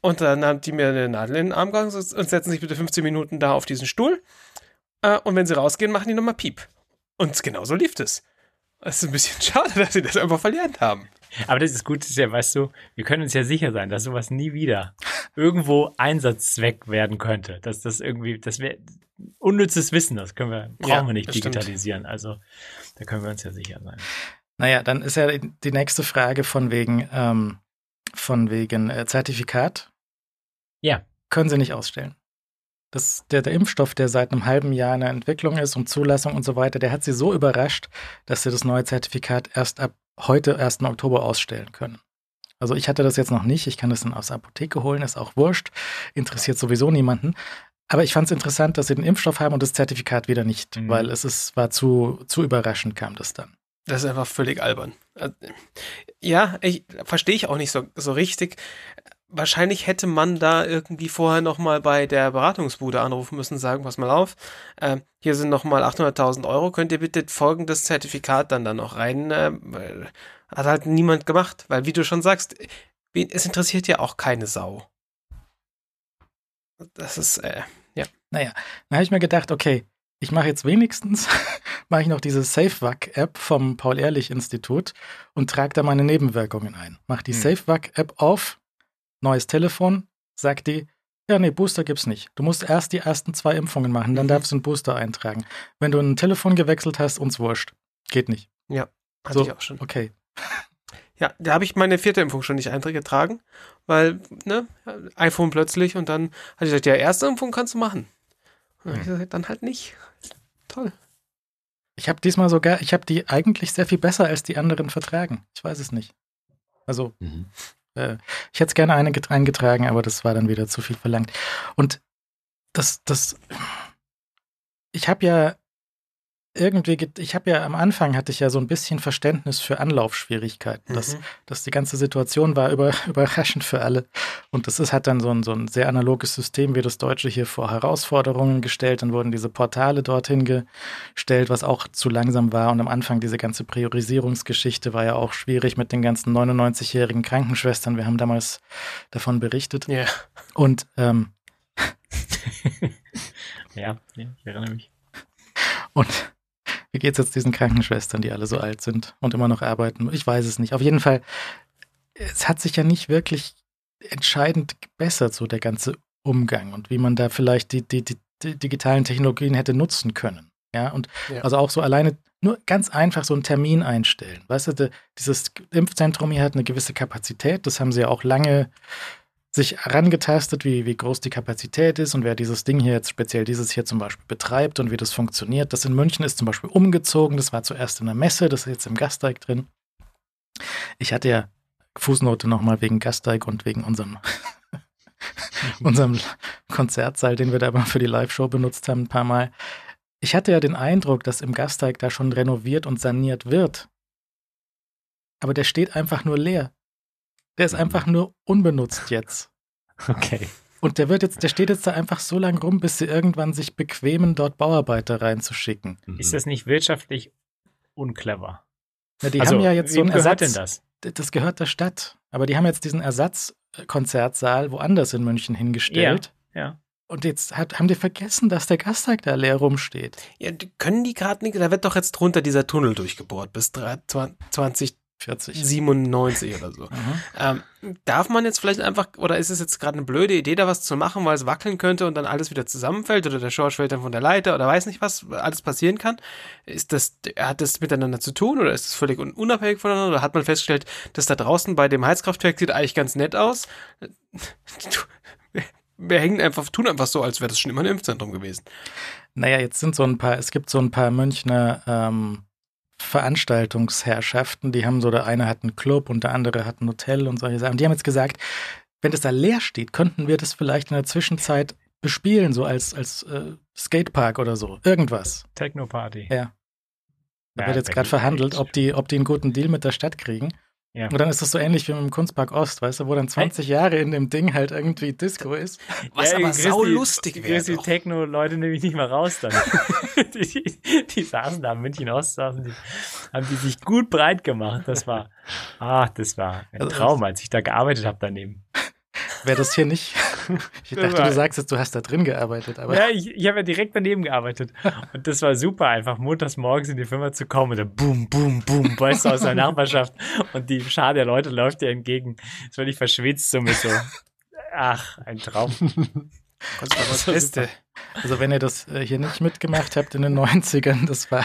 Speaker 4: Und dann haben die mir eine Nadel in den Arm gehangen und setzen sich bitte 15 Minuten da auf diesen Stuhl. Äh, und wenn sie rausgehen, machen die nochmal Piep. Und genau so lief es. Es ist ein bisschen schade, dass sie das einfach verlernt haben.
Speaker 5: Aber das ist gut, das ist ja, weißt du, wir können uns ja sicher sein, dass sowas nie wieder irgendwo Einsatzzweck werden könnte. Dass das irgendwie, das wäre unnützes Wissen, das können wir, brauchen
Speaker 4: Ja,
Speaker 5: wir nicht
Speaker 4: das stimmt.
Speaker 5: digitalisieren. Also da können wir uns ja sicher sein.
Speaker 2: Naja, dann ist ja die nächste Frage von wegen, ähm, von wegen äh, Zertifikat.
Speaker 5: Ja.
Speaker 2: Können sie nicht ausstellen. Das, der, der Impfstoff, der seit einem halben Jahr in der Entwicklung ist und Zulassung und so weiter, der hat sie so überrascht, dass sie das neue Zertifikat erst ab heute, 1. Oktober, ausstellen können. Also ich hatte das jetzt noch nicht, ich kann das dann aus der Apotheke holen, ist auch wurscht, interessiert sowieso niemanden. Aber ich fand es interessant, dass sie den Impfstoff haben und das Zertifikat wieder nicht,
Speaker 5: Mhm.
Speaker 2: weil es ist, war zu, zu überraschend, kam das dann.
Speaker 4: Das ist einfach völlig albern. Äh, Ja, ich verstehe ich auch nicht so, so richtig. Wahrscheinlich hätte man da irgendwie vorher nochmal bei der Beratungsbude anrufen müssen, sagen, pass mal auf, äh, hier sind nochmal 800.000 Euro, könnt ihr bitte folgendes Zertifikat dann da noch rein? Äh, hat halt niemand gemacht, weil wie du schon sagst, es interessiert ja auch keine Sau. Das ist, äh,
Speaker 2: Naja, dann habe ich mir gedacht, okay, ich mache jetzt wenigstens, mache ich noch diese SafeVac-App vom Paul-Ehrlich-Institut und trage da meine Nebenwirkungen ein. Mach die
Speaker 5: Hm.
Speaker 2: SafeVac-App auf, neues Telefon, sagt die, ja, nee, Booster gibt's nicht. Du musst erst die ersten zwei Impfungen machen, dann
Speaker 4: Mhm.
Speaker 2: darfst du einen Booster eintragen. Wenn du ein Telefon gewechselt hast, uns wurscht. Geht nicht.
Speaker 4: hatte
Speaker 2: So.
Speaker 4: ich auch schon.
Speaker 2: Okay.
Speaker 4: Ja, da habe ich meine vierte Impfung schon nicht eingetragen, weil, ne, iPhone plötzlich und dann hatte ich gesagt, ja, erste Impfung kannst du machen. Und dann, hab ich gesagt, dann halt nicht. Toll.
Speaker 2: Ich habe diesmal sogar, ich habe die eigentlich sehr viel besser als die anderen vertragen. Ich weiß es nicht. Also
Speaker 3: Mhm.
Speaker 2: Äh, ich hätte es gerne eine get- eingetragen, aber das war dann wieder zu viel verlangt. Und das, das, ich habe ja irgendwie, get- ich habe ja am Anfang hatte ich ja so ein bisschen Verständnis für Anlaufschwierigkeiten.
Speaker 4: Mhm.
Speaker 2: dass die ganze Situation war über, überraschend für alle. Und das ist, hat dann so ein, so ein sehr analoges System wie das Deutsche hier vor Herausforderungen gestellt. Dann wurden diese Portale dorthin gestellt, was auch zu langsam war. Und am Anfang diese ganze Priorisierungsgeschichte war ja auch schwierig mit den ganzen 99-jährigen Krankenschwestern. Wir haben damals davon berichtet.
Speaker 4: Ja.
Speaker 2: Und ähm,
Speaker 5: Ja, ja, ich erinnere mich.
Speaker 2: Und wie geht's jetzt diesen Krankenschwestern, die alle so alt sind und immer noch arbeiten? Ich weiß es nicht. Auf jeden Fall, es hat sich ja nicht wirklich entscheidend gebessert, so der ganze Umgang und wie man da vielleicht die, die, die, die digitalen Technologien hätte nutzen können. Ja, und
Speaker 4: Ja.
Speaker 2: also auch so alleine nur ganz einfach so einen Termin einstellen. Weißt du, dieses Impfzentrum hier hat eine gewisse Kapazität. Das haben sie ja auch lange sich herangetastet, wie, wie groß die Kapazität ist und wer dieses Ding hier jetzt speziell dieses hier zum Beispiel betreibt und wie das funktioniert. Das in München ist zum Beispiel umgezogen. Das war zuerst in der Messe, das ist jetzt im Gasteig drin. Ich hatte ja Fußnote nochmal wegen Gasteig und wegen unserem, unserem Konzertsaal, den wir da mal für die Live-Show benutzt haben, ein paar Mal. Ich hatte ja den Eindruck, dass im Gasteig da schon renoviert und saniert wird. Aber der steht einfach nur leer. Der ist einfach nur unbenutzt jetzt.
Speaker 3: Okay.
Speaker 2: Und der wird jetzt, der steht jetzt da einfach so lang rum, bis sie irgendwann sich bequemen, dort Bauarbeiter reinzuschicken.
Speaker 5: Ist das nicht wirtschaftlich unclever?
Speaker 2: Na, die
Speaker 5: also,
Speaker 2: haben ja jetzt so einen
Speaker 5: gehört
Speaker 2: Ersatz.
Speaker 5: denn das?
Speaker 2: Das gehört der Stadt. Aber die haben jetzt diesen Ersatzkonzertsaal woanders in München hingestellt.
Speaker 5: Ja.
Speaker 2: Und jetzt hat, haben die vergessen, dass der Gasteig da leer rumsteht.
Speaker 4: Ja, die- können die gerade nicht, da wird doch jetzt drunter dieser Tunnel durchgebohrt bis 3 2097
Speaker 2: 40.
Speaker 4: oder so.
Speaker 2: Mhm.
Speaker 4: Ähm, darf man jetzt vielleicht einfach, oder ist es jetzt gerade eine blöde Idee, da was zu machen, weil es wackeln könnte und dann alles wieder zusammenfällt oder der Schorsch fällt dann von der Leiter oder weiß nicht was, alles passieren kann? Ist das, hat das miteinander zu tun oder ist es völlig un unabhängig voneinander oder hat man festgestellt, dass da draußen bei dem Heizkraftwerk sieht eigentlich ganz nett aus? Wir hängen einfach, tun einfach so, als wäre das schon immer ein Impfzentrum gewesen.
Speaker 2: Naja, jetzt sind so ein paar, es gibt so ein paar Münchner ähm, Veranstaltungsherrschaften, die haben so, der eine hat einen Club und der andere hat ein Hotel und solche Sachen. Und die haben jetzt gesagt, wenn das da leer steht, könnten wir das vielleicht in der Zwischenzeit bespielen, so als, als äh, Skatepark oder so. Irgendwas.
Speaker 5: Techno-Party.
Speaker 2: Ja. Da
Speaker 5: Ja,
Speaker 2: wird jetzt gerade verhandelt, ob die, ob die einen guten Deal mit der Stadt kriegen.
Speaker 5: Ja.
Speaker 2: Und dann ist das so ähnlich wie mit dem Kunstpark Ost, weißt du, wo dann 20 Jahre in dem Ding halt irgendwie Disco ist.
Speaker 4: Was aber
Speaker 5: grüß
Speaker 4: saulustig
Speaker 5: die-
Speaker 4: wäre
Speaker 5: Die. Techno-Leute nehme ich nicht mal raus dann. die, die, die saßen da in München Ost, saßen die, haben die sich gut breit gemacht. Das war, ach, das war ein
Speaker 2: Also-
Speaker 5: Traum, als ich da gearbeitet habe daneben.
Speaker 2: Wäre das hier nicht. Ich dachte, du sagst jetzt, du hast da drin gearbeitet, aber.
Speaker 5: Ja, ich, ich habe ja direkt daneben gearbeitet. Und das war super, einfach montags morgens in die Firma zu kommen und dann boom, boom, boom, weißt du, aus der Nachbarschaft. Und die Schar der Leute läuft dir entgegen. Das war ich verschwitzt so mit so. Ach, ein Traum.
Speaker 4: Das war das Beste.
Speaker 2: Also wenn ihr das äh, hier nicht mitgemacht habt in den 90ern, das war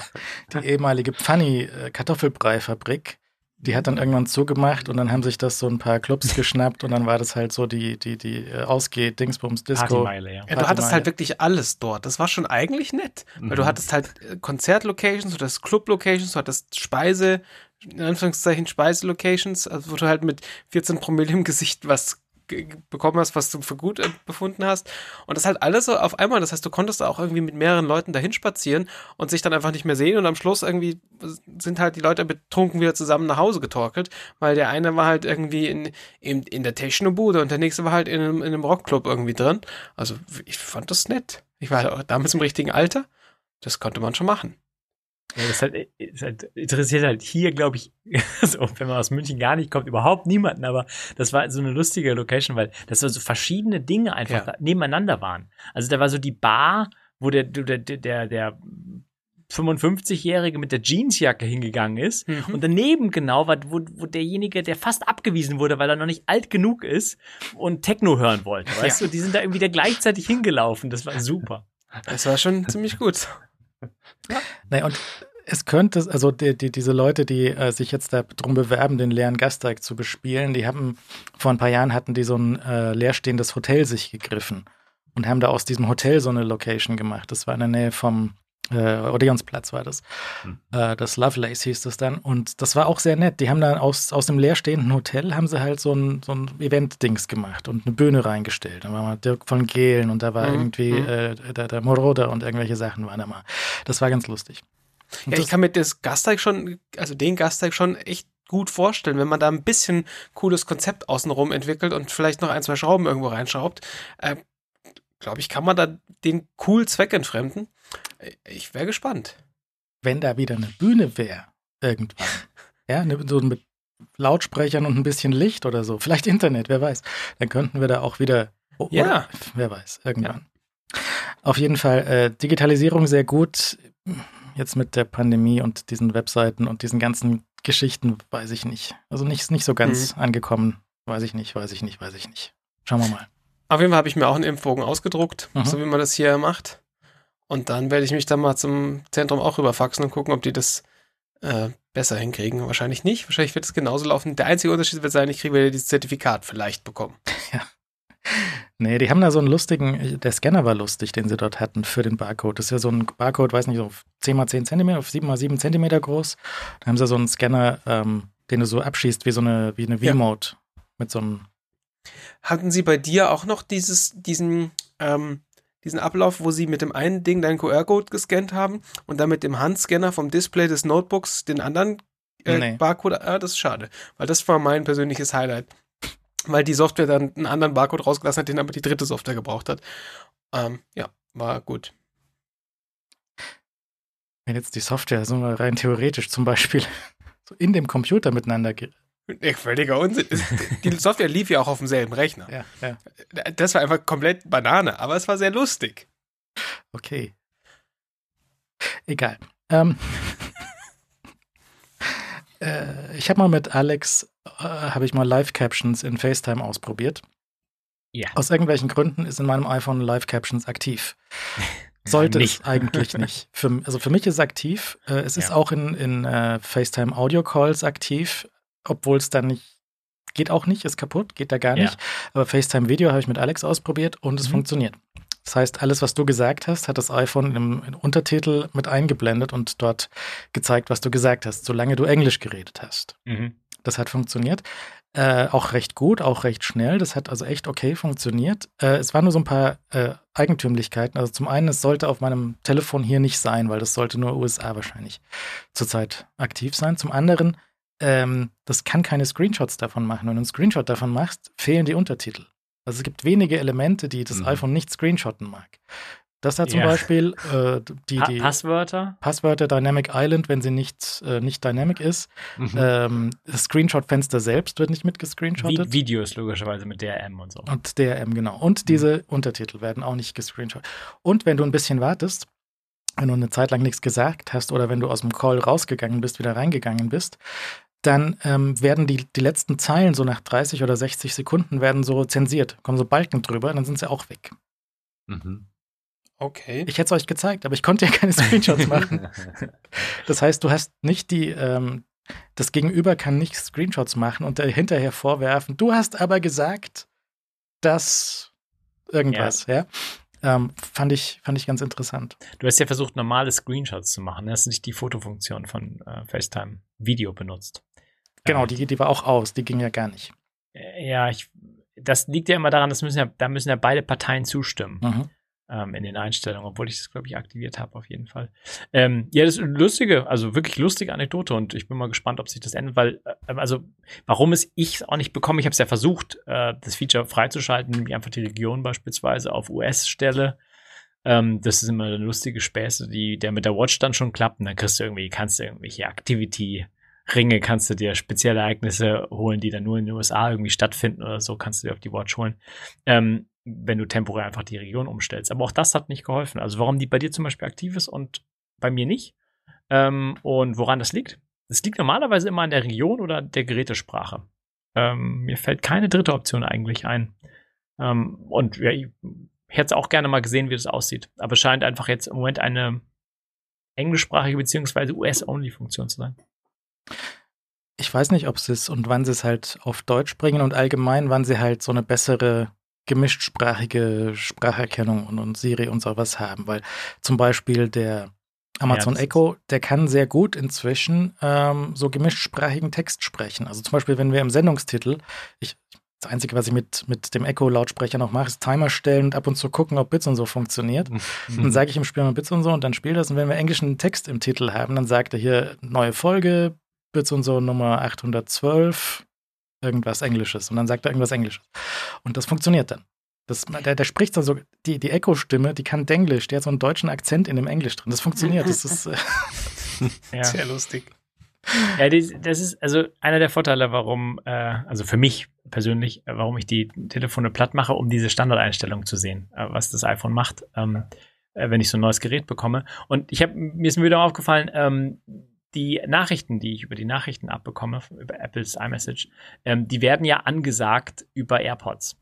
Speaker 2: die ehemalige Pfanni äh, Kartoffelbrei-Fabrik. Die hat dann irgendwann zugemacht und dann haben sich das so ein paar Clubs geschnappt und dann war das halt so die, die, die äh, Ausgeh-Dingsbums Disco.
Speaker 5: Partymeile, ja.
Speaker 4: Ja, du hattest halt wirklich alles dort. Das war schon eigentlich nett. Weil du
Speaker 3: Mhm.
Speaker 4: hattest halt äh, Konzertlocations, du hattest Club-Locations, du hattest Speise, in Anführungszeichen Speise-Locations, also wo du halt mit 14 Promille im Gesicht was bekommen hast, was du für gut äh, befunden hast. Und das halt alles so auf einmal. Das heißt, du konntest auch irgendwie mit mehreren Leuten dahin spazieren und sich dann einfach nicht mehr sehen. Und am Schluss irgendwie sind halt die Leute betrunken wieder zusammen nach Hause getorkelt, weil der eine war halt irgendwie in, in, in der Techno-Bude und der nächste war halt in einem, in einem Rockclub irgendwie drin. Also ich fand das nett. Ich war damals im richtigen Alter. Das konnte man schon machen.
Speaker 5: Das halt, ist halt, interessiert halt hier, glaube ich, so, wenn man aus München gar nicht kommt, überhaupt niemanden, aber das war so eine lustige Location, weil das so verschiedene Dinge einfach
Speaker 4: Ja.
Speaker 5: nebeneinander waren. Also da war so die Bar, wo der, der, der, der, der 55-Jährige mit der Jeansjacke hingegangen ist.
Speaker 4: Mhm.
Speaker 5: Und daneben genau war, wo, wo derjenige, der fast abgewiesen wurde, weil er noch nicht alt genug ist und Techno hören wollte. Weißt
Speaker 4: Ja.
Speaker 5: du, die sind da irgendwie da gleichzeitig hingelaufen. Das war super.
Speaker 4: Das war schon ziemlich gut.
Speaker 2: Nee, und es könnte, also die, die, diese Leute, die äh, sich jetzt darum bewerben, den leeren Gasteig zu bespielen, die haben vor ein paar Jahren hatten die so ein äh, leerstehendes Hotel sich gegriffen und haben da aus diesem Hotel so eine Location gemacht. Das war in der Nähe vom Äh, Odeonsplatz war das.
Speaker 3: Hm.
Speaker 2: Äh, das Lovelace hieß das dann. Und das war auch sehr nett. Die haben dann aus, aus dem leerstehenden Hotel haben sie halt so ein, so ein Event-Dings gemacht und eine Bühne reingestellt. Da war mal Dirk von Gehlen und da war
Speaker 4: Mhm,
Speaker 2: irgendwie
Speaker 4: mhm.
Speaker 2: äh, der, der Moroder und irgendwelche Sachen waren da mal. Das war ganz lustig. Und
Speaker 4: Ja, ich kann mir das Gasteig schon, also den Gasteig schon echt gut vorstellen, wenn man da ein bisschen cooles Konzept außenrum entwickelt und vielleicht noch ein, zwei Schrauben irgendwo reinschraubt. Äh, Glaube ich, kann man da den cool Zweck entfremden. Ich wäre gespannt.
Speaker 2: wenn da wieder eine Bühne wäre, irgendwann, ja, ne, so mit Lautsprechern und ein bisschen Licht oder so, vielleicht Internet, wer weiß, dann könnten wir da auch wieder, oh,
Speaker 4: Ja.
Speaker 2: oder, wer weiß, irgendwann. Auf jeden Fall, äh, Digitalisierung sehr gut. Jetzt mit der Pandemie und diesen Webseiten und diesen ganzen Geschichten, weiß ich nicht. Also nicht, nicht so ganz angekommen. Weiß ich nicht, weiß ich nicht, weiß ich nicht. Schauen wir mal.
Speaker 4: Auf jeden Fall habe ich mir auch einen Impfbogen ausgedruckt,
Speaker 2: Mhm.
Speaker 4: so wie man das hier macht. Und dann werde ich mich dann mal zum Zentrum auch rüberfaxen und gucken, ob die das äh, besser hinkriegen. Wahrscheinlich nicht. Wahrscheinlich wird es genauso laufen. Der einzige Unterschied wird sein, ich kriege wieder dieses Zertifikat vielleicht bekommen.
Speaker 2: Nee, die haben da so einen lustigen, der Scanner war lustig, den sie dort hatten für den Barcode. Das ist ja so ein Barcode, weiß nicht, so auf 10 mal 10 Zentimeter, auf 7 mal 7 Zentimeter groß. Da haben sie so einen Scanner, ähm, den du so abschießt wie so eine, wie eine
Speaker 4: Ja.
Speaker 2: V-Mode. Mit so einem,
Speaker 4: Hatten Sie bei dir auch noch dieses, diesen, ähm, diesen Ablauf, wo Sie mit dem einen Ding deinen QR-Code gescannt haben und dann mit dem Handscanner vom Display des Notebooks den anderen äh,
Speaker 2: Nee.
Speaker 4: Barcode? Ah, das ist schade, weil das war mein persönliches Highlight. Weil die Software dann einen anderen Barcode rausgelassen hat, den aber die dritte Software gebraucht hat. Ähm, ja, war gut.
Speaker 2: wenn jetzt die Software so mal rein theoretisch zum Beispiel so in dem Computer miteinander
Speaker 4: Ja, völliger Unsinn. Die Software lief ja auch auf demselben Rechner.
Speaker 2: Ja, ja,
Speaker 4: Das war einfach komplett Banane, aber es war sehr lustig.
Speaker 2: okay. Egal. Ähm, äh, ich habe mal mit Alex, äh, habe ich mal Live-Captions in FaceTime ausprobiert.
Speaker 5: Ja.
Speaker 2: Aus irgendwelchen Gründen ist in meinem iPhone Live Captions aktiv. Sollte
Speaker 5: Nicht.
Speaker 2: es eigentlich nicht. Für, also für mich ist es aktiv. Äh, es ist
Speaker 5: Ja.
Speaker 2: auch in, in äh, FaceTime Audio Calls aktiv, obwohl es dann nicht, geht auch nicht, ist kaputt, geht da gar
Speaker 5: Ja.
Speaker 2: nicht. Aber FaceTime Video habe ich mit Alex ausprobiert und es
Speaker 5: Mhm.
Speaker 2: funktioniert. Das heißt, alles, was du gesagt hast, hat das iPhone im, im Untertitel mit eingeblendet und dort gezeigt, was du gesagt hast, solange du Englisch geredet hast.
Speaker 5: Mhm.
Speaker 2: Das hat funktioniert. Äh, auch recht gut, auch recht schnell. Das hat also echt okay funktioniert. Äh, es waren nur so ein paar äh, Eigentümlichkeiten. Also zum einen, es sollte auf meinem Telefon hier nicht sein, weil das sollte nur USA wahrscheinlich zurzeit aktiv sein. Zum anderen, ähm, das kann keine Screenshots davon machen. Wenn du einen Screenshot davon machst, fehlen die Untertitel. Also es gibt wenige Elemente, die das
Speaker 3: Mhm.
Speaker 2: iPhone nicht screenshotten mag. Das hat zum
Speaker 5: Ja.
Speaker 2: Beispiel äh, die,
Speaker 5: Pa
Speaker 2: die
Speaker 5: Passwörter?
Speaker 2: Passwörter Dynamic Island, wenn sie nicht, äh, nicht dynamic ist.
Speaker 3: Mhm.
Speaker 2: Ähm, das Screenshot-Fenster selbst wird nicht
Speaker 5: Vi
Speaker 2: mitgescreenshottet.
Speaker 5: Videos logischerweise mit DRM und so.
Speaker 2: Und DRM, genau. Und diese Untertitel werden auch nicht gescreenshottet. Und wenn du ein bisschen wartest, wenn du eine Zeit lang nichts gesagt hast oder wenn du aus dem Call rausgegangen bist, wieder reingegangen bist, dann ähm, werden die, die letzten Zeilen so nach 30 oder 60 Sekunden werden so zensiert, kommen so Balken drüber, dann sind sie auch weg.
Speaker 3: Mhm.
Speaker 4: Okay.
Speaker 2: Ich hätte es euch gezeigt, aber ich konnte ja keine Screenshots machen. Das heißt, du hast nicht die, ähm, das Gegenüber kann nicht Screenshots machen und hinterher vorwerfen, du hast aber gesagt, dass irgendwas, ja. Ähm, fand, ich, fand ich ganz interessant.
Speaker 5: Du hast ja versucht, normale Screenshots zu machen. Du hast nicht die Fotofunktion von äh, FaceTime Video benutzt.
Speaker 2: Genau,
Speaker 5: Äh,
Speaker 2: die, die war auch aus, die ging ja gar nicht.
Speaker 5: äh, Ja, ich, das liegt ja immer daran, das müssen ja, da müssen ja beide Parteien zustimmen
Speaker 2: Mhm.
Speaker 5: ähm, in den Einstellungen, obwohl ich das, glaube ich, aktiviert habe, auf jeden Fall. Ähm, ja, das ist eine lustige, also wirklich lustige Anekdote und ich bin mal gespannt, ob sich das ändert, weil, äh, also, warum es ich auch nicht bekomme, ich habe es ja versucht, äh, das Feature freizuschalten, nämlich einfach die Region beispielsweise auf US-Stelle. Ähm, das ist immer eine lustige Späße, die der mit der Watch dann schon klappt und dann kriegst du irgendwie, kannst du irgendwelche Activity Ringe kannst du dir spezielle Ereignisse holen, die dann nur in den USA irgendwie stattfinden oder so, kannst du dir auf die Watch holen, ähm, wenn du temporär einfach die Region umstellst. Aber auch das hat nicht geholfen. Also warum die bei dir zum Beispiel aktiv ist und bei mir nicht ähm, und woran das liegt? Das liegt normalerweise immer an der Region oder der Gerätesprache. Ähm, mir fällt keine dritte Option eigentlich ein. Ähm, und ja, ich hätte auch gerne mal gesehen, wie das aussieht. Aber es scheint einfach jetzt im Moment eine englischsprachige beziehungsweise US-Only-Funktion zu sein.
Speaker 2: Ich weiß nicht, ob sie es und wann sie es halt auf Deutsch bringen und allgemein, wann sie halt so eine bessere gemischtsprachige Spracherkennung und, und Siri und sowas haben, weil zum Beispiel der Amazon
Speaker 5: Ja,
Speaker 2: Echo, der kann sehr gut inzwischen ähm, so gemischtsprachigen Text sprechen. Also zum Beispiel, wenn wir im Sendungstitel, ich, das Einzige, was ich mit, mit dem Echo-Lautsprecher noch mache, ist Timer stellen und ab und zu gucken, ob Bits und so funktioniert. Dann sage ich ihm, spiel mal Bits und so und dann spielt das. Und wenn wir englischen Text im Titel haben, dann sagt er hier neue Folge, Bits und so Nummer 812, irgendwas Englisches. Und dann sagt er irgendwas Englisches. Und das funktioniert dann. Das, der, der spricht dann so, die, die Echo-Stimme, die kann Denglisch, der hat so einen deutschen Akzent in dem Englisch drin. Das funktioniert. Das ist, äh,
Speaker 5: Ja.
Speaker 4: Sehr lustig.
Speaker 5: Ja, das, das ist also einer der Vorteile, warum, äh, also für mich persönlich, äh, warum ich die Telefone platt mache, um diese Standardeinstellung zu sehen, äh, was das iPhone macht, ähm, äh, wenn ich so ein neues Gerät bekomme. Und ich habe mir ist mir wieder aufgefallen, ähm, die Nachrichten, die ich über die Nachrichten abbekomme, über Apples iMessage, ähm, die werden ja angesagt über AirPods.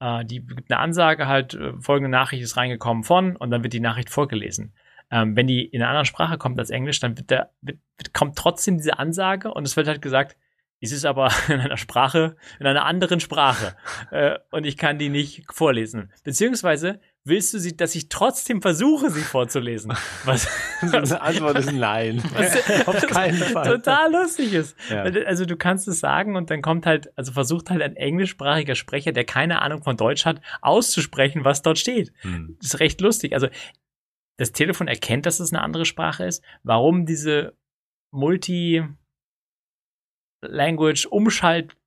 Speaker 5: Äh, die gibt eine Ansage halt, äh, folgende Nachricht ist reingekommen von und dann wird die Nachricht vorgelesen. Ähm, wenn die in einer anderen Sprache kommt als Englisch, dann wird der, wird, kommt trotzdem diese Ansage und es wird halt gesagt, es ist aber in einer Sprache, in einer anderen Sprache äh, und ich kann die nicht vorlesen. Beziehungsweise willst du sie, dass ich trotzdem versuche, sie vorzulesen? Was,
Speaker 3: Die Antwort ist nein.
Speaker 5: was
Speaker 3: Auf keinen Fall.
Speaker 5: total lustig ist.
Speaker 3: Ja.
Speaker 5: Also du kannst es sagen und dann kommt halt, also versucht halt ein englischsprachiger Sprecher, der keine Ahnung von Deutsch hat, auszusprechen, was dort steht.
Speaker 3: Hm.
Speaker 5: Das ist recht lustig. Also das Telefon erkennt, dass es eine andere Sprache ist. Warum diese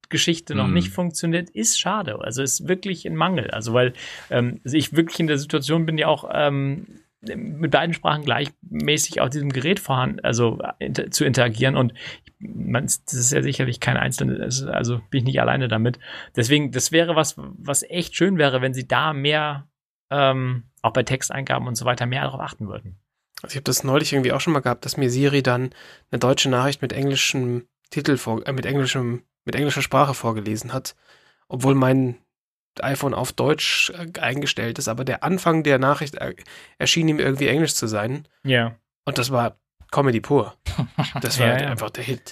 Speaker 5: Multi-Language-Umschaltgeschichte noch
Speaker 3: Mhm.
Speaker 5: nicht funktioniert, ist schade. Also ist wirklich ein Mangel. Also weil ähm, ich wirklich in der Situation bin, ja auch ähm, mit beiden Sprachen gleichmäßig auf diesem Gerät vorhanden, also inter zu interagieren und man, das ist ja sicherlich kein einzelnes, also bin ich nicht alleine damit. Deswegen, das wäre was, was echt schön wäre, wenn sie da mehr ähm, auch bei Texteingaben und so weiter mehr darauf achten würden.
Speaker 4: Also ich habe das neulich irgendwie auch schon mal gehabt, dass mir Siri dann eine deutsche Nachricht mit englischem Titel vor, äh, mit englischem, mit englischer Sprache vorgelesen hat, obwohl mein iPhone auf Deutsch äh, eingestellt ist, aber der Anfang der Nachricht äh, erschien ihm irgendwie Englisch zu sein
Speaker 5: Ja.
Speaker 4: und das war Comedy pur. Das war
Speaker 5: Ja,
Speaker 4: halt
Speaker 5: ja.
Speaker 4: einfach der Hit.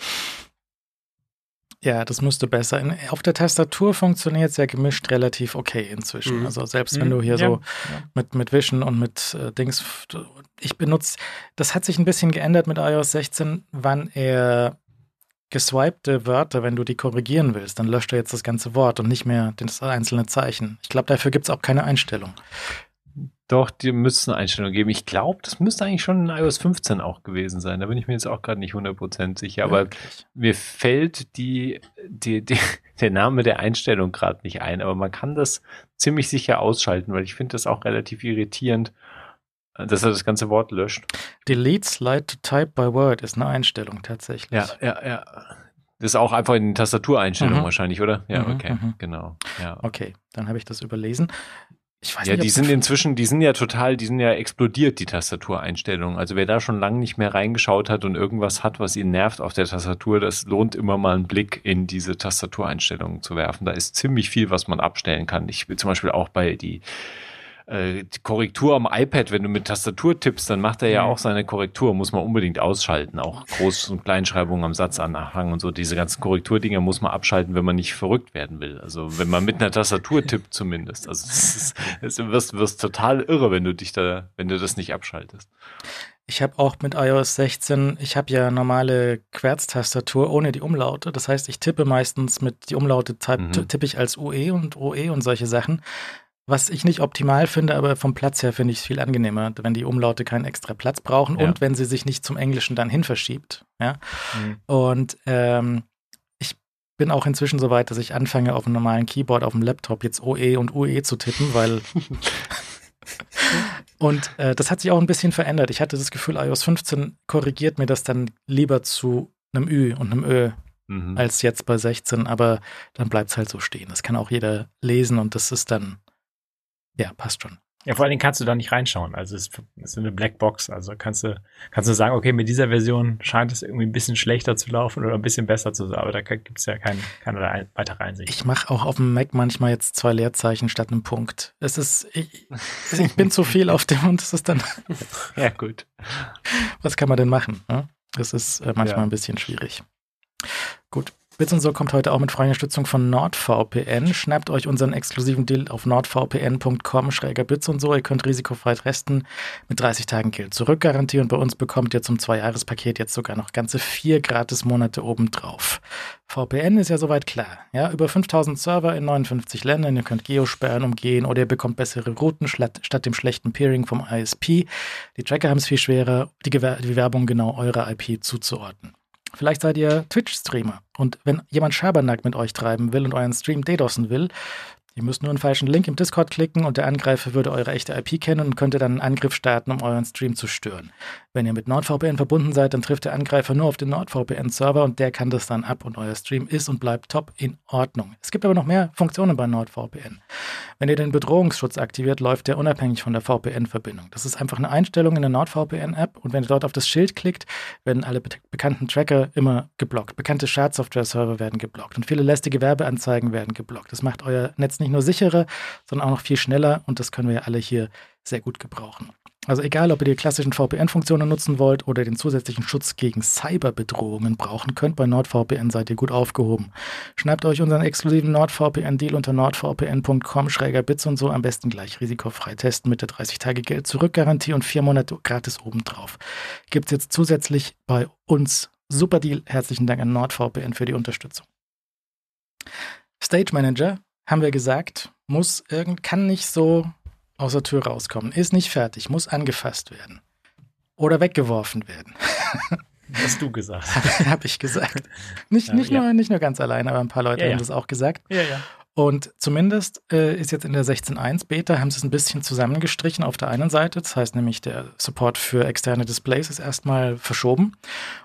Speaker 2: Ja, das müsste besser. In, auf der Tastatur funktioniert es ja gemischt relativ okay inzwischen.
Speaker 4: Mhm.
Speaker 2: Also selbst wenn
Speaker 5: Mhm,
Speaker 2: du hier
Speaker 5: ja,
Speaker 2: so mit, mit Vision und mit äh, Dings, ich benutze, das hat sich ein bisschen geändert mit iOS 16, wann er geswipte Wörter, wenn du die korrigieren willst, dann löscht er jetzt das ganze Wort und nicht mehr das einzelne Zeichen. Ich glaube, dafür gibt es auch keine Einstellung.
Speaker 3: Doch, die müssten eine Einstellung geben. Ich glaube, das müsste eigentlich schon in iOS 15 auch gewesen sein. Da bin ich mir jetzt auch gerade nicht 100% sicher. Aber
Speaker 2: Wirklich.
Speaker 3: mir fällt die, die, die, der Name der Einstellung gerade nicht ein. Aber man kann das ziemlich sicher ausschalten, weil ich finde das auch relativ irritierend, dass er das ganze Wort löscht.
Speaker 2: Delete Slide to Type by Word ist eine Einstellung tatsächlich.
Speaker 3: Ja, ja, ja. Das ist auch einfach in den Tastatureinstellungen
Speaker 2: Mhm.
Speaker 3: wahrscheinlich, oder? Ja,
Speaker 2: Mhm,
Speaker 3: okay,
Speaker 2: mhm.
Speaker 3: genau. Ja.
Speaker 2: Okay, dann habe ich das überlesen. Ich weiß
Speaker 3: Ja,
Speaker 2: nicht,
Speaker 3: die sind inzwischen, die sind ja total, die sind ja explodiert, die Tastatureinstellungen. Also wer da schon lange nicht mehr reingeschaut hat und irgendwas hat, was ihn nervt auf der Tastatur, das lohnt immer mal einen Blick in diese Tastatureinstellungen zu werfen. Da ist ziemlich viel, was man abstellen kann. Ich will zum Beispiel auch bei die, äh, die Korrektur am iPad, wenn du mit Tastatur tippst, dann macht er ja
Speaker 5: Mhm.
Speaker 3: auch seine Korrektur, muss man unbedingt ausschalten. Auch Groß- und Kleinschreibungen am Satzanhang und so. Diese ganzen Korrekturdinger muss man abschalten, wenn man nicht verrückt werden will. Also wenn man mit einer Tastatur tippt zumindest. Also du wirst, wirst total irre, wenn du dich da, wenn du das nicht abschaltest.
Speaker 2: Ich habe auch mit iOS 16, ich habe ja normale Querztastatur ohne die Umlaute. Das heißt, ich tippe meistens mit die Umlaute
Speaker 3: Mhm.
Speaker 2: tippe ich als UE und OE und solche Sachen. Was ich nicht optimal finde, aber vom Platz her finde ich es viel angenehmer, wenn die Umlaute keinen extra Platz brauchen
Speaker 3: Ja.
Speaker 2: und wenn sie sich nicht zum Englischen dann hin verschiebt. Ja?
Speaker 5: Mhm.
Speaker 2: Und ähm, ich bin auch inzwischen so weit, dass ich anfange, auf einem normalen Keyboard auf dem Laptop jetzt OE und UE zu tippen, weil. und äh, das hat sich auch ein bisschen verändert. Ich hatte das Gefühl, iOS 15 korrigiert mir das dann lieber zu einem Ü und einem Ö
Speaker 3: Mhm.
Speaker 2: als jetzt bei 16, aber dann bleibt es halt so stehen. Das kann auch jeder lesen und das ist dann, ja, passt schon.
Speaker 5: Ja, vor allen Dingen kannst du da nicht reinschauen. Also es ist eine Blackbox. Also kannst du, kannst du sagen, okay, mit dieser Version scheint es irgendwie ein bisschen schlechter zu laufen oder ein bisschen besser zu sein, aber da gibt es ja kein, keine ein- weitere Einsicht.
Speaker 2: Ich mache auch auf dem Mac manchmal jetzt zwei Leerzeichen statt einem Punkt. Es ist, ich, ich bin zu viel auf dem und es ist dann,
Speaker 3: Ja, gut.
Speaker 2: was kann man denn machen? Ne? Das ist äh, manchmal
Speaker 3: Ja.
Speaker 2: ein bisschen schwierig. Gut. Bits und so kommt heute auch mit freier Unterstützung von NordVPN. Schnappt euch unseren exklusiven Deal auf nordvpn.com schräger Bits und so. Ihr könnt risikofrei testen mit 30 Tagen Geld zurückgarantie und bei uns bekommt ihr zum Zwei-Jahres-Paket jetzt sogar noch ganze vier Gratis-Monate obendrauf. VPN ist ja soweit klar. Ja, über 5000 Server in 59 Ländern. Ihr könnt Geosperren umgehen oder ihr bekommt bessere Routen statt, statt dem schlechten Peering vom ISP. Die Tracker haben es viel schwerer, die, die Werbung genau eurer IP zuzuordnen. Vielleicht seid ihr Twitch-Streamer. Und wenn jemand Schabernack mit euch treiben will und euren Stream DDoSen will, Ihr müsst nur einen falschen Link im Discord klicken und der Angreifer würde eure echte IP kennen und könnte dann einen Angriff starten, um euren Stream zu stören. Wenn ihr mit NordVPN verbunden seid, dann trifft der Angreifer nur auf den NordVPN-Server und der kann das dann ab und euer Stream ist und bleibt top in Ordnung. Es gibt aber noch mehr Funktionen bei NordVPN. Wenn ihr den Bedrohungsschutz aktiviert, läuft der unabhängig von der VPN-Verbindung. Das ist einfach eine Einstellung in der NordVPN-App und wenn ihr dort auf das Schild klickt, werden alle be bekannten Tracker immer geblockt. Bekannte Schadsoftware-Server werden geblockt und viele lästige Werbeanzeigen werden geblockt. Das macht euer Netz nicht nur sicherer, sondern auch noch viel schneller und das können wir ja alle hier sehr gut gebrauchen. Also egal, ob ihr die klassischen VPN-Funktionen nutzen wollt oder den zusätzlichen Schutz gegen Cyberbedrohungen brauchen könnt, bei NordVPN seid ihr gut aufgehoben. Schnappt euch unseren exklusiven NordVPN-Deal unter nordvpn.com-bits und so am besten gleich risikofrei testen mit der 30-Tage-Geld-Zurück-Garantie und vier Monate gratis obendrauf. Gibt es jetzt zusätzlich bei uns. Super Deal. Herzlichen Dank an NordVPN für die Unterstützung. Stage Manager, haben wir gesagt, muss irgend, kann nicht so aus der Tür rauskommen, ist nicht fertig, muss angefasst werden. Oder weggeworfen werden.
Speaker 5: Hast du gesagt.
Speaker 2: Habe ich gesagt. Nicht, nicht, ja. nur, nicht nur ganz allein, aber ein paar Leute ja, haben das auch gesagt.
Speaker 5: Ja, ja.
Speaker 2: Und zumindest äh, ist jetzt in der 16.1 Beta, haben sie es ein bisschen zusammengestrichen auf der einen Seite. Das heißt nämlich, der Support für externe Displays ist erstmal verschoben.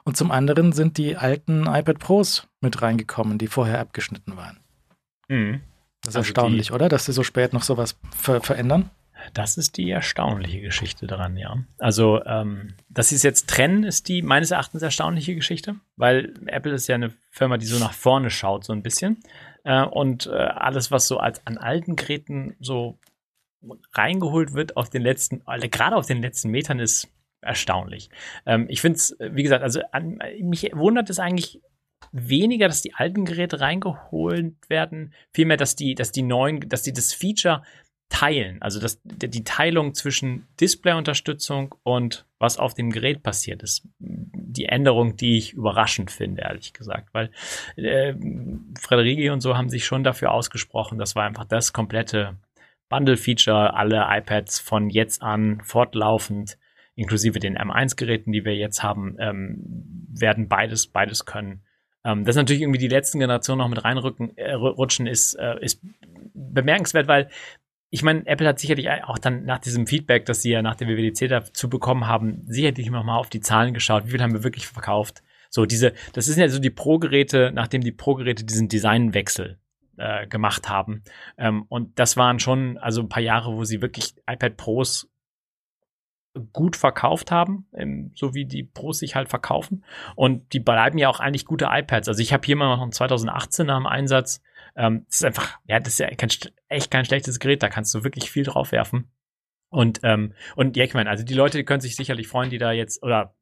Speaker 2: Und zum anderen sind die alten iPad Pros mit reingekommen, die vorher abgeschnitten waren.
Speaker 5: Mhm.
Speaker 2: Das ist also erstaunlich, die, oder? Dass sie so spät noch sowas ver verändern.
Speaker 5: Das ist die erstaunliche Geschichte daran, ja. Also, ähm, dass sie es jetzt trennen, ist die meines Erachtens erstaunliche Geschichte, weil Apple ist ja eine Firma, die so nach vorne schaut, so ein bisschen. Äh, und äh, alles, was so als an alten Geräten so reingeholt wird auf den letzten, gerade auf den letzten Metern, ist erstaunlich. Ähm, ich finde es, wie gesagt, also an, mich wundert es eigentlich weniger, dass die alten Geräte reingeholt werden, vielmehr, dass die, dass die neuen, dass die das Feature teilen. Also das, die Teilung zwischen Display-Unterstützung und was auf dem Gerät passiert, ist die Änderung, die ich überraschend finde, ehrlich gesagt. Weil äh, Frederiki und so haben sich schon dafür ausgesprochen, das war einfach das komplette Bundle-Feature, alle iPads von jetzt an fortlaufend, inklusive den M1-Geräten, die wir jetzt haben, ähm, werden beides, beides können. Ähm, dass natürlich irgendwie die letzten Generationen noch mit reinrücken, äh, ist, äh, ist bemerkenswert, weil ich meine, Apple hat sicherlich auch dann nach diesem Feedback, das sie ja nach der WWDC dazu bekommen haben, sicherlich nochmal auf die Zahlen geschaut. Wie viel haben wir wirklich verkauft? So, diese, das sind ja so die Pro-Geräte, nachdem die Pro-Geräte diesen Designwechsel äh, gemacht haben. Ähm, und das waren schon also ein paar Jahre, wo sie wirklich iPad Pros gut verkauft haben, ähm, so wie die Pros sich halt verkaufen. Und die bleiben ja auch eigentlich gute iPads. Also ich habe hier mal noch ein 2018er im Einsatz. Ähm, das ist einfach, ja, das ist ja kein, echt kein schlechtes Gerät. Da kannst du wirklich viel drauf werfen. Und, ähm, und ja, ich meine, also die Leute können sich sicherlich freuen, die da jetzt, oder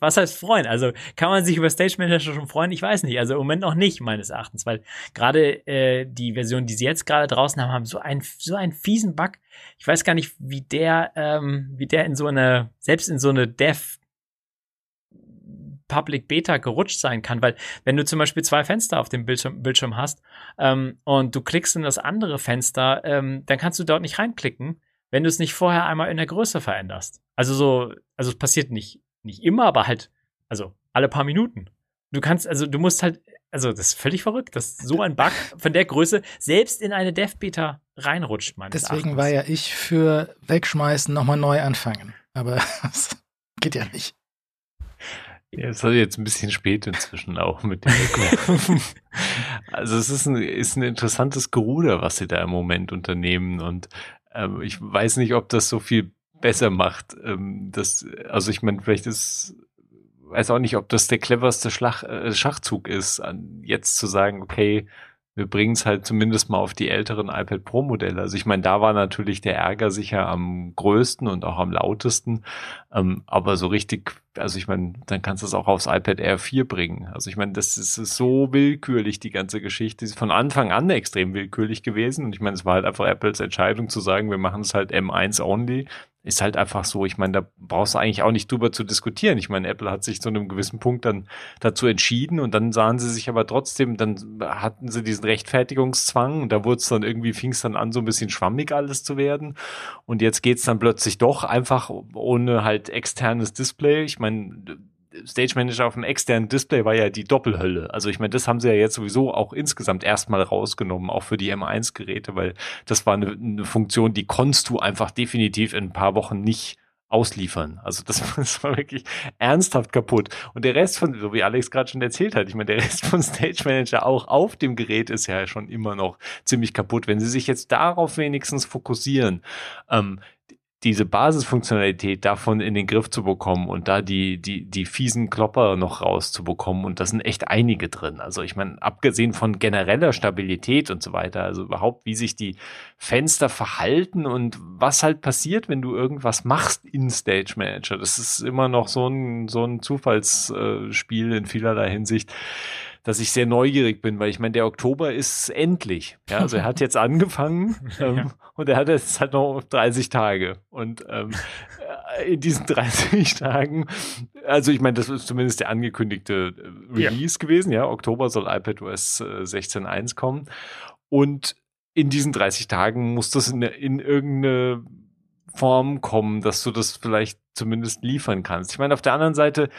Speaker 5: was heißt, freuen? Also kann man sich über Stage Manager schon freuen? Ich weiß nicht. Also im Moment noch nicht, meines Erachtens, weil gerade äh, die Version, die sie jetzt gerade draußen haben, haben so einen so einen fiesen Bug. Ich weiß gar nicht, wie der, ähm, wie der in so eine, selbst in so eine Dev Public Beta gerutscht sein kann, weil wenn du zum Beispiel zwei Fenster auf dem Bildschirm, Bildschirm hast ähm, und du klickst in das andere Fenster, ähm, dann kannst du dort nicht reinklicken, wenn du es nicht vorher einmal in der Größe veränderst. Also so, also es passiert nicht nicht immer, aber halt, also alle paar Minuten. Du kannst, also du musst halt, also das ist völlig verrückt, dass so ein Bug von der Größe selbst in eine Dev-Beta reinrutscht, meines
Speaker 2: Deswegen
Speaker 5: Erachtens.
Speaker 2: war ja ich für wegschmeißen, nochmal neu anfangen. Aber das geht ja nicht.
Speaker 3: Ja, es ist jetzt ein bisschen spät inzwischen auch mit dem also es ist ein, ist ein interessantes Geruder, was sie da im Moment unternehmen und ähm, ich weiß nicht, ob das so viel besser macht. Ähm, das, also ich meine, vielleicht ist, weiß auch nicht, ob das der cleverste Schlag, äh, Schachzug ist, an, jetzt zu sagen, okay, wir bringen es halt zumindest mal auf die älteren iPad Pro Modelle. Also ich meine, da war natürlich der Ärger sicher am größten und auch am lautesten. Ähm, aber so richtig, also ich meine, dann kannst du es auch aufs iPad Air 4 bringen. Also ich meine, das ist, so willkürlich, die ganze Geschichte. ist von Anfang an extrem willkürlich gewesen. Und ich meine, es war halt einfach Apples Entscheidung zu sagen, wir machen es halt M1 only ist halt einfach so. Ich meine, da brauchst du eigentlich auch nicht drüber zu diskutieren. Ich meine, Apple hat sich zu einem gewissen Punkt dann dazu entschieden und dann sahen sie sich aber trotzdem, dann hatten sie diesen Rechtfertigungszwang und da wurde es dann irgendwie, fing es dann an, so ein bisschen schwammig alles zu werden. Und jetzt geht's dann plötzlich doch einfach ohne halt externes Display. Ich meine, Stage Manager auf dem externen Display war ja die Doppelhölle. Also ich meine, das haben sie ja jetzt sowieso auch insgesamt erstmal rausgenommen, auch für die M1-Geräte, weil das war eine, eine, Funktion, die konntest du einfach definitiv in ein paar Wochen nicht ausliefern. Also das, das war wirklich ernsthaft kaputt. Und der Rest von, so wie Alex gerade schon erzählt hat, ich meine, der Rest von Stage Manager auch auf dem Gerät ist ja schon immer noch ziemlich kaputt. Wenn sie sich jetzt darauf wenigstens fokussieren, ähm, diese Basisfunktionalität davon in den Griff zu bekommen und da die, die, die fiesen Klopper noch rauszubekommen. Und da sind echt einige drin. Also ich meine, abgesehen von genereller Stabilität und so weiter, also überhaupt, wie sich die Fenster verhalten und was halt passiert, wenn du irgendwas machst in Stage Manager. Das ist immer noch so ein, so ein Zufallsspiel in vielerlei Hinsicht dass ich sehr neugierig bin, weil ich meine, der Oktober ist endlich. Ja, also er hat jetzt angefangen ähm, ja. und er hat jetzt halt noch 30 Tage. Und ähm, äh, in diesen 30 Tagen, also ich meine, das ist zumindest der angekündigte äh, Release ja. gewesen, ja, Oktober soll iPadOS 16.1 äh, kommen. Und in diesen 30 Tagen muss das in, in irgendeine Form kommen, dass du das vielleicht zumindest liefern kannst. Ich meine, auf der anderen Seite,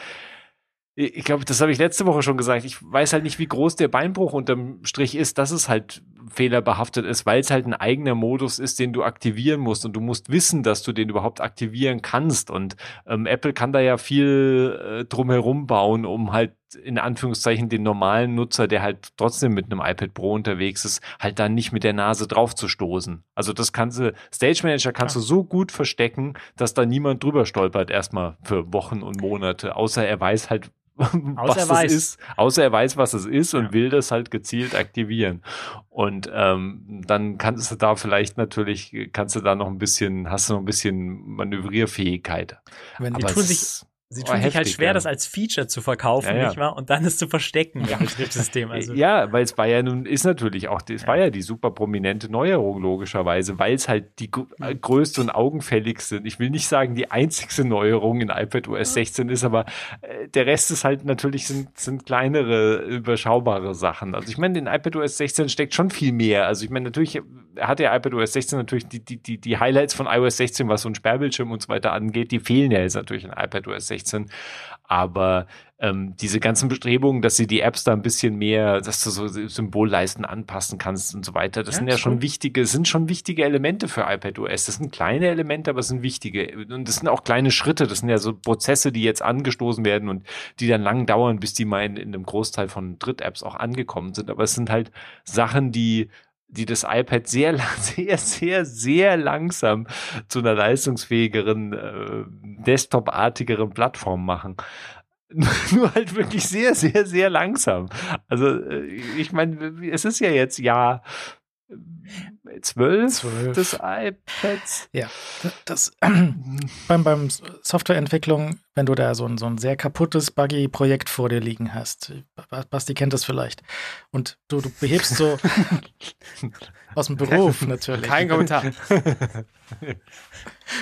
Speaker 3: ich glaube, das habe ich letzte Woche schon gesagt. Ich weiß halt nicht, wie groß der Beinbruch unterm Strich ist, dass es halt fehlerbehaftet ist, weil es halt ein eigener Modus ist, den du aktivieren musst und du musst wissen, dass du den überhaupt aktivieren kannst. Und ähm, Apple kann da ja viel äh, drumherum bauen, um halt in Anführungszeichen den normalen Nutzer, der halt trotzdem mit einem iPad Pro unterwegs ist, halt dann nicht mit der Nase drauf zu stoßen. Also das kannst du, Stage Manager kannst ja. du so gut verstecken, dass da niemand drüber stolpert, erstmal für Wochen und Monate, außer er weiß halt, was das weiß. ist, außer er weiß, was es ist und ja. will das halt gezielt aktivieren. Und ähm, dann kannst du da vielleicht natürlich, kannst du da noch ein bisschen, hast du noch ein bisschen Manövrierfähigkeit.
Speaker 5: Wenn die tun sich Sie tun oh, sich halt schwer, ja. das als Feature zu verkaufen, ja, ja. nicht wahr? Und dann es zu verstecken im Betriebssystem.
Speaker 3: Also. Ja, weil es war ja nun, ist natürlich auch, es war ja die super prominente Neuerung, logischerweise, weil es halt die äh, größte und augenfälligste, ich will nicht sagen, die einzigste Neuerung in iPad OS 16 ist, aber äh, der Rest ist halt natürlich, sind, sind kleinere, überschaubare Sachen. Also ich meine, in iPad OS 16 steckt schon viel mehr. Also ich meine, natürlich hat der iPad OS 16 natürlich die, die, die, die Highlights von iOS 16, was so ein Sperrbildschirm und so weiter angeht, die fehlen ja jetzt natürlich in iPad OS 16. Aber ähm, diese ganzen Bestrebungen, dass sie die Apps da ein bisschen mehr, dass du so Symbolleisten anpassen kannst und so weiter, das ja, sind ja schon wichtige, sind schon wichtige Elemente für iPad OS. Das sind kleine Elemente, aber es sind wichtige. Und das sind auch kleine Schritte. Das sind ja so Prozesse, die jetzt angestoßen werden und die dann lang dauern, bis die mal in, in einem Großteil von Dritt-Apps auch angekommen sind. Aber es sind halt Sachen, die die das iPad sehr, sehr, sehr, sehr langsam zu einer leistungsfähigeren, äh, Desktop-artigeren Plattform machen. Nur halt wirklich sehr, sehr, sehr langsam. Also äh, ich meine, es ist ja jetzt Jahr zwölf, des iPads.
Speaker 2: Ja, das beim, beim Softwareentwicklung, wenn du da so ein, so ein sehr kaputtes, buggy Projekt vor dir liegen hast, Basti kennt das vielleicht, und du, du behebst so aus dem Beruf natürlich.
Speaker 4: Kein Kommentar.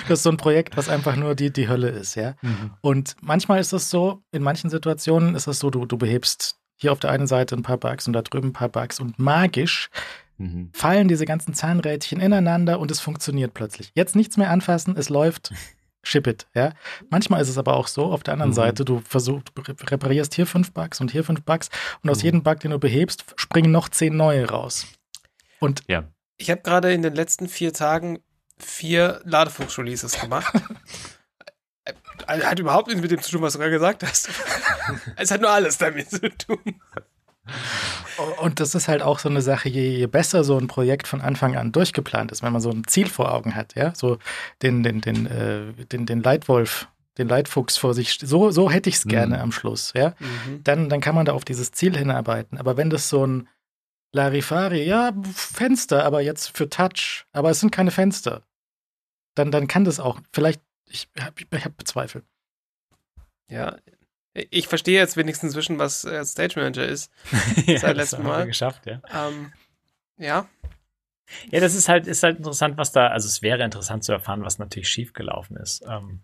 Speaker 2: Das ist so ein Projekt, was einfach nur die, die Hölle ist, ja. Mhm. Und manchmal ist es so, in manchen Situationen ist es so, du, du behebst hier auf der einen Seite ein paar Bugs und da drüben ein paar Bugs und magisch mhm. fallen diese ganzen Zahnrädchen ineinander und es funktioniert plötzlich. Jetzt nichts mehr anfassen, es läuft. Ship it, ja. Manchmal ist es aber auch so, auf der anderen mhm. Seite, du versuchst, du reparierst hier fünf Bugs und hier fünf Bugs und aus mhm. jedem Bug, den du behebst, springen noch zehn neue raus. Und
Speaker 4: ja. ich habe gerade in den letzten vier Tagen vier Ladefuchs-Releases gemacht. hat überhaupt nichts mit dem zu tun, was du gerade gesagt hast. es hat nur alles damit zu tun.
Speaker 2: Und das ist halt auch so eine Sache, je, je, besser so ein Projekt von Anfang an durchgeplant ist, wenn man so ein Ziel vor Augen hat, ja, so den, den, den, äh, den, den Leitwolf, den Leitfuchs vor sich, so, so hätte ich es gerne mhm. am Schluss, ja, mhm. dann, dann kann man da auf dieses Ziel hinarbeiten. Aber wenn das so ein Larifari, ja, Fenster, aber jetzt für Touch. Aber es sind keine Fenster. Dann, dann kann das auch. Vielleicht, ich habe ich hab Bezweifel.
Speaker 4: Ja, ich verstehe jetzt wenigstens zwischen, was äh, Stage Manager ist.
Speaker 5: ja,
Speaker 4: Seit letztem
Speaker 5: haben wir
Speaker 4: Mal.
Speaker 5: geschafft, ja.
Speaker 4: Ähm, ja,
Speaker 5: Ja, das ist halt, ist halt interessant, was da, also es wäre interessant zu erfahren, was natürlich schiefgelaufen ist. Ähm,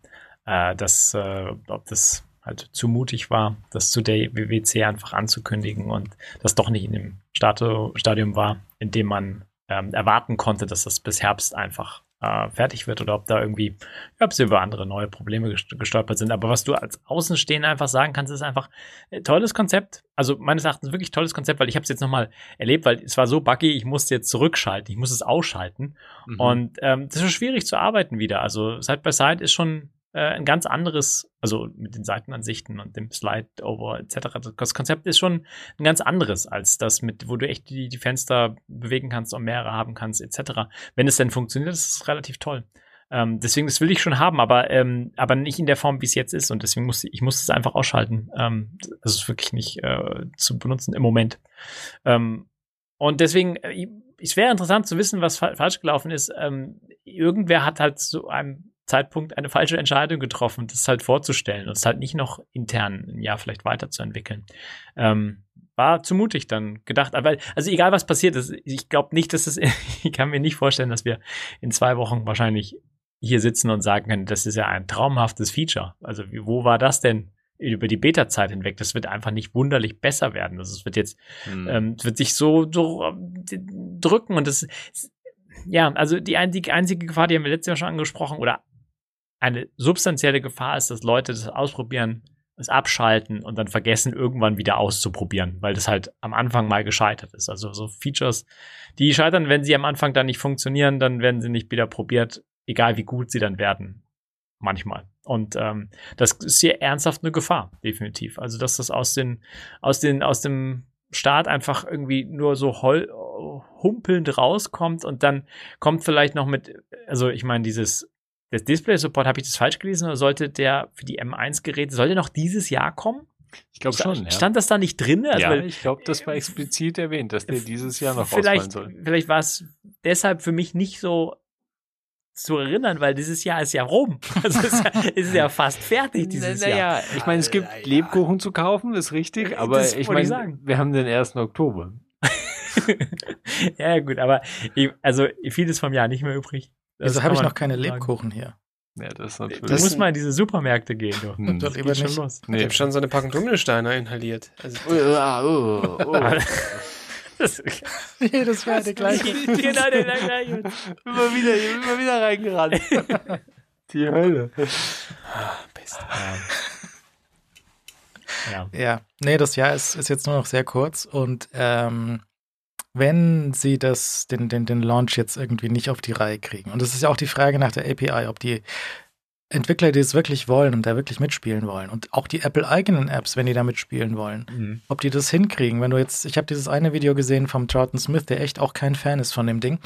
Speaker 5: äh, dass, äh, ob das halt zu mutig war, das zu der WWC einfach anzukündigen und das doch nicht in dem Stato Stadium war, in dem man ähm, erwarten konnte, dass das bis Herbst einfach äh, fertig wird oder ob da irgendwie, ja, ob sie über andere neue Probleme gest- gestolpert sind. Aber was du als Außenstehender einfach sagen kannst, ist einfach äh, tolles Konzept. Also meines Erachtens wirklich tolles Konzept, weil ich habe es jetzt nochmal erlebt, weil es war so buggy, ich musste jetzt zurückschalten, ich muss es ausschalten.
Speaker 3: Mhm.
Speaker 5: Und ähm, das ist schwierig zu arbeiten wieder. Also Side by Side ist schon äh, ein ganz anderes, also mit den Seitenansichten und dem Slide-Over etc. Das Konzept ist schon ein ganz anderes als das, mit wo du echt die, die Fenster bewegen kannst und mehrere haben kannst etc. Wenn es denn funktioniert, ist es relativ toll. Ähm, deswegen, das will ich schon haben, aber, ähm, aber nicht in der Form, wie es jetzt ist. Und deswegen muss ich, muss es einfach ausschalten. Ähm, das ist wirklich nicht äh, zu benutzen im Moment. Ähm, und deswegen, äh, es wäre interessant zu wissen, was fa falsch gelaufen ist. Ähm, irgendwer hat halt zu einem Zeitpunkt eine falsche Entscheidung getroffen, das halt vorzustellen und es halt nicht noch intern ein Jahr vielleicht weiterzuentwickeln. Ähm, war zu mutig dann gedacht. Aber also egal was passiert ist, ich glaube nicht, dass es, ich kann mir nicht vorstellen, dass wir in zwei Wochen wahrscheinlich hier sitzen und sagen können, das ist ja ein traumhaftes Feature. Also wo war das denn über die Beta-Zeit hinweg? Das wird einfach nicht wunderlich besser werden. Also es wird jetzt
Speaker 3: Mhm.
Speaker 5: ähm, es wird sich so, so ähm, drücken und das ja, also die, ein, die einzige Gefahr, die haben wir letztes Jahr schon angesprochen, oder eine substanzielle Gefahr ist, dass Leute das ausprobieren, es abschalten und dann vergessen, irgendwann wieder auszuprobieren, weil das halt am Anfang mal gescheitert ist. Also so Features, die scheitern, wenn sie am Anfang dann nicht funktionieren, dann werden sie nicht wieder probiert, egal wie gut sie dann werden. Manchmal. Und ähm, das ist hier ernsthaft eine Gefahr, definitiv. Also, dass das aus den, aus den, aus dem Start einfach irgendwie nur so humpelnd rauskommt und dann kommt vielleicht noch mit, also ich meine, dieses das Display-Support, habe ich das falsch gelesen oder sollte der für die M1-Geräte, soll der noch dieses Jahr kommen?
Speaker 3: Ich glaube schon, ja.
Speaker 5: Stand das da nicht drin? Also,
Speaker 3: ja,
Speaker 5: weil
Speaker 3: ich glaube, das war explizit erwähnt, dass der dieses Jahr noch
Speaker 5: vielleicht,
Speaker 3: soll.
Speaker 5: vielleicht war es deshalb für mich nicht so zu erinnern, weil dieses Jahr ist ja rum. Also es ist ja, es ist ja fast fertig dieses Jahr.
Speaker 3: Naja, ich meine, es gibt
Speaker 4: Ja, ja.
Speaker 3: Lebkuchen zu kaufen, ist richtig, aber
Speaker 5: Das
Speaker 3: ich meine,
Speaker 5: sagen.
Speaker 3: wir haben den 1. Oktober.
Speaker 5: ja, gut, aber ich, also vieles vom Jahr nicht mehr übrig. Das
Speaker 2: Wieso habe ich noch keine
Speaker 5: sagen.
Speaker 2: Lebkuchen hier?
Speaker 3: Ja, das ist
Speaker 5: Du
Speaker 3: natürlich.
Speaker 4: Das
Speaker 5: musst mal in diese Supermärkte gehen, du.
Speaker 3: Hm.
Speaker 2: Doch
Speaker 5: Das geht schon los.
Speaker 4: ich
Speaker 3: Nee.
Speaker 4: habe schon so eine Packung Dominosteine inhaliert. Also,
Speaker 3: Oh, oh, oh.
Speaker 5: Das,
Speaker 2: Jedes Mal der gleiche.
Speaker 5: genau, der gleiche.
Speaker 3: immer wieder, immer wieder reingerannt. Die Hölle.
Speaker 4: Pest.
Speaker 5: Ja.
Speaker 2: Ja, nee, das Jahr ist, ist jetzt nur noch sehr kurz und ähm, wenn sie das, den, den, den Launch jetzt irgendwie nicht auf die Reihe kriegen, und das ist ja auch die Frage nach der API, ob die Entwickler, die es wirklich wollen und da wirklich mitspielen wollen und auch die Apple-eigenen Apps, wenn die da mitspielen wollen,
Speaker 5: Mhm.
Speaker 2: ob die das hinkriegen. Wenn du jetzt, ich habe dieses eine Video gesehen vom Troughton Smith, der echt auch kein Fan ist von dem Ding,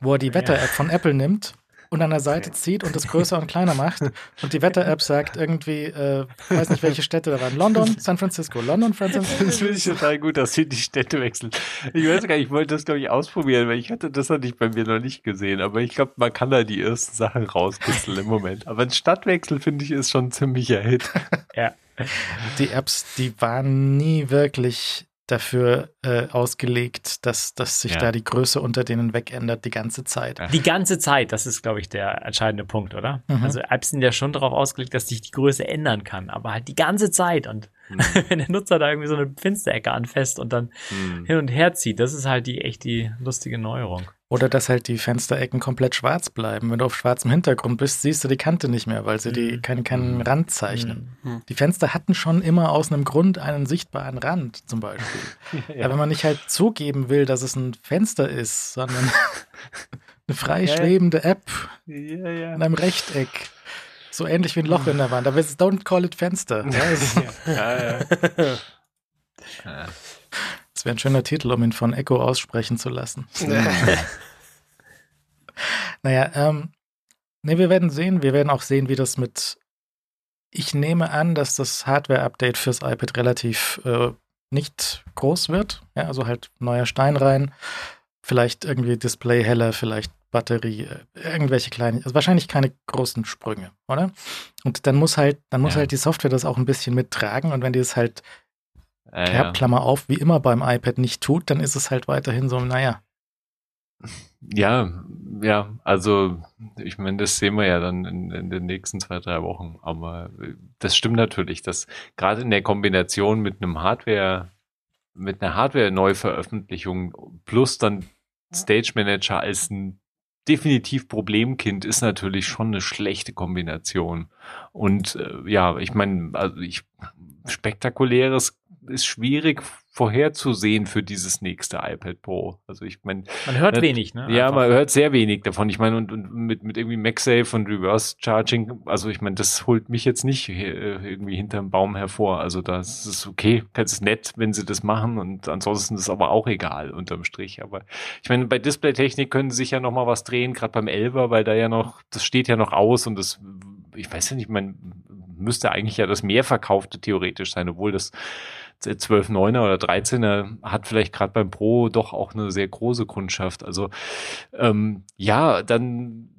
Speaker 2: wo er die
Speaker 5: Ja.
Speaker 2: Wetter-App von Apple nimmt und an der Seite zieht und das größer und kleiner macht und die Wetter-App sagt irgendwie, äh, weiß nicht, welche Städte da waren, London, San Francisco, London, San
Speaker 3: Das
Speaker 2: Francisco.
Speaker 3: finde ich total gut, dass sie die Städte wechseln. Ich weiß gar nicht, ich wollte das, glaube ich, ausprobieren, weil ich hatte das hatte ich bei mir noch nicht gesehen. Aber ich glaube, man kann da die ersten Sachen rauskitzeln im Moment. Aber ein Stadtwechsel, finde ich, ist schon ein ziemlicher Hit.
Speaker 2: Die Apps, die waren nie wirklich dafür äh, ausgelegt, dass, dass sich
Speaker 3: Ja.
Speaker 2: da die Größe unter denen wegändert die ganze Zeit.
Speaker 5: Die ganze Zeit, das ist, glaube ich, der entscheidende Punkt, oder?
Speaker 2: Mhm.
Speaker 5: Also Apps sind ja schon darauf ausgelegt, dass sich die Größe ändern kann, aber halt die ganze Zeit. Und wenn der Nutzer da irgendwie so eine Finsterecke anfasst und dann
Speaker 3: Hm.
Speaker 5: hin und her zieht, das ist halt die echt die lustige Neuerung.
Speaker 2: Oder dass halt die Fensterecken komplett schwarz bleiben. Wenn du auf schwarzem Hintergrund bist, siehst du die Kante nicht mehr, weil sie die
Speaker 5: Mhm.
Speaker 2: keinen keinen
Speaker 3: Mhm.
Speaker 2: Rand zeichnen.
Speaker 4: Mhm.
Speaker 2: Die Fenster hatten schon immer aus einem Grund einen sichtbaren Rand, zum Beispiel.
Speaker 3: Ja.
Speaker 2: Aber wenn man nicht halt zugeben will, dass es ein Fenster ist, sondern eine frei
Speaker 3: Ja, ja.
Speaker 2: schwebende App
Speaker 3: ja, ja.
Speaker 2: in einem Rechteck. So ähnlich wie ein Loch in der Wand. Aber es ist Don't call it Fenster. Ja, es-
Speaker 3: ja, ja.
Speaker 2: Das wäre ein schöner Titel, um ihn von Echo aussprechen zu lassen. Naja, ähm, ne, wir werden sehen. Wir werden auch sehen, wie das mit. Ich nehme an, dass das Hardware-Update fürs iPad relativ äh, nicht groß wird. Ja, also halt neuer Stein rein, vielleicht irgendwie Display heller, vielleicht Batterie, äh, irgendwelche kleinen, also wahrscheinlich keine großen Sprünge, oder? Und dann muss halt, dann muss
Speaker 3: Ja.
Speaker 2: halt die Software das auch ein bisschen mittragen und wenn die es halt, Klammer,
Speaker 3: ja.
Speaker 2: Klammer auf, wie immer beim iPad nicht tut, dann ist es halt weiterhin so, naja,
Speaker 3: Ja, ja, also ich meine, das sehen wir ja dann in, in den nächsten zwei, drei Wochen. Aber äh, das stimmt natürlich, dass gerade in der Kombination mit einem Hardware, mit einer Hardware-Neuveröffentlichung plus dann Stage Manager als ein definitiv Problemkind ist natürlich schon eine schlechte Kombination. Und äh, ja, ich meine, also ich spektakuläres ist schwierig vorherzusehen für dieses nächste iPad Pro. Also ich meine,
Speaker 5: Man hört
Speaker 3: Ja,
Speaker 5: wenig, ne?
Speaker 3: ja,
Speaker 5: Einfach.
Speaker 3: man hört sehr wenig davon. Ich meine, und, und mit, mit irgendwie MagSafe und Reverse Charging, also ich meine, das holt mich jetzt nicht äh, irgendwie hinterm Baum hervor. Also das ist okay, das ist nett, wenn sie das machen und ansonsten ist es aber auch egal unterm Strich. Aber ich meine, bei Displaytechnik können sie sich ja noch mal was drehen, gerade beim Elver, weil da ja noch, das steht ja noch aus und das, ich weiß ja nicht, man müsste eigentlich ja das mehrverkaufte theoretisch sein, obwohl das 12,9er oder 13er hat vielleicht gerade beim Pro doch auch eine sehr große Kundschaft. Also ähm, ja, dann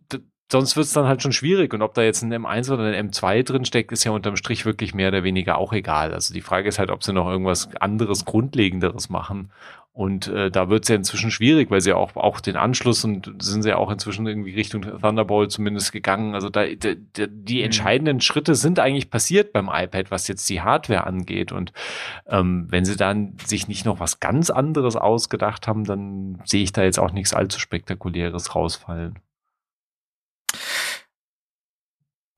Speaker 3: sonst wird es dann halt schon schwierig. Und ob da jetzt ein M1 oder ein M2 drin steckt, ist ja unterm Strich wirklich mehr oder weniger auch egal. Also die Frage ist halt, ob sie noch irgendwas anderes, Grundlegenderes machen. Und äh, da wird es ja inzwischen schwierig, weil sie auch, auch den Anschluss und sind sie ja auch inzwischen irgendwie Richtung Thunderbolt zumindest gegangen. Also da, da, da die
Speaker 5: Mhm.
Speaker 3: entscheidenden Schritte sind eigentlich passiert beim iPad, was jetzt die Hardware angeht. Und ähm, wenn sie dann sich nicht noch was ganz anderes ausgedacht haben, dann sehe ich da jetzt auch nichts allzu Spektakuläres rausfallen.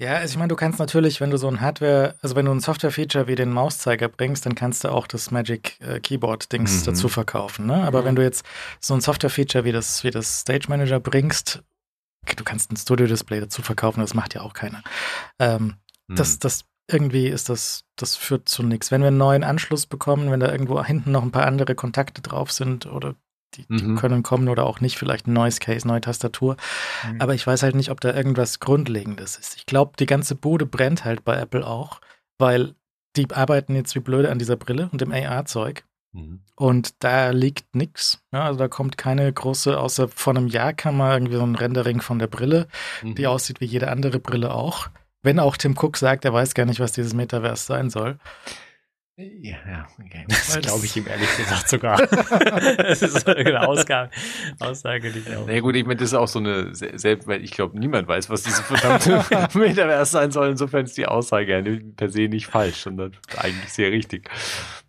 Speaker 2: Ja, also ich meine, du kannst natürlich, wenn du so ein Hardware, also wenn du ein Software-Feature wie den Mauszeiger bringst, dann kannst du auch das Magic äh, Keyboard-Dings
Speaker 3: Mhm.
Speaker 2: dazu verkaufen. Ne? Aber
Speaker 4: Mhm.
Speaker 2: wenn du jetzt so ein Software-Feature wie das, wie das Stage Manager bringst, du kannst ein Studio-Display dazu verkaufen, das macht ja auch keiner. Ähm,
Speaker 3: Hm.
Speaker 2: das, das irgendwie ist das, das führt zu nichts. Wenn wir einen neuen Anschluss bekommen, wenn da irgendwo hinten noch ein paar andere Kontakte drauf sind oder die, die
Speaker 3: Mhm.
Speaker 2: können kommen oder auch nicht, vielleicht ein neues Case, neue Tastatur.
Speaker 5: Mhm.
Speaker 2: Aber ich weiß halt nicht, ob da irgendwas Grundlegendes ist. Ich glaube, die ganze Bude brennt halt bei Apple auch, weil die arbeiten jetzt wie blöde an dieser Brille und dem AR-Zeug.
Speaker 3: Mhm.
Speaker 2: Und da liegt nichts. Ja, also da kommt keine große, außer vor einem Jahr kam mal irgendwie so ein Rendering von der Brille,
Speaker 3: Mhm.
Speaker 2: die aussieht wie jede andere Brille auch. Wenn auch Tim Cook sagt, er weiß gar nicht, was dieses Metaverse sein soll.
Speaker 3: Ja, ja, okay.
Speaker 5: Das glaube ich ihm ehrlich gesagt sogar. das ist eine Aussage, Aussage die glaube
Speaker 3: Na ja, gut, ich meine, das ist auch so eine, se- selbst, weil ich glaube, niemand weiß, was diese verdammte Metaverse sein soll. Insofern ist die Aussage ja per se nicht falsch, sondern eigentlich sehr richtig.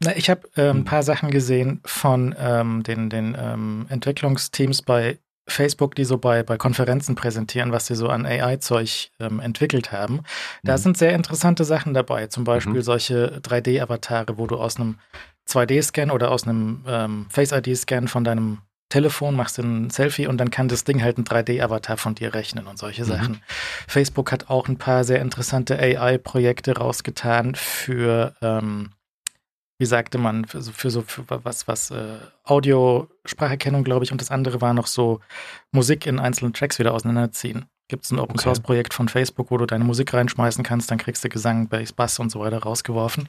Speaker 2: Na, ich habe
Speaker 3: Hm.
Speaker 2: ein paar Sachen gesehen von ähm, den, den ähm, Entwicklungsteams bei Facebook, die so bei, bei Konferenzen präsentieren, was sie so an AI-Zeug ähm, entwickelt haben. Da
Speaker 3: Mhm.
Speaker 2: sind sehr interessante Sachen dabei. Zum Beispiel
Speaker 3: Mhm.
Speaker 2: solche 3D-Avatare, wo du aus einem 2D-Scan oder aus einem ähm, Face-ID-Scan von deinem Telefon machst ein Selfie und dann kann das Ding halt ein 3D-Avatar von dir rechnen und solche
Speaker 3: Mhm.
Speaker 2: Sachen. Facebook hat auch ein paar sehr interessante AI-Projekte rausgetan für ähm, wie sagte man, für so, für so für was, was äh, Audio, Spracherkennung, glaube ich, und das andere war noch so Musik in einzelnen Tracks wieder auseinanderziehen. Gibt es ein Open
Speaker 3: Okay.
Speaker 2: Source Projekt von Facebook, wo du deine Musik reinschmeißen kannst, dann kriegst du Gesang, Bass, Bass und so weiter rausgeworfen.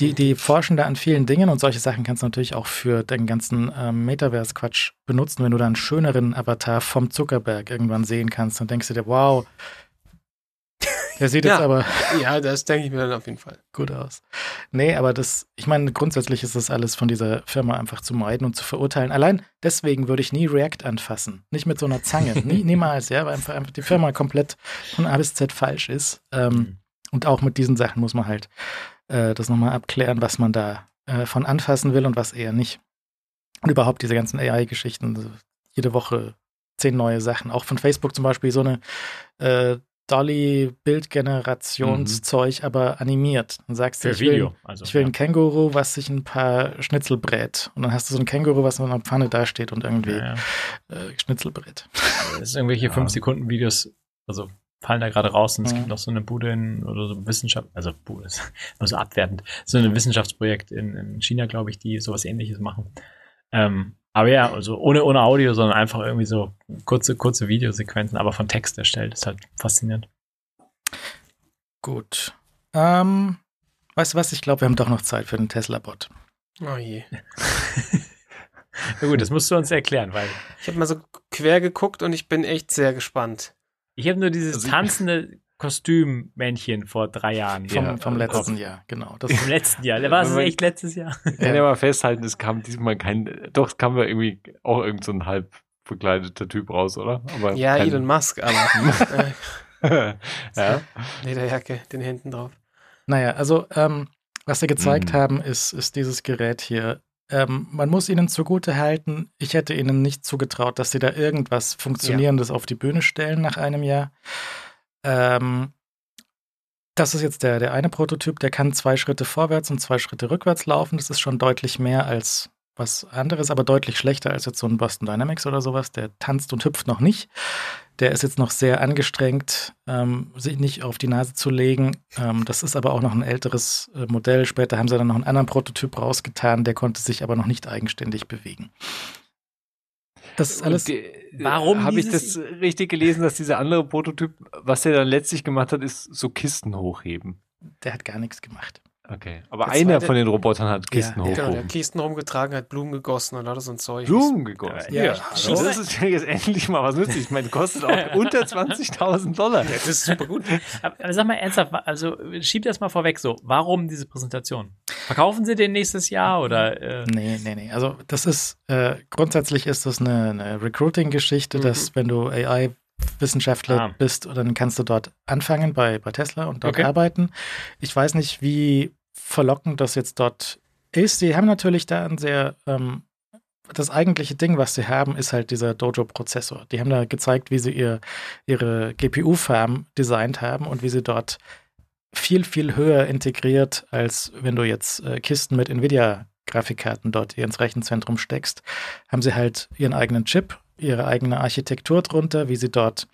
Speaker 2: Die, die forschen da an vielen Dingen und solche Sachen kannst du natürlich auch für den ganzen ähm, Metaverse-Quatsch benutzen, wenn du da einen schöneren Avatar vom Zuckerberg irgendwann sehen kannst, dann denkst du dir, wow, der sieht jetzt
Speaker 4: Ja.
Speaker 2: aber
Speaker 4: Ja, das denke ich mir dann auf jeden Fall.
Speaker 2: gut aus. Nee, aber das, ich meine, grundsätzlich ist das alles von dieser Firma einfach zu meiden und zu verurteilen. Allein deswegen würde ich nie React anfassen. Nicht mit so einer Zange. nie, niemals, ja, weil einfach, einfach die Firma komplett von A bis Z falsch ist. Ähm,
Speaker 5: Mhm.
Speaker 2: Und auch mit diesen Sachen muss man halt äh, das nochmal abklären, was man da äh, von anfassen will und was eher nicht. Und überhaupt diese ganzen AI-Geschichten, jede Woche zehn neue Sachen. Auch von Facebook zum Beispiel so eine äh, Dolly-Bildgenerationszeug, aber animiert. Dann sagst du, ich will,
Speaker 5: Video. Also,
Speaker 2: ich will
Speaker 5: ja.
Speaker 2: ein Känguru, was sich ein paar Schnitzel brät. Und dann hast du so ein Känguru, was in einer Pfanne dasteht und irgendwie
Speaker 5: Ja, ja.
Speaker 2: äh, Schnitzel brät.
Speaker 5: Das ist irgendwelche
Speaker 3: Ja.
Speaker 5: 5-Sekunden-Videos, also fallen da gerade raus und es gibt noch so eine Bude in, oder so Wissenschaft, also Bude ist immer so abwertend, so ein Wissenschaftsprojekt in, in China, glaube ich, die sowas ähnliches machen. Ähm, aber ja, also ohne, ohne Audio, sondern einfach irgendwie so kurze, kurze Videosequenzen, aber von Text erstellt. ist halt faszinierend.
Speaker 2: Gut. Ähm, weißt du was? Ich glaube, wir haben doch noch Zeit für den Tesla-Bot.
Speaker 4: Oh je.
Speaker 5: Na gut, das musst du uns erklären, weil
Speaker 4: Ich habe mal so quer geguckt und ich bin echt sehr gespannt.
Speaker 5: ich habe nur dieses
Speaker 3: Also
Speaker 5: tanzende Kostümmännchen vor drei Jahren
Speaker 2: Vom,
Speaker 3: Ja,
Speaker 2: vom
Speaker 3: äh,
Speaker 2: letzten Jahr, genau. Das,
Speaker 5: im letzten Jahr. War es echt letztes Jahr?
Speaker 3: Ich kann ja mal festhalten, es kam diesmal kein, doch, es kam ja irgendwie auch irgend so ein halb verkleideter Typ raus, oder? Aber
Speaker 4: Ja,
Speaker 3: kein,
Speaker 4: Elon Musk, aber äh,
Speaker 3: ja.
Speaker 4: Lederjacke, den hinten drauf.
Speaker 2: Naja, also ähm, was sie gezeigt
Speaker 3: Mhm.
Speaker 2: haben, ist, ist dieses Gerät hier. Ähm, man muss ihnen zugute halten, ich hätte ihnen nicht zugetraut, dass sie da irgendwas Funktionierendes auf die Bühne stellen nach einem Jahr. Ähm, das ist jetzt der, der eine Prototyp, der kann zwei Schritte vorwärts und zwei Schritte rückwärts laufen. Das ist schon deutlich mehr als was anderes, aber deutlich schlechter als jetzt so ein Boston Dynamics oder sowas. Der tanzt und hüpft noch nicht. Der ist jetzt noch sehr angestrengt, ähm, sich nicht auf die Nase zu legen. Ähm, das ist aber auch noch ein älteres äh, Modell. Später haben sie dann noch einen anderen Prototyp rausgetan, der konnte sich aber noch nicht eigenständig bewegen. Das ist alles.
Speaker 3: Und
Speaker 5: Warum
Speaker 3: Habe ich das richtig gelesen, dass dieser andere Prototyp, was er dann letztlich gemacht hat, ist so Kisten hochheben?
Speaker 2: Der hat gar nichts gemacht.
Speaker 3: Okay. Aber
Speaker 4: Der
Speaker 3: einer
Speaker 4: zweite-
Speaker 3: von den Robotern hat Kisten
Speaker 2: Ja, ja.
Speaker 4: Genau, der
Speaker 3: hochgehoben.
Speaker 4: hat Kisten rumgetragen, hat Blumen gegossen und lauter so ein Zeug.
Speaker 3: Blumen gegossen.
Speaker 2: Ja,
Speaker 3: Also
Speaker 5: hallo.
Speaker 3: das ist ja jetzt endlich mal was nützlich. Ich meine, kostet auch unter 20.000 Dollar.
Speaker 4: Ja, das ist super gut.
Speaker 5: Aber, aber sag mal ernsthaft, also schieb das mal vorweg so. Warum diese Präsentation? Verkaufen sie den nächstes Jahr oder? Äh,
Speaker 2: Nee, nee, nee. Also das ist, äh, grundsätzlich ist das eine, eine Recruiting-Geschichte,
Speaker 4: Mhm.
Speaker 2: dass wenn du AI-Wissenschaftler
Speaker 5: Ah.
Speaker 2: bist, dann kannst du dort anfangen bei, bei Tesla und dort
Speaker 5: Okay.
Speaker 2: arbeiten. Ich weiß nicht, wie verlockend das jetzt dort ist. Sie haben natürlich da ein sehr, ähm, das eigentliche Ding, was sie haben, ist halt dieser Dojo-Prozessor. Die haben da gezeigt, wie sie ihr, ihre GPU-Farm designt haben und wie sie dort viel, viel höher integriert, als wenn du jetzt äh, Kisten mit Nvidia-Grafikkarten dort ins Rechenzentrum steckst, haben sie halt ihren eigenen Chip, ihre eigene Architektur drunter, wie sie dort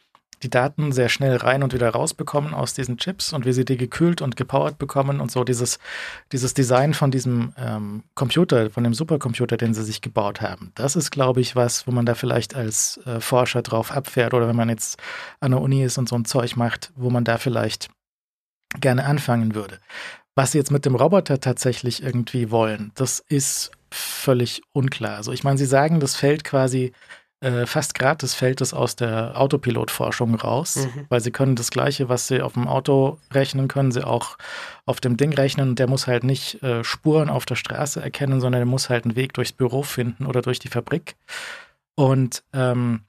Speaker 2: die Daten sehr schnell rein und wieder rausbekommen aus diesen Chips und wie sie die gekühlt und gepowert bekommen und so dieses, dieses Design von diesem ähm, Computer, von dem Supercomputer, den sie sich gebaut haben. Das ist, glaube ich, was, wo man da vielleicht als äh, Forscher drauf abfährt oder wenn man jetzt an der Uni ist und so ein Zeug macht, wo man da vielleicht gerne anfangen würde. Was sie jetzt mit dem Roboter tatsächlich irgendwie wollen, das ist völlig unklar. Also ich meine, sie sagen, das fällt quasi äh, fast gratis fällt es aus der Autopilotforschung raus,
Speaker 4: Mhm.
Speaker 2: weil sie können das Gleiche, was sie auf dem Auto rechnen, können sie auch auf dem Ding rechnen und der muss halt nicht äh, Spuren auf der Straße erkennen, sondern der muss halt einen Weg durchs Büro finden oder durch die Fabrik. Und ähm,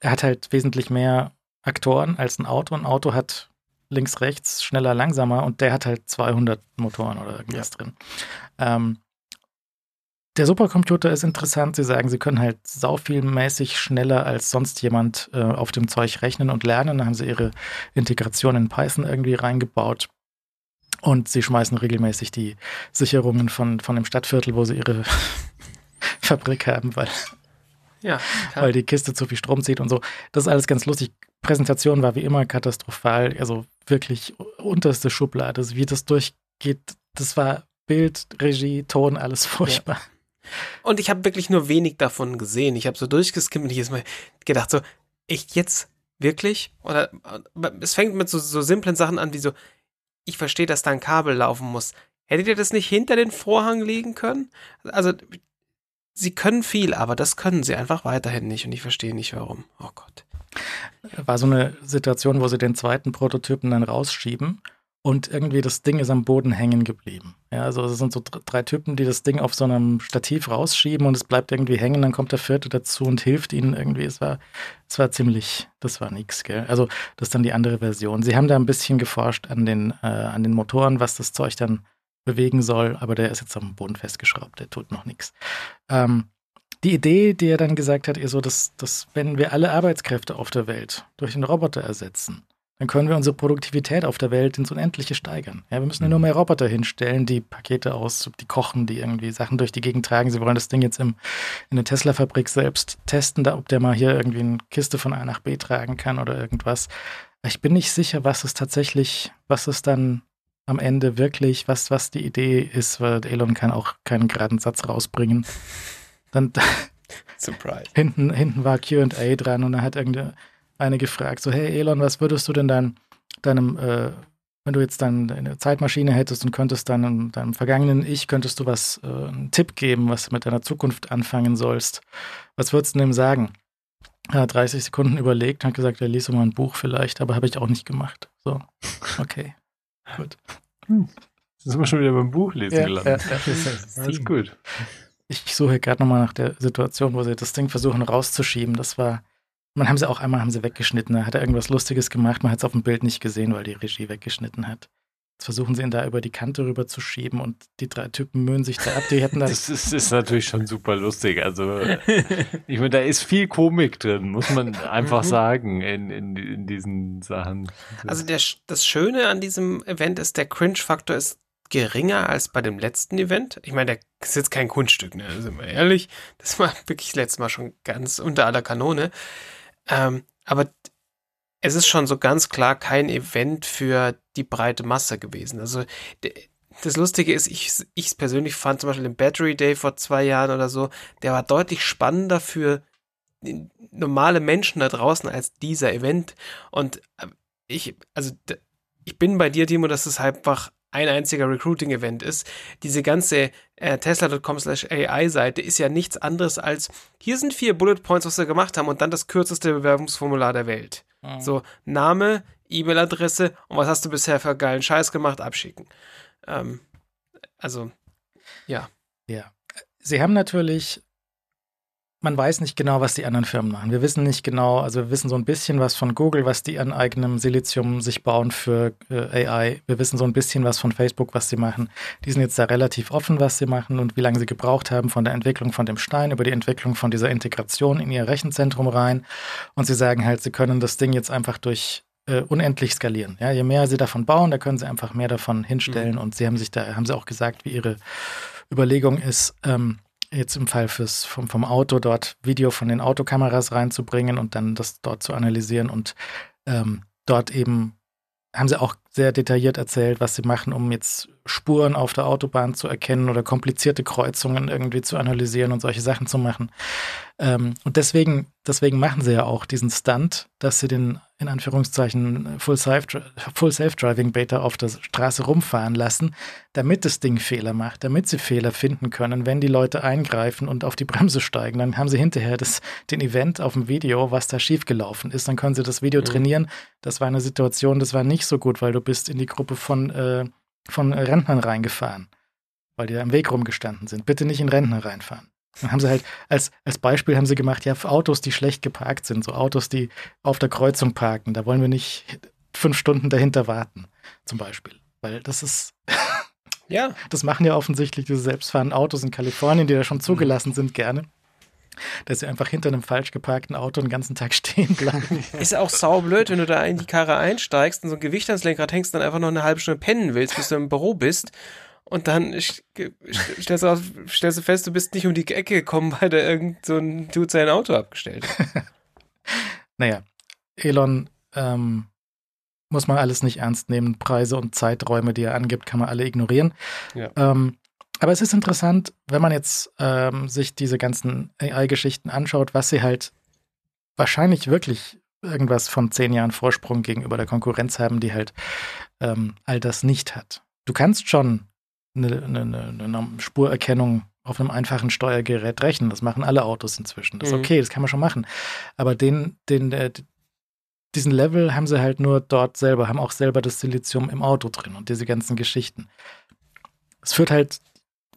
Speaker 2: er hat halt wesentlich mehr Aktoren als ein Auto. Ein Auto hat links, rechts, schneller, langsamer und der hat halt 200 Motoren oder irgendwas drin. Ähm, der Supercomputer ist interessant. Sie sagen, sie können halt sau viel mäßig schneller als sonst jemand äh, auf dem Zeug rechnen und lernen. Da haben sie ihre Integration in Python irgendwie reingebaut. Und sie schmeißen regelmäßig die Sicherungen von, von dem Stadtviertel, wo sie ihre Fabrik haben, weil
Speaker 4: Ja,
Speaker 2: weil die Kiste zu viel Strom zieht und so. Das ist alles ganz lustig. Präsentation war wie immer katastrophal, also wirklich unterste Schublade. Also wie das durchgeht, das war Bild, Regie, Ton, alles furchtbar.
Speaker 4: Und ich habe wirklich nur wenig davon gesehen. Ich habe so durchgeskimmt und ich jetzt mal gedacht, so, echt jetzt? Wirklich? Oder äh, es fängt mit so, so simplen Sachen an, wie so, ich verstehe, dass da ein Kabel laufen muss. Hättet ihr das nicht hinter den Vorhang legen können? Also, sie können viel, aber das können sie einfach weiterhin nicht und ich verstehe nicht warum. Oh Gott.
Speaker 2: War so eine Situation, wo sie den zweiten Prototypen dann rausschieben und irgendwie das Ding ist am Boden hängen geblieben. Ja, also es sind so dr- drei Typen, die das Ding auf so einem Stativ rausschieben und es bleibt irgendwie hängen, dann kommt der vierte dazu und hilft ihnen irgendwie. Es war, es war ziemlich, das war nix, gell? Also das ist dann die andere Version. Sie haben da ein bisschen geforscht an den, äh, an den Motoren, was das Zeug dann bewegen soll, aber der ist jetzt am Boden festgeschraubt, der tut noch nichts. Ähm, die Idee, die er dann gesagt hat, ist so, dass, dass wenn wir alle Arbeitskräfte auf der Welt durch den Roboter ersetzen, dann können wir unsere Produktivität auf der Welt ins Unendliche steigern. Ja, wir müssen ja nur mehr Roboter hinstellen, die Pakete aus, die kochen, die irgendwie Sachen durch die Gegend tragen. Sie wollen das Ding jetzt im, in der Tesla-Fabrik selbst testen, da, ob der mal hier irgendwie eine Kiste von A nach B tragen kann oder irgendwas. Ich bin nicht sicher, was es tatsächlich, was es dann am Ende wirklich, was, was die Idee ist, weil Elon kann auch keinen geraden Satz rausbringen. Dann
Speaker 4: Surprise.
Speaker 2: hinten, hinten war QA dran und da hat irgendeine gefragt, so, hey Elon, was würdest du denn dann deinem äh, wenn du jetzt dann eine Zeitmaschine hättest und könntest dann deinem vergangenen Ich, könntest du was, äh, einen Tipp geben, was du mit deiner Zukunft anfangen sollst. Was würdest du dem sagen? Er hat 30 Sekunden überlegt, hat gesagt, er liest mal ein Buch vielleicht, aber habe ich auch nicht gemacht. So, okay, gut.
Speaker 3: Hm. Sind wir schon wieder beim Buchlesen
Speaker 2: Ja,
Speaker 3: gelandet.
Speaker 2: ja, ja.
Speaker 3: Alles gut.
Speaker 2: Ich suche gerade nochmal nach der Situation, wo sie das Ding versuchen rauszuschieben. Das war, man haben sie auch einmal haben sie weggeschnitten. Da hat er irgendwas Lustiges gemacht. Man hat es auf dem Bild nicht gesehen, weil die Regie weggeschnitten hat. Jetzt versuchen sie ihn da über die Kante rüber zu schieben und die drei Typen mühen sich da ab. Die hätten das.
Speaker 3: Das ist, ist natürlich schon super lustig. Also, ich meine, da ist viel Komik drin, muss man einfach
Speaker 4: Mhm.
Speaker 3: sagen, in, in, in diesen Sachen.
Speaker 4: Also der, das Schöne an diesem Event ist, der Cringe-Faktor ist geringer als bei dem letzten Event. Ich meine, der ist jetzt kein Kunststück, ne? Sind wir ehrlich. Das war wirklich letztes Mal schon ganz unter aller Kanone. Ähm, aber es ist schon so ganz klar kein Event für die breite Masse gewesen. Also das Lustige ist, ich, ich persönlich fand zum Beispiel den Battery Day vor zwei Jahren oder so, der war deutlich spannender für normale Menschen da draußen als dieser Event. Und äh, ich, also ich bin bei dir, Timo, dass es halt einfach ein einziger Recruiting-Event ist. Diese ganze äh, Tesla.com slash AI-Seite ist ja nichts anderes als, hier sind vier Bullet Points, was wir gemacht haben und dann das kürzeste Bewerbungsformular der Welt. So, Name, E-Mail-Adresse und was hast du bisher für geilen Scheiß gemacht, abschicken. Ähm, also, ja.
Speaker 2: Ja. Sie haben natürlich, man weiß nicht genau, was die anderen Firmen machen. Wir wissen nicht genau, also wir wissen so ein bisschen was von Google, was die an eigenem Silizium sich bauen für äh, AI. Wir wissen so ein bisschen was von Facebook, was sie machen. Die sind jetzt da relativ offen, was sie machen und wie lange sie gebraucht haben von der Entwicklung von dem Stein über die Entwicklung von dieser Integration in ihr Rechenzentrum rein. Und sie sagen halt, sie können das Ding jetzt einfach durch äh, unendlich skalieren. Ja, je mehr sie davon bauen, da können sie einfach mehr davon hinstellen. Und sie haben sich da, haben sie auch gesagt, wie ihre Überlegung ist, ähm, jetzt im Fall fürs, vom, vom Auto dort Video von den Autokameras reinzubringen und dann das dort zu analysieren und ähm, dort eben haben sie auch sehr detailliert erzählt, was sie machen, um jetzt Spuren auf der Autobahn zu erkennen oder komplizierte Kreuzungen irgendwie zu analysieren und solche Sachen zu machen. Ähm, und deswegen, deswegen machen sie ja auch diesen Stunt, dass sie den in Anführungszeichen Full Self- Full Self-Driving Beta auf der Straße rumfahren lassen, damit das Ding Fehler macht, damit sie Fehler finden können, wenn die Leute eingreifen und auf die Bremse steigen. Dann haben sie hinterher das, den Event auf dem Video, was da schiefgelaufen ist. Dann können sie das Video
Speaker 4: Mhm.
Speaker 2: trainieren. Das war eine Situation, das war nicht so gut, weil du bist in die Gruppe von, äh, von Rentnern reingefahren, weil die da im Weg rumgestanden sind. Bitte nicht in Rentner reinfahren. Dann haben sie halt, als, als Beispiel haben sie gemacht, ja, Autos, die schlecht geparkt sind, so Autos, die auf der Kreuzung parken, da wollen wir nicht fünf Stunden dahinter warten, zum Beispiel. Weil das ist,
Speaker 4: Ja,
Speaker 2: das machen ja offensichtlich diese selbstfahrenden Autos in Kalifornien, die da schon zugelassen sind, gerne. Dass sie einfach hinter einem falsch geparkten Auto den ganzen Tag stehen bleiben.
Speaker 4: ist auch saublöd, wenn du da in die Karre einsteigst und so ein Gewicht ans Lenkrad hängst, dann einfach noch eine halbe Stunde pennen willst, bis du im Büro bist. Und dann st- st- stellst du, auf, stellst du fest, du bist nicht um die Ecke gekommen, weil da irgend so ein Dude sein Auto abgestellt hat.
Speaker 2: Naja, Elon ähm, muss man alles nicht ernst nehmen. Preise und Zeiträume, die er angibt, kann man alle ignorieren.
Speaker 4: Ja.
Speaker 2: Ähm, aber es ist interessant, wenn man jetzt ähm, sich diese ganzen AI-Geschichten anschaut, was sie halt wahrscheinlich wirklich irgendwas von zehn Jahren Vorsprung gegenüber der Konkurrenz haben, die halt ähm, all das nicht hat. Du kannst schon eine, eine, eine, Spurerkennung auf einem einfachen Steuergerät rechnen. Das machen alle Autos inzwischen. Das ist
Speaker 4: Mhm.
Speaker 2: okay, das kann man schon machen. Aber den, den, äh, diesen Level haben sie halt nur dort selber, haben auch selber das Silizium im Auto drin und diese ganzen Geschichten. Es führt halt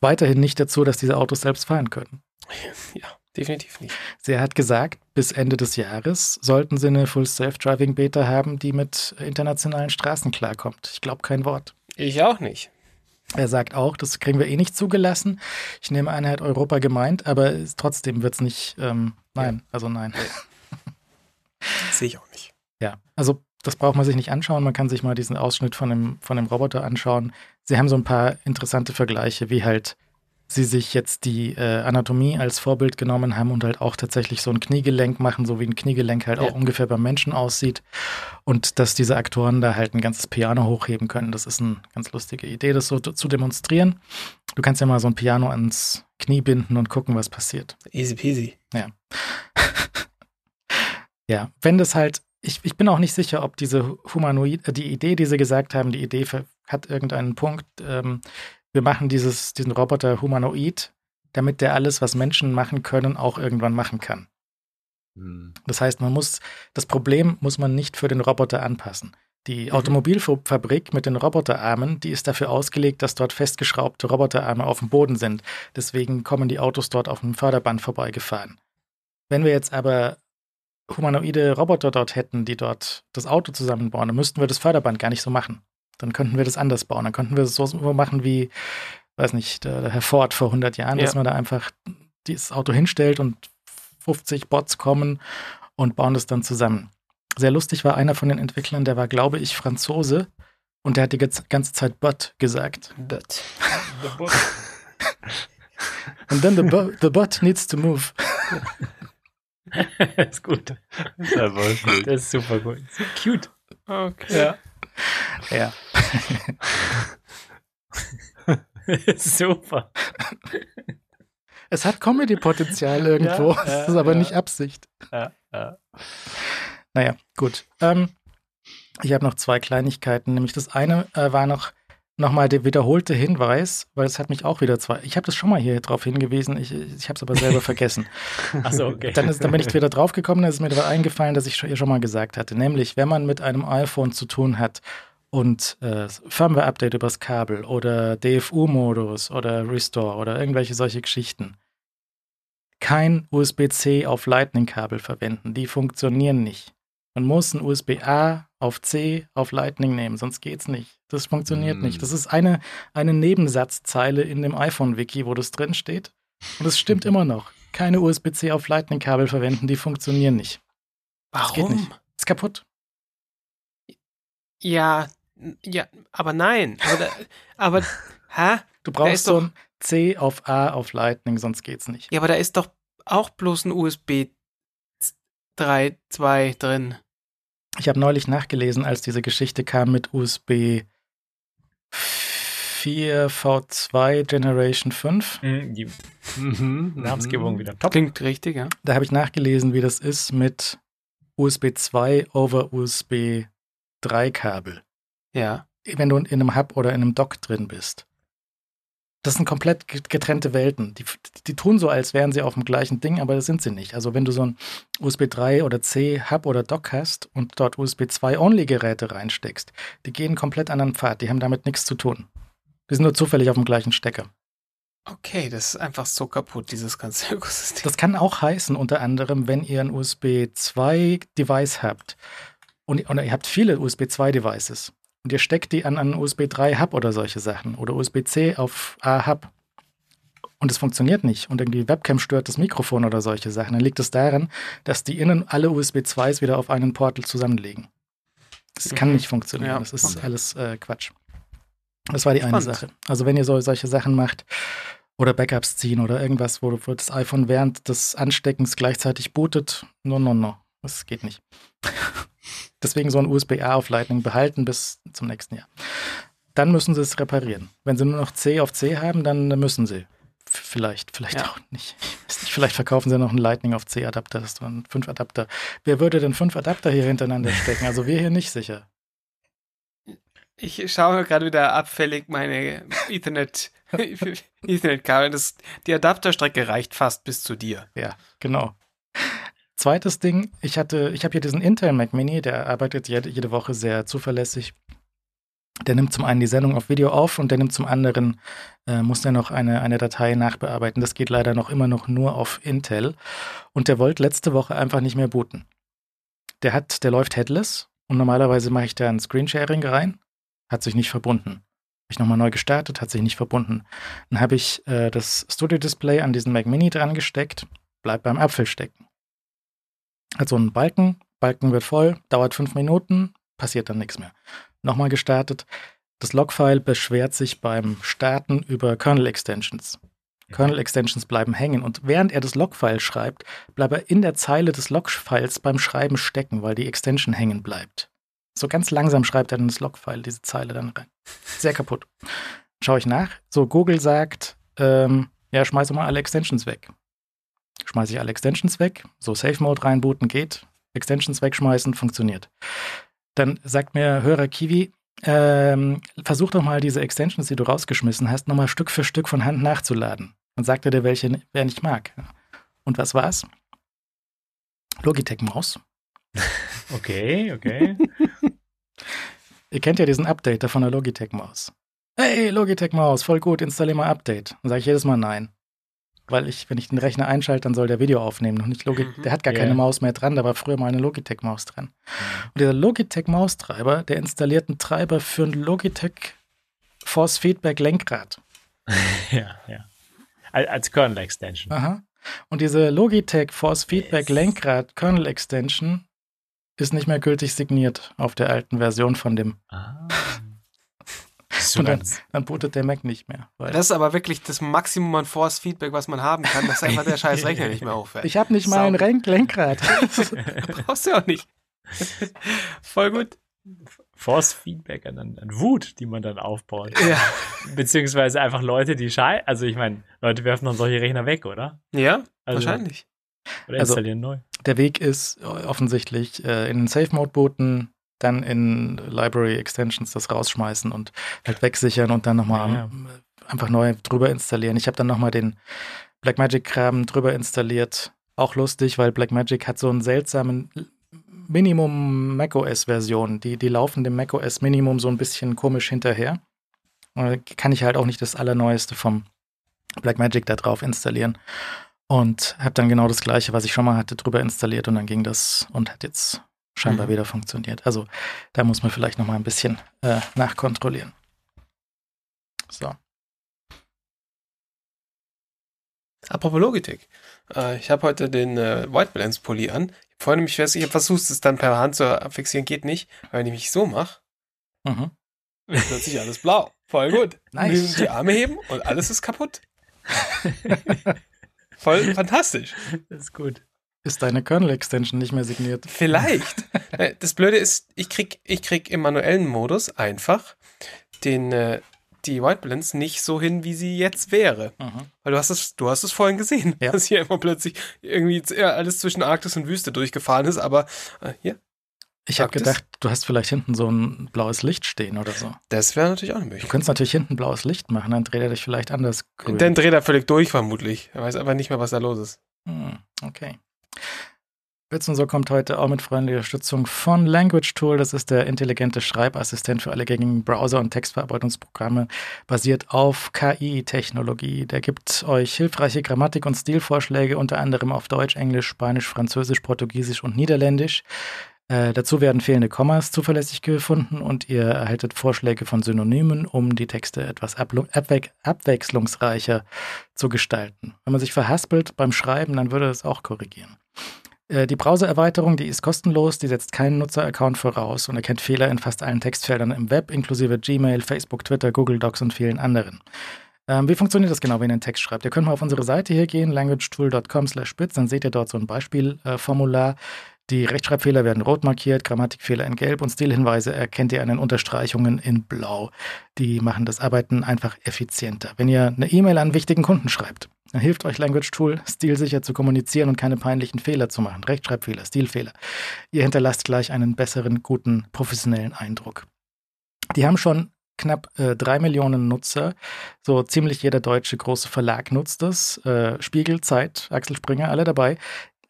Speaker 2: weiterhin nicht dazu, dass diese Autos selbst fahren können.
Speaker 4: Ja, definitiv nicht.
Speaker 2: Sie hat gesagt, bis Ende des Jahres sollten sie eine Full Self-Driving Beta haben, die mit internationalen Straßen klarkommt. Ich glaube kein Wort.
Speaker 4: Ich auch nicht.
Speaker 2: Er sagt auch, das kriegen wir eh nicht zugelassen. Ich nehme an, er hat Europa gemeint, aber trotzdem wird es nicht, ähm, nein, also nein.
Speaker 4: Sehe ich auch nicht.
Speaker 2: Ja, also das braucht man sich nicht anschauen. Man kann sich mal diesen Ausschnitt von dem, von dem Roboter anschauen. Sie haben so ein paar interessante Vergleiche, wie halt sie sich jetzt die äh, Anatomie als Vorbild genommen haben und halt auch tatsächlich so ein Kniegelenk machen, so wie ein Kniegelenk halt
Speaker 4: Ja.
Speaker 2: auch ungefähr beim Menschen aussieht. Und dass diese Aktoren da halt ein ganzes Piano hochheben können. Das ist eine ganz lustige Idee, das so zu demonstrieren. Du kannst ja mal so ein Piano ans Knie binden und gucken, was passiert.
Speaker 4: Easy peasy.
Speaker 2: Ja, wenn das halt ich, ich bin auch nicht sicher, ob diese Humanoid, äh, die Idee, die sie gesagt haben, die Idee hat irgendeinen Punkt. Ähm, wir machen dieses, diesen Roboter humanoid, damit der alles, was Menschen machen können, auch irgendwann machen kann. Hm. Das heißt, man muss, das Problem muss man nicht für den Roboter anpassen. Die mhm. Automobilfabrik mit den Roboterarmen, die ist dafür ausgelegt, dass dort festgeschraubte Roboterarme auf dem Boden sind. Deswegen kommen die Autos dort auf dem Förderband vorbeigefahren. Wenn wir jetzt aber humanoide Roboter dort hätten, die dort das Auto zusammenbauen, dann müssten wir das Förderband gar nicht so machen. Dann könnten wir das anders bauen. Dann könnten wir es so machen wie, weiß nicht, der, der Herr Ford vor 100 Jahren, ja. dass man da einfach dieses Auto hinstellt und 50 Bots kommen und bauen das dann zusammen. Sehr lustig war einer von den Entwicklern, der war, glaube ich, Franzose und der hat die ganze Zeit Bot gesagt. But. The bot. And then the, bo the bot needs to move.
Speaker 5: das ist gut. Das ist super gut. So cute.
Speaker 4: Okay.
Speaker 2: Ja.
Speaker 5: Ja. super.
Speaker 2: Es hat Comedy-Potenzial irgendwo. Ja, das ist aber ja. nicht Absicht.
Speaker 5: Ja, ja.
Speaker 2: Naja, gut. Ähm, ich habe noch zwei Kleinigkeiten. Nämlich das eine äh, war noch nochmal der wiederholte Hinweis, weil es hat mich auch wieder zwei. Ich habe das schon mal hier drauf hingewiesen, ich, ich habe es aber selber vergessen.
Speaker 5: Achso, okay.
Speaker 2: Dann, ist, dann bin ich wieder drauf gekommen, dann ist mir wieder eingefallen, dass ich schon, schon mal gesagt hatte. Nämlich, wenn man mit einem iPhone zu tun hat und äh, Firmware-Update übers Kabel oder DFU-Modus oder Restore oder irgendwelche solche Geschichten, kein USB-C auf Lightning-Kabel verwenden. Die funktionieren nicht. Man muss ein USB-A auf C auf Lightning nehmen, sonst geht's nicht. Das funktioniert mm. nicht. Das ist eine, eine Nebensatzzeile in dem iPhone-Wiki, wo das drin steht. Und es stimmt immer noch. Keine USB-C auf Lightning-Kabel verwenden, die funktionieren nicht.
Speaker 4: Warum? Das geht nicht.
Speaker 2: Ist kaputt.
Speaker 4: Ja, ja, aber nein. Aber, aber hä?
Speaker 2: Du brauchst so ein C auf A auf Lightning, sonst geht's nicht.
Speaker 4: Ja, aber da ist doch auch bloß ein USB 3.2 drin.
Speaker 2: Ich habe neulich nachgelesen, als diese Geschichte kam mit USB 4 V2 Generation 5.
Speaker 5: Mhm, die mhm, Namensgebung wieder
Speaker 4: top. Klingt richtig, ja.
Speaker 2: Da habe ich nachgelesen, wie das ist mit USB 2 over USB 3 Kabel.
Speaker 4: Ja.
Speaker 2: Wenn du in einem Hub oder in einem Dock drin bist. Das sind komplett getrennte Welten. Die, die tun so, als wären sie auf dem gleichen Ding, aber das sind sie nicht. Also wenn du so ein USB 3 oder C Hub oder Dock hast und dort USB 2 Only Geräte reinsteckst, die gehen komplett anderen Pfad. Die haben damit nichts zu tun. Die sind nur zufällig auf dem gleichen Stecker.
Speaker 4: Okay, das ist einfach so kaputt, dieses ganze Ökosystem.
Speaker 2: Das kann auch heißen, unter anderem, wenn ihr ein USB 2 Device habt und, und ihr habt viele USB 2 Devices und ihr steckt die an einen USB 3 Hub oder solche Sachen oder USB-C auf A Hub und es funktioniert nicht und irgendwie Webcam stört das Mikrofon oder solche Sachen, dann liegt es daran, dass die innen alle USB 2s wieder auf einen Portal zusammenlegen. Das mhm. kann nicht funktionieren. Ja. Das ist okay. alles äh, Quatsch. Das war die Spannend. eine Sache. Also wenn ihr so, solche Sachen macht oder Backups ziehen oder irgendwas, wo, wo das iPhone während des Ansteckens gleichzeitig bootet, no, no, no. Das geht nicht. Deswegen so ein USB-A auf Lightning behalten bis zum nächsten Jahr. Dann müssen sie es reparieren. Wenn sie nur noch C auf C haben, dann müssen sie. Vielleicht, vielleicht ja. auch nicht. nicht. Vielleicht verkaufen sie noch einen Lightning auf C-Adapter, das dann fünf Adapter. Wer würde denn fünf Adapter hier hintereinander stecken? Also wir hier nicht sicher.
Speaker 4: Ich schaue gerade wieder abfällig meine Ethernet, Ethernet-Kabel. Die Adapterstrecke reicht fast bis zu dir.
Speaker 2: Ja, genau. Zweites Ding, ich hatte, ich habe hier diesen Intel Mac Mini, der arbeitet jede, jede Woche sehr zuverlässig. Der nimmt zum einen die Sendung auf Video auf und der nimmt zum anderen, äh, muss der noch eine, eine Datei nachbearbeiten. Das geht leider noch immer noch nur auf Intel. Und der wollte letzte Woche einfach nicht mehr booten. Der hat, der läuft headless und normalerweise mache ich da ein Screensharing rein. Hat sich nicht verbunden. Habe ich nochmal neu gestartet, hat sich nicht verbunden. Dann habe ich äh, das Studio-Display an diesen Mac Mini dran gesteckt, bleibt beim Apfel stecken. Hat so einen Balken, Balken wird voll, dauert fünf Minuten, passiert dann nichts mehr. Nochmal gestartet. Das Logfile beschwert sich beim Starten über Kernel-Extensions. Kernel-Extensions bleiben hängen und während er das Logfile schreibt, bleibt er in der Zeile des Logfiles beim Schreiben stecken, weil die Extension hängen bleibt. So ganz langsam schreibt er dann das Logfile, diese Zeile dann rein. Sehr kaputt. Schaue ich nach. So, Google sagt, ähm, ja, schmeiß doch mal alle Extensions weg schmeiße ich alle Extensions weg, so Safe Mode reinbooten geht, Extensions wegschmeißen, funktioniert. Dann sagt mir Hörer Kiwi, ähm, versuch doch mal diese Extensions, die du rausgeschmissen hast, nochmal Stück für Stück von Hand nachzuladen. Und sagte dir, welche wer nicht mag. Und was war's? Logitech-Maus.
Speaker 5: Okay, okay.
Speaker 2: Ihr kennt ja diesen Updater von der Logitech-Maus. Hey, Logitech-Maus, voll gut, installier mal Update. Dann sage ich jedes Mal nein. Weil ich, wenn ich den Rechner einschalte, dann soll der Video aufnehmen. Und nicht Logi
Speaker 4: Mhm.
Speaker 2: Der hat gar
Speaker 5: Ja.
Speaker 2: keine Maus mehr dran, da war früher mal eine Logitech-Maus dran. Und dieser Logitech-Maustreiber, der installiert einen Treiber für ein Logitech Force Feedback Lenkrad.
Speaker 5: ja, ja. Al- Als Kernel Extension.
Speaker 2: Aha. Und diese Logitech Force Feedback. Lenkrad Kernel Extension ist nicht mehr gültig signiert auf der alten Version von dem.
Speaker 5: Ah.
Speaker 2: Und dann, dann bootet der Mac nicht mehr. Weil
Speaker 4: Das ist aber wirklich das Maximum an Force-Feedback, was man haben kann, dass einfach der scheiß Rechner nicht mehr auffällt.
Speaker 2: ich habe nicht mal ein
Speaker 4: Sau-
Speaker 2: Ren- Lenkrad.
Speaker 4: Brauchst du auch nicht. Voll gut.
Speaker 5: Force Feedback an, an Wut, die man dann aufbaut.
Speaker 4: Ja.
Speaker 5: Beziehungsweise einfach Leute, die schei. Also ich meine, Leute werfen dann solche Rechner weg, oder?
Speaker 4: Ja,
Speaker 5: Also,
Speaker 4: wahrscheinlich.
Speaker 5: Oder
Speaker 2: Also-
Speaker 5: installieren neu.
Speaker 2: Der Weg ist äh, offensichtlich äh, in den Safe Mode booten, dann in Library Extensions das rausschmeißen und halt wegsichern und dann nochmal
Speaker 5: Ja, ja.
Speaker 2: einfach neu drüber installieren. Ich habe dann nochmal den Blackmagic-Kram drüber installiert. Auch lustig, weil Blackmagic hat so einen seltsamen Minimum macOS-Version. Die, die laufen dem macOS Minimum so ein bisschen komisch hinterher. Und da kann ich halt auch nicht das Allerneueste vom Blackmagic da drauf installieren. Und habe dann genau das gleiche, was ich schon mal hatte, drüber installiert und dann ging das und hat jetzt scheinbar
Speaker 4: Mhm.
Speaker 2: wieder funktioniert. Also da muss man vielleicht noch mal ein bisschen äh, nachkontrollieren. So.
Speaker 4: Apropos Logitech. Äh, ich habe heute den äh, White Balance Pulli an. Ich nämlich fest, ich habe versucht, es dann per Hand zu fixieren, geht nicht. Weil wenn ich mich so mache,
Speaker 2: Mhm.
Speaker 4: wird plötzlich alles blau. Voll gut.
Speaker 2: Nice.
Speaker 4: Die Arme heben und alles ist kaputt. Voll fantastisch.
Speaker 5: Das ist gut.
Speaker 2: Ist deine Kernel-Extension nicht mehr signiert?
Speaker 4: Vielleicht. Äh, Das Blöde ist, ich krieg, ich krieg im manuellen Modus einfach den, äh, die White Balance nicht so hin, wie sie jetzt wäre.
Speaker 2: Mhm.
Speaker 4: Weil du hast es, du hast es vorhin gesehen,
Speaker 2: Ja.
Speaker 4: dass hier immer plötzlich irgendwie alles zwischen Arktis und Wüste durchgefahren ist, aber äh, hier,
Speaker 2: Ich habe gedacht, du hast vielleicht hinten so ein blaues Licht stehen oder so.
Speaker 4: das wäre natürlich auch eine
Speaker 2: Du
Speaker 4: Möglichkeit.
Speaker 2: könntest natürlich hinten blaues Licht machen, dann dreht er dich vielleicht anders grün.
Speaker 4: Dann dreht er völlig durch, vermutlich. Er weiß einfach nicht mehr, was da los ist.
Speaker 2: Hm, okay. Witz und so kommt heute auch mit freundlicher Unterstützung von Language Tool. Das ist der intelligente Schreibassistent für alle gängigen Browser- und Textverarbeitungsprogramme, basiert auf KI-Technologie. Der gibt euch hilfreiche Grammatik- und Stilvorschläge, unter anderem auf Deutsch, Englisch, Spanisch, Französisch, Portugiesisch und Niederländisch. Äh, dazu werden fehlende Kommas zuverlässig gefunden und ihr erhaltet Vorschläge von Synonymen, um die Texte etwas abwe abwechslungsreicher zu gestalten. Wenn man sich verhaspelt beim Schreiben, dann würde es auch korrigieren. Äh, Die Browser-Erweiterung, die ist kostenlos, die setzt keinen Nutzer-Account voraus und erkennt Fehler in fast allen Textfeldern im Web, inklusive Gmail, Facebook, Twitter, Google Docs und vielen anderen. Ähm, wie funktioniert das genau, wenn ihr einen Text schreibt? Ihr könnt mal auf unsere Seite hier gehen, languagetool.com slash dann seht ihr dort so ein Beispielformular. Die Rechtschreibfehler werden rot markiert, Grammatikfehler in gelb und Stilhinweise erkennt ihr an den Unterstreichungen in blau. Die machen das Arbeiten einfach effizienter. Wenn ihr eine E-Mail an wichtigen Kunden schreibt, dann hilft euch Language Tool, stilsicher zu kommunizieren und keine peinlichen Fehler zu machen. Rechtschreibfehler, Stilfehler. Ihr hinterlasst gleich einen besseren, guten, professionellen Eindruck. Die haben schon knapp äh, drei Millionen Nutzer. So ziemlich jeder deutsche große Verlag nutzt das. Äh, Spiegel, Zeit, Axel Springer, alle dabei.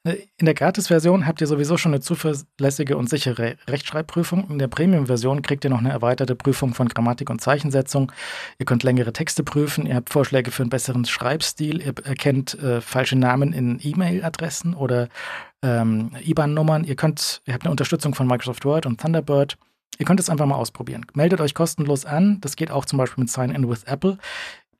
Speaker 2: In der Gratis-Version habt ihr sowieso schon eine zuverlässige und sichere Rechtschreibprüfung. In der Premium-Version kriegt ihr noch eine erweiterte Prüfung von Grammatik und Zeichensetzung. Ihr könnt längere Texte prüfen. Ihr habt Vorschläge für einen besseren Schreibstil. Ihr erkennt äh, falsche Namen in E-Mail-Adressen oder ähm, IBAN-Nummern. Ihr könnt, ihr habt eine Unterstützung von Microsoft Word und Thunderbird. Ihr könnt es einfach mal ausprobieren. Meldet euch kostenlos an. Das geht auch zum Beispiel mit Sign-in with Apple.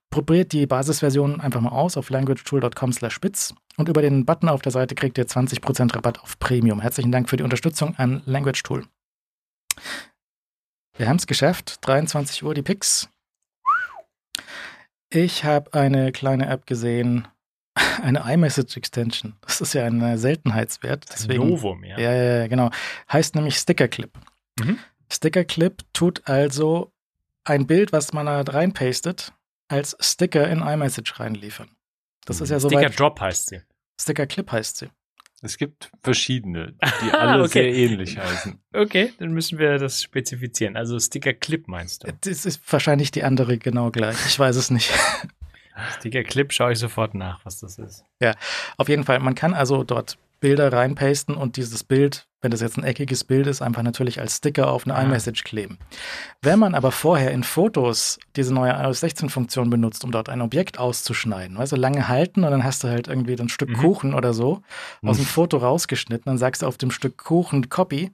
Speaker 2: Probiert die Basisversion einfach mal aus auf languagetool.com slash spitz und über den Button auf der Seite kriegt ihr 20% Rabatt auf Premium. Herzlichen Dank für die Unterstützung an Language Tool. Wir haben es geschafft. 23 Uhr die Picks. Ich habe eine kleine App gesehen, eine iMessage Extension. Das ist ja ein Seltenheitswert. Deswegen,
Speaker 5: Novum, ja.
Speaker 2: ja, ja, ja, genau. Heißt nämlich Sticker Clip.
Speaker 5: Mhm.
Speaker 2: Sticker Clip tut also ein Bild, was man da reinpastet, als Sticker in iMessage reinliefern. Das ist ja
Speaker 5: Sticker
Speaker 2: soweit.
Speaker 5: Drop heißt sie.
Speaker 2: Sticker Clip heißt sie.
Speaker 3: Es gibt verschiedene, die alle
Speaker 5: Okay.
Speaker 3: sehr ähnlich heißen.
Speaker 5: Okay, dann müssen wir das spezifizieren. Also Sticker Clip meinst du?
Speaker 2: Das ist wahrscheinlich die andere genau gleich. Ich weiß es nicht.
Speaker 5: Sticker Clip schaue ich sofort nach, was das ist.
Speaker 2: Auf jeden Fall, man kann also dort Bilder reinpasten und dieses Bild, wenn das jetzt ein eckiges Bild ist, einfach natürlich als Sticker auf eine iMessage kleben. Wenn man aber vorher in Fotos diese neue iOS 16 Funktion benutzt, um dort ein Objekt auszuschneiden, du, lange halten und dann hast du halt irgendwie ein Stück
Speaker 5: Mhm.
Speaker 2: Kuchen oder so aus dem
Speaker 3: Mhm.
Speaker 2: Foto rausgeschnitten, dann sagst du auf dem Stück Kuchen Copy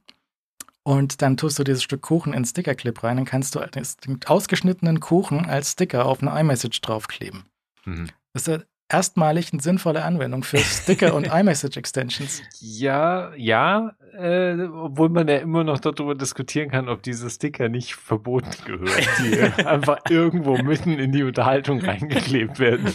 Speaker 2: und dann tust du dieses Stück Kuchen in Stickerclip rein, dann kannst du den ausgeschnittenen Kuchen als Sticker auf eine iMessage draufkleben.
Speaker 3: Mhm.
Speaker 2: Das ist ja erstmalig eine sinnvolle Anwendung für Sticker und iMessage-Extensions.
Speaker 3: Ja, ja, äh, obwohl man ja immer noch darüber diskutieren kann, ob diese Sticker nicht verboten gehören, die einfach irgendwo mitten in die Unterhaltung reingeklebt werden.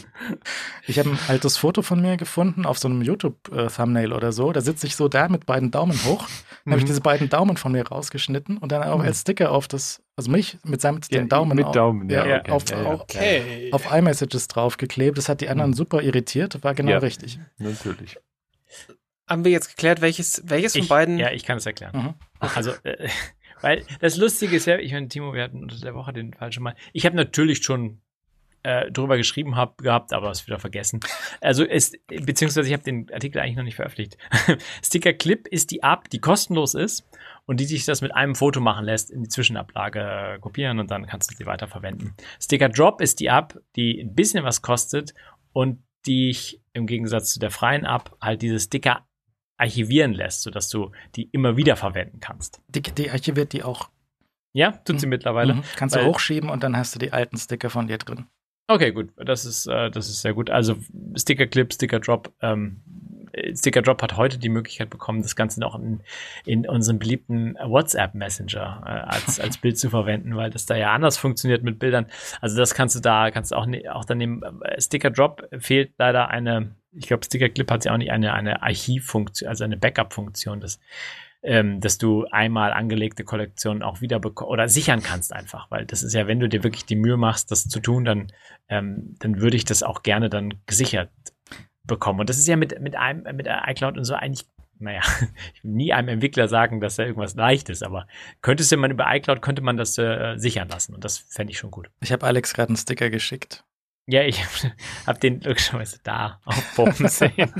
Speaker 2: Ich habe ein altes Foto von mir gefunden auf so einem YouTube-Thumbnail oder so. Da sitze ich so da mit beiden Daumen hoch. Dann habe ich
Speaker 3: Mhm.
Speaker 2: diese beiden Daumen von mir rausgeschnitten und dann auch
Speaker 3: Mhm.
Speaker 2: als Sticker auf das, also mich mit samt
Speaker 3: Ja,
Speaker 2: den Daumen,
Speaker 3: mit
Speaker 2: auf,
Speaker 3: Daumen, ja,
Speaker 2: ja,
Speaker 3: okay.
Speaker 2: auf,
Speaker 3: Ja, ja.
Speaker 2: auf,
Speaker 4: Okay.
Speaker 2: auf iMessages draufgeklebt. Das hat die anderen super irritiert. War genau
Speaker 3: Ja.
Speaker 2: richtig.
Speaker 3: Natürlich.
Speaker 4: Haben wir jetzt geklärt, welches, welches von
Speaker 5: Ich,
Speaker 4: beiden?
Speaker 5: Ja, ich kann es erklären.
Speaker 2: Mhm.
Speaker 5: Also, äh, weil das Lustige ist ja, ich meine, Timo, wir hatten unter der Woche den Fall schon mal. Ich habe natürlich schon äh, drüber geschrieben hab, gehabt, aber es wieder vergessen. Also es, beziehungsweise ich habe den Artikel eigentlich noch nicht veröffentlicht. Sticker Clip ist die App, die kostenlos ist und die sich das mit einem Foto machen lässt, in die Zwischenablage äh, kopieren und dann kannst du sie weiterverwenden. Sticker Drop ist die App, die ein bisschen was kostet und die ich im Gegensatz zu der freien App halt diese Sticker archivieren lässt, sodass du die immer wieder verwenden kannst.
Speaker 2: Die, die archiviert die auch.
Speaker 5: Ja, tut sie mittlerweile.
Speaker 2: Mhm. Kannst du hochschieben und dann hast du die alten Sticker von dir drin.
Speaker 5: Okay, gut. Das ist, äh, das ist sehr gut. Also Sticker Clip, Sticker Drop. Ähm, äh, Sticker Drop hat heute die Möglichkeit bekommen, das Ganze noch in, in unserem beliebten WhatsApp Messenger äh, als, als Bild zu verwenden, weil das da ja anders funktioniert mit Bildern. Also das kannst du da, kannst du auch, ne, auch dann nehmen. Äh, Sticker Drop fehlt leider eine, ich glaube, Sticker Clip hat ja auch nicht eine, eine Archivfunktion, also eine Backup-Funktion. Das ähm, dass du einmal angelegte Kollektionen auch wieder oder sichern kannst einfach, weil das ist ja, wenn du dir wirklich die Mühe machst, das zu tun, dann, ähm, dann würde ich das auch gerne dann gesichert bekommen. Und das ist ja mit, mit einem, mit iCloud und so eigentlich, naja, ich will nie einem Entwickler sagen, dass da irgendwas leicht ist, aber könntest du man über iCloud könnte man das äh, sichern lassen und das fände ich schon gut.
Speaker 2: Ich habe Alex gerade einen Sticker geschickt.
Speaker 5: Ja, ich habe den logischerweise da aufpoppen sehen,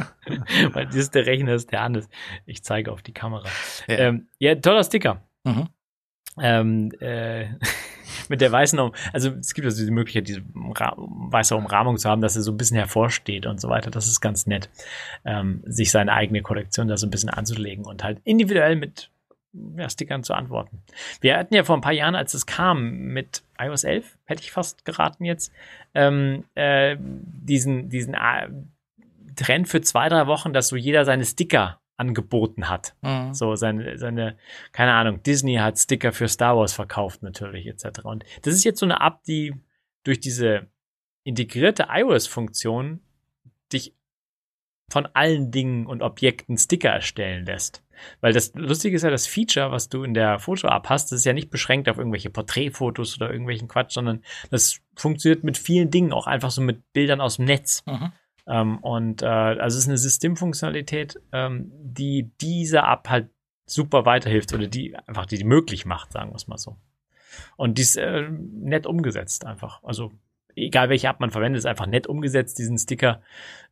Speaker 5: weil das ist der Rechner, ist der Hannes. Ich zeige auf die Kamera.
Speaker 2: Ja.
Speaker 5: Ähm, ja, toller Sticker.
Speaker 2: Mhm.
Speaker 5: Ähm, äh, mit der weißen, um also es gibt also diese Möglichkeit, diese weiße Umrahmung zu haben, dass er so ein bisschen hervorsteht und so weiter. Das ist ganz nett, ähm, sich seine eigene Kollektion da so ein bisschen anzulegen und halt individuell mit ja, Stickern zu antworten. Wir hatten ja vor ein paar Jahren, als es kam mit iOS 11, hätte ich fast geraten jetzt, ähm, äh, diesen, diesen äh, Trend für zwei, drei Wochen, dass so jeder seine Sticker angeboten hat.
Speaker 2: Mhm.
Speaker 5: So seine, seine, keine Ahnung, Disney hat Sticker für Star Wars verkauft natürlich, etc. Und das ist jetzt so eine App, die durch diese integrierte iOS-Funktion dich von allen Dingen und Objekten Sticker erstellen lässt. Weil das Lustige ist ja, das Feature, was du in der Foto-App hast, das ist ja nicht beschränkt auf irgendwelche Porträtfotos oder irgendwelchen Quatsch, sondern das funktioniert mit vielen Dingen, auch einfach so mit Bildern aus dem Netz.
Speaker 2: Mhm.
Speaker 5: Ähm, und äh, also es ist eine Systemfunktionalität, ähm, die dieser App halt super weiterhilft oder die einfach die, die möglich macht, sagen wir es mal so. Und die ist äh, nett umgesetzt einfach. Also egal welche App man verwendet, ist einfach nett umgesetzt, diesen Sticker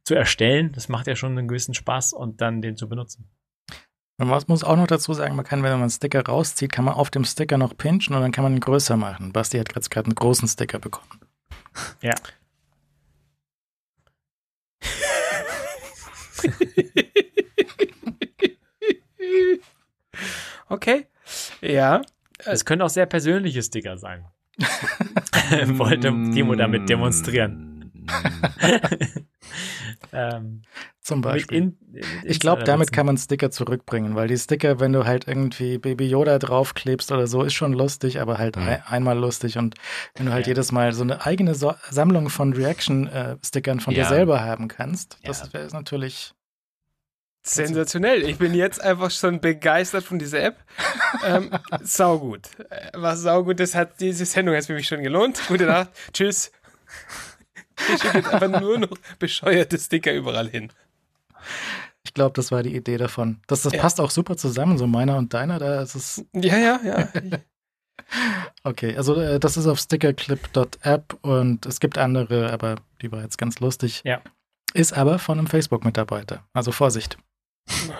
Speaker 5: zu erstellen. Das macht ja schon einen gewissen Spaß und dann den zu benutzen.
Speaker 2: Und man muss auch noch dazu sagen, man kann, wenn man einen Sticker rauszieht, kann man auf dem Sticker noch pinchen und dann kann man ihn größer machen. Basti hat jetzt gerade einen großen Sticker bekommen.
Speaker 5: Ja.
Speaker 4: Okay. Ja.
Speaker 5: Es können auch sehr persönliche Sticker sein. Wollte Timo damit demonstrieren. ähm,
Speaker 2: Zum Beispiel.
Speaker 5: in, mit
Speaker 2: Ich glaube, damit kann man Sticker zurückbringen, weil die Sticker, wenn du halt irgendwie Baby Yoda draufklebst oder so, ist schon lustig, aber halt
Speaker 3: Mhm.
Speaker 2: ein, einmal lustig. Und wenn du halt
Speaker 5: Ja.
Speaker 2: jedes Mal so eine eigene so Sammlung von Reaction-Stickern von dir
Speaker 3: Ja.
Speaker 2: selber haben kannst,
Speaker 5: Ja.
Speaker 2: das wäre natürlich.
Speaker 4: Sensationell. Ich bin jetzt einfach schon begeistert von dieser App. ähm, saugut. Äh, Was saugut, das hat diese Sendung jetzt für mich schon gelohnt. Gute Nacht. Tschüss. Ich schicke jetzt einfach nur noch bescheuerte Sticker überall hin.
Speaker 2: Ich glaube, das war die Idee davon. Das, das
Speaker 4: Ja.
Speaker 2: passt auch super zusammen, so meiner und deiner. Da ist es.
Speaker 4: Ja, ja, ja.
Speaker 2: Okay, also äh, das ist auf stickerclip.app und es gibt andere, aber die war jetzt ganz lustig.
Speaker 5: Ja.
Speaker 2: Ist aber von einem Facebook-Mitarbeiter. Also Vorsicht.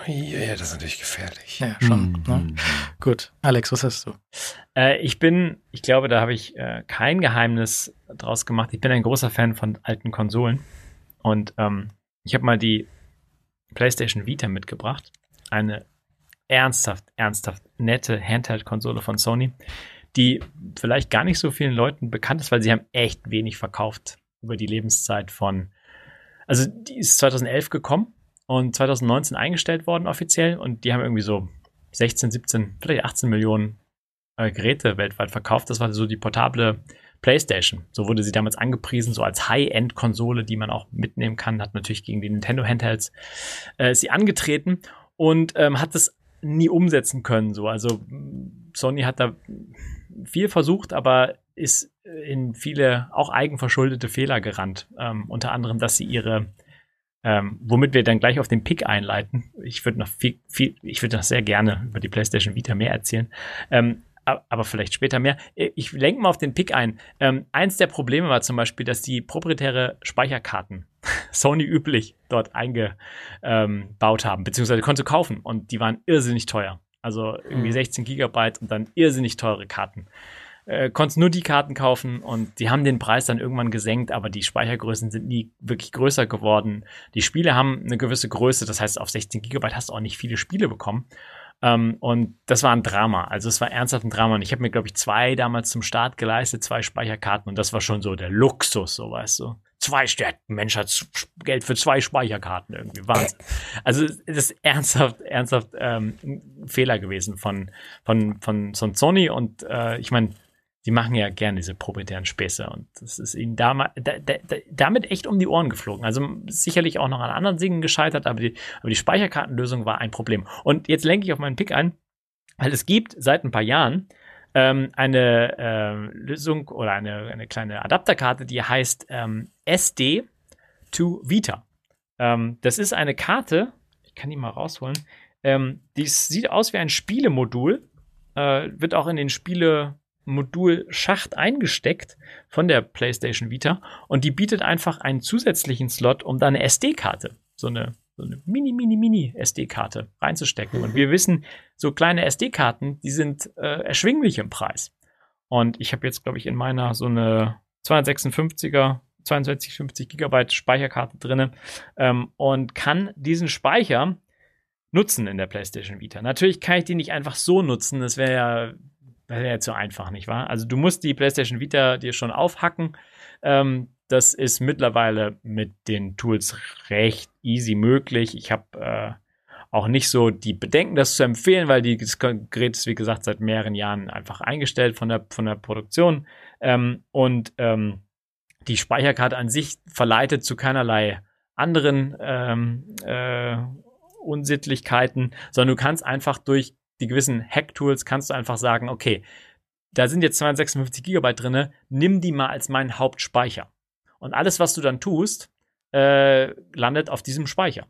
Speaker 4: Ja, ja, das ist natürlich gefährlich.
Speaker 2: Ja, schon.
Speaker 3: Mhm.
Speaker 2: Ne? Gut. Alex, was hast du?
Speaker 5: Äh, ich bin, ich glaube, da habe ich äh, kein Geheimnis draus gemacht. Ich bin ein großer Fan von alten Konsolen. Und ähm, ich habe mal die PlayStation Vita mitgebracht. Eine ernsthaft, ernsthaft nette Handheld-Konsole von Sony, die vielleicht gar nicht so vielen Leuten bekannt ist, weil sie haben echt wenig verkauft über die Lebenszeit von. Also die ist 2011 gekommen und 2019 eingestellt worden offiziell und die haben irgendwie so 16, 17, vielleicht 18 Millionen äh, Geräte weltweit verkauft. Das war so die portable PlayStation. So wurde sie damals angepriesen, so als High-End-Konsole, die man auch mitnehmen kann. Hat natürlich gegen die Nintendo Handhelds äh, sie angetreten und ähm, hat das nie umsetzen können. So, also Sony hat da viel versucht, aber ist in viele auch eigenverschuldete Fehler gerannt. Ähm, unter anderem, dass sie ihre ähm, womit wir dann gleich auf den Pick einleiten. Ich würde noch viel, viel, ich würde noch sehr gerne über die PlayStation Vita mehr erzählen. Ähm, aber vielleicht später mehr. Äh, Ich lenke mal auf den Pick ein. Ähm, eins der Probleme war zum Beispiel, dass die proprietäre Speicherkarten Sony üblich dort eingebaut haben, beziehungsweise konnte kaufen und die waren irrsinnig teuer. Also irgendwie
Speaker 4: Mhm.
Speaker 5: 16 Gigabyte und dann irrsinnig teure Karten. Äh, konntest nur die Karten kaufen und die haben den Preis dann irgendwann gesenkt, aber die Speichergrößen sind nie wirklich größer geworden. Die Spiele haben eine gewisse Größe, das heißt, auf 16 Gigabyte hast du auch nicht viele Spiele bekommen. Ähm, und das war ein Drama. Also es war ernsthaft ein Drama. Und ich habe mir, glaube ich, zwei damals zum Start geleistet, zwei Speicherkarten. Und das war schon so der Luxus, so weißt du. Zwei Stärken. Mensch hat Geld für zwei Speicherkarten irgendwie. Wahnsinn. Also das ist ernsthaft, ernsthaft ähm, ein Fehler gewesen von, von, von, von Sony. Und äh, ich meine, die machen ja gerne diese proprietären Späße und das ist ihnen da, da, da, damit echt um die Ohren geflogen. Also sicherlich auch noch an anderen Dingen gescheitert, aber die, aber die Speicherkartenlösung war ein Problem. Und jetzt lenke ich auf meinen Pick ein, weil es gibt seit ein paar Jahren ähm, eine ähm, Lösung oder eine, eine kleine Adapterkarte, die heißt ähm, SD to Vita. Ähm, das ist eine Karte, ich kann die mal rausholen, ähm, die sieht aus wie ein Spielemodul, äh, wird auch in den Spiele Modulschacht eingesteckt von der PlayStation Vita und die bietet einfach einen zusätzlichen Slot, um da eine SD-Karte, so eine, so eine mini, mini, mini SD-Karte reinzustecken. Und wir wissen, so kleine SD-Karten, die sind äh, erschwinglich im Preis. Und ich habe jetzt, glaube ich, in meiner so eine 256er, 2250 Gigabyte Speicherkarte drinne ähm, und kann diesen Speicher nutzen in der PlayStation Vita. Natürlich kann ich die nicht einfach so nutzen, das wäre ja das wäre ja zu einfach, nicht wahr? Also du musst die PlayStation Vita dir schon aufhacken. Ähm, das ist mittlerweile mit den Tools recht easy möglich. Ich habe äh, auch nicht so die Bedenken, das zu empfehlen, weil die, das Gerät ist, wie gesagt, seit mehreren Jahren einfach eingestellt von der, von der Produktion. Ähm, und ähm, die Speicherkarte an sich verleitet zu keinerlei anderen ähm, äh, Unsittlichkeiten, sondern du kannst einfach durch die gewissen Hack-Tools kannst du einfach sagen, okay, da sind jetzt 256 Gigabyte drinne, nimm die mal als meinen Hauptspeicher. Und alles, was du dann tust, äh, landet auf diesem Speicher.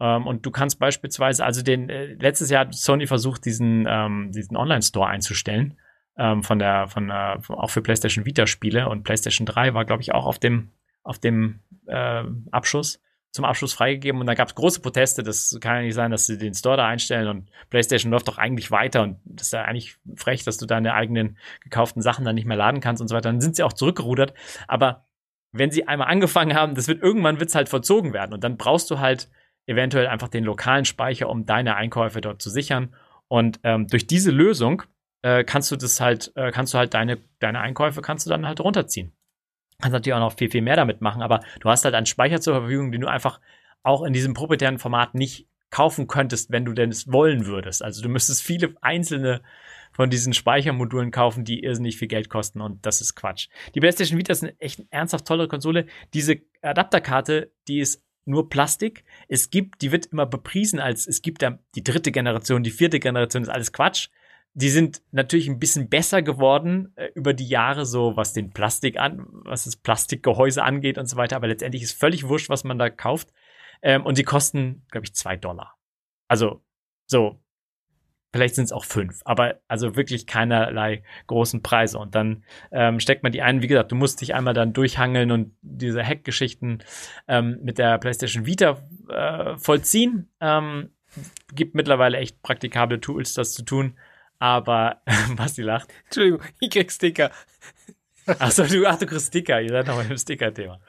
Speaker 5: Ähm, und du kannst beispielsweise, also den, äh, letztes Jahr hat Sony versucht, diesen, ähm, diesen Online-Store einzustellen, ähm, von der, von, äh, auch für PlayStation Vita-Spiele und PlayStation 3 war, glaube ich, auch auf dem, auf dem äh, Abschuss zum Abschluss freigegeben und da gab es große Proteste. Das kann ja nicht sein, dass sie den Store da einstellen und PlayStation läuft doch eigentlich weiter und das ist ja eigentlich frech, dass du deine eigenen gekauften Sachen dann nicht mehr laden kannst und so weiter. Dann sind sie auch zurückgerudert. Aber wenn sie einmal angefangen haben, das wird irgendwann wird's halt verzogen werden und dann brauchst du halt eventuell einfach den lokalen Speicher, um deine Einkäufe dort zu sichern. Und ähm, durch diese Lösung äh, kannst du das halt, äh, kannst du halt deine, deine Einkäufe kannst du dann halt runterziehen kannst natürlich auch noch viel, viel mehr damit machen, aber du hast halt einen Speicher zur Verfügung, den du einfach auch in diesem proprietären Format nicht kaufen könntest, wenn du denn es wollen würdest. Also du müsstest viele einzelne von diesen Speichermodulen kaufen, die irrsinnig viel Geld kosten und das ist Quatsch. Die PlayStation Vita ist eine echt ernsthaft tolle Konsole. Diese Adapterkarte, die ist nur Plastik. Es gibt, die wird immer bepriesen als, es gibt da die dritte Generation, die vierte Generation, ist alles Quatsch die sind natürlich ein bisschen besser geworden äh, über die Jahre, so was den Plastik an, was das Plastikgehäuse angeht und so weiter. Aber letztendlich ist völlig wurscht, was man da kauft. Ähm, und die kosten, glaube ich, zwei Dollar. Also so, vielleicht sind es auch fünf, aber also wirklich keinerlei großen Preise. Und dann ähm, steckt man die ein. Wie gesagt, du musst dich einmal dann durchhangeln und diese Hack-Geschichten ähm, mit der PlayStation Vita äh, vollziehen. Ähm, gibt mittlerweile echt praktikable Tools, das zu tun. Aber was die lacht.
Speaker 4: Entschuldigung, ich krieg Sticker.
Speaker 5: Achso, du, ach, du kriegst Sticker. Ihr seid noch bei dem Sticker-Thema.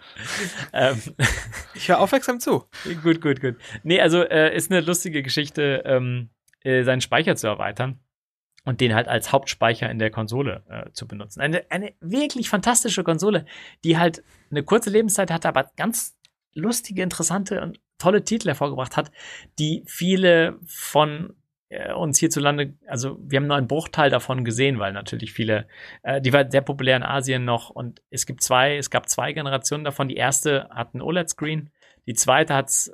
Speaker 5: ähm,
Speaker 4: Ich höre aufmerksam zu.
Speaker 5: gut, gut, gut. Nee, also äh, ist eine lustige Geschichte, ähm, äh, seinen Speicher zu erweitern und den halt als Hauptspeicher in der Konsole äh, zu benutzen. Eine, eine wirklich fantastische Konsole, die halt eine kurze Lebenszeit hatte, aber ganz lustige, interessante und tolle Titel hervorgebracht hat, die viele von uns hierzulande, also wir haben nur einen Bruchteil davon gesehen, weil natürlich viele, äh, die war sehr populär in Asien noch und es gibt zwei, es gab zwei Generationen davon. Die erste hat einen OLED-Screen, die zweite hat's,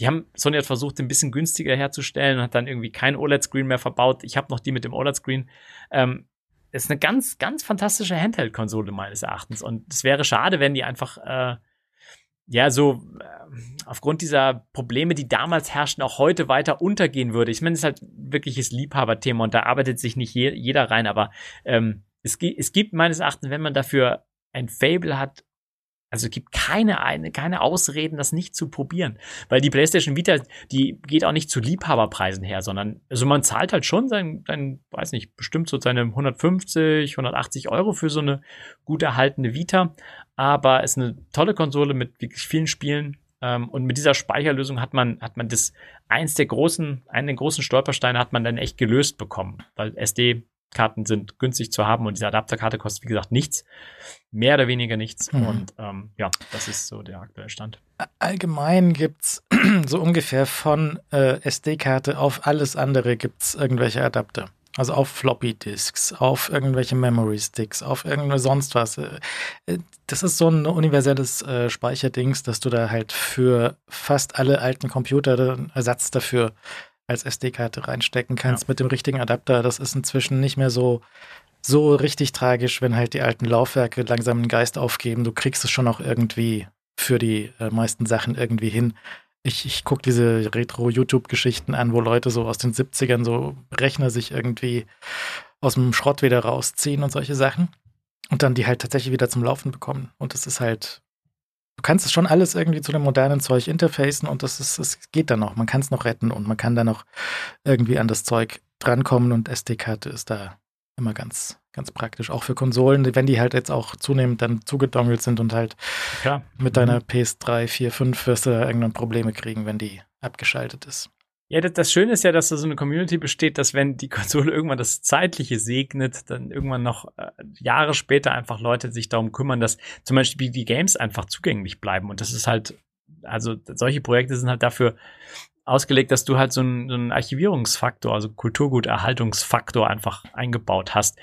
Speaker 5: die haben, Sony hat versucht, ein bisschen günstiger herzustellen und hat dann irgendwie kein OLED-Screen mehr verbaut. Ich habe noch die mit dem OLED-Screen. Ähm, ist eine ganz, ganz fantastische Handheld-Konsole meines Erachtens und es wäre schade, wenn die einfach äh, ja, so äh, aufgrund dieser Probleme, die damals herrschten, auch heute weiter untergehen würde. Ich meine, es ist halt wirkliches Liebhaberthema und da arbeitet sich nicht je, jeder rein, aber ähm, es, es gibt meines Erachtens, wenn man dafür ein Fable hat, also es gibt keine, eine, keine Ausreden, das nicht zu probieren. Weil die PlayStation Vita, die geht auch nicht zu Liebhaberpreisen her, sondern also man zahlt halt schon sein, sein weiß nicht, bestimmt so seine 150, 180 Euro für so eine gut erhaltene Vita aber es ist eine tolle Konsole mit wirklich vielen Spielen. Ähm, und mit dieser Speicherlösung hat man, hat man das, eins der großen, einen der großen Stolpersteine hat man dann echt gelöst bekommen, weil SD-Karten sind günstig zu haben und diese Adapterkarte kostet, wie gesagt, nichts. Mehr oder weniger nichts.
Speaker 2: Mhm.
Speaker 5: Und ähm, ja, das ist so der aktuelle Stand.
Speaker 2: Allgemein gibt's so ungefähr von äh, SD-Karte auf alles andere gibt's irgendwelche Adapter. Also auf Floppy Disks, auf irgendwelche Memory Sticks, auf irgendwas sonst was. Äh, äh, Das ist so ein universelles äh, Speicherdings, dass du da halt für fast alle alten Computer einen Ersatz dafür als SD-Karte reinstecken kannst mit dem richtigen Adapter. Das ist inzwischen nicht mehr so so richtig tragisch, wenn halt die alten Laufwerke langsam den Geist aufgeben. Du kriegst es schon auch irgendwie für die äh, meisten Sachen irgendwie hin. Ich, ich gucke diese Retro-YouTube-Geschichten an, wo Leute so aus den 70ern so Rechner sich irgendwie aus dem Schrott wieder rausziehen und solche Sachen. Und dann die halt tatsächlich wieder zum Laufen bekommen. Und das ist halt, du kannst es schon alles irgendwie zu dem modernen Zeug interfacen und das ist, es geht dann noch. Man kann es noch retten und man kann dann noch irgendwie an das Zeug drankommen und SD-Karte ist da immer ganz, ganz praktisch. Auch für Konsolen, wenn die halt jetzt auch zunehmend dann zugedongelt sind und halt
Speaker 5: Klar.
Speaker 2: mit deiner PS3, 4, 5 wirst du da irgendwann Probleme kriegen, wenn die abgeschaltet ist.
Speaker 5: Ja, das, das Schöne ist ja, dass da so eine Community besteht, dass wenn die Konsole irgendwann das Zeitliche segnet, dann irgendwann noch äh, Jahre später einfach Leute sich darum kümmern, dass zum Beispiel die Games einfach zugänglich bleiben. Und das ist halt, also solche Projekte sind halt dafür ausgelegt, dass du halt so einen, einen Archivierungsfaktor, also Kulturguterhaltungsfaktor einfach eingebaut hast.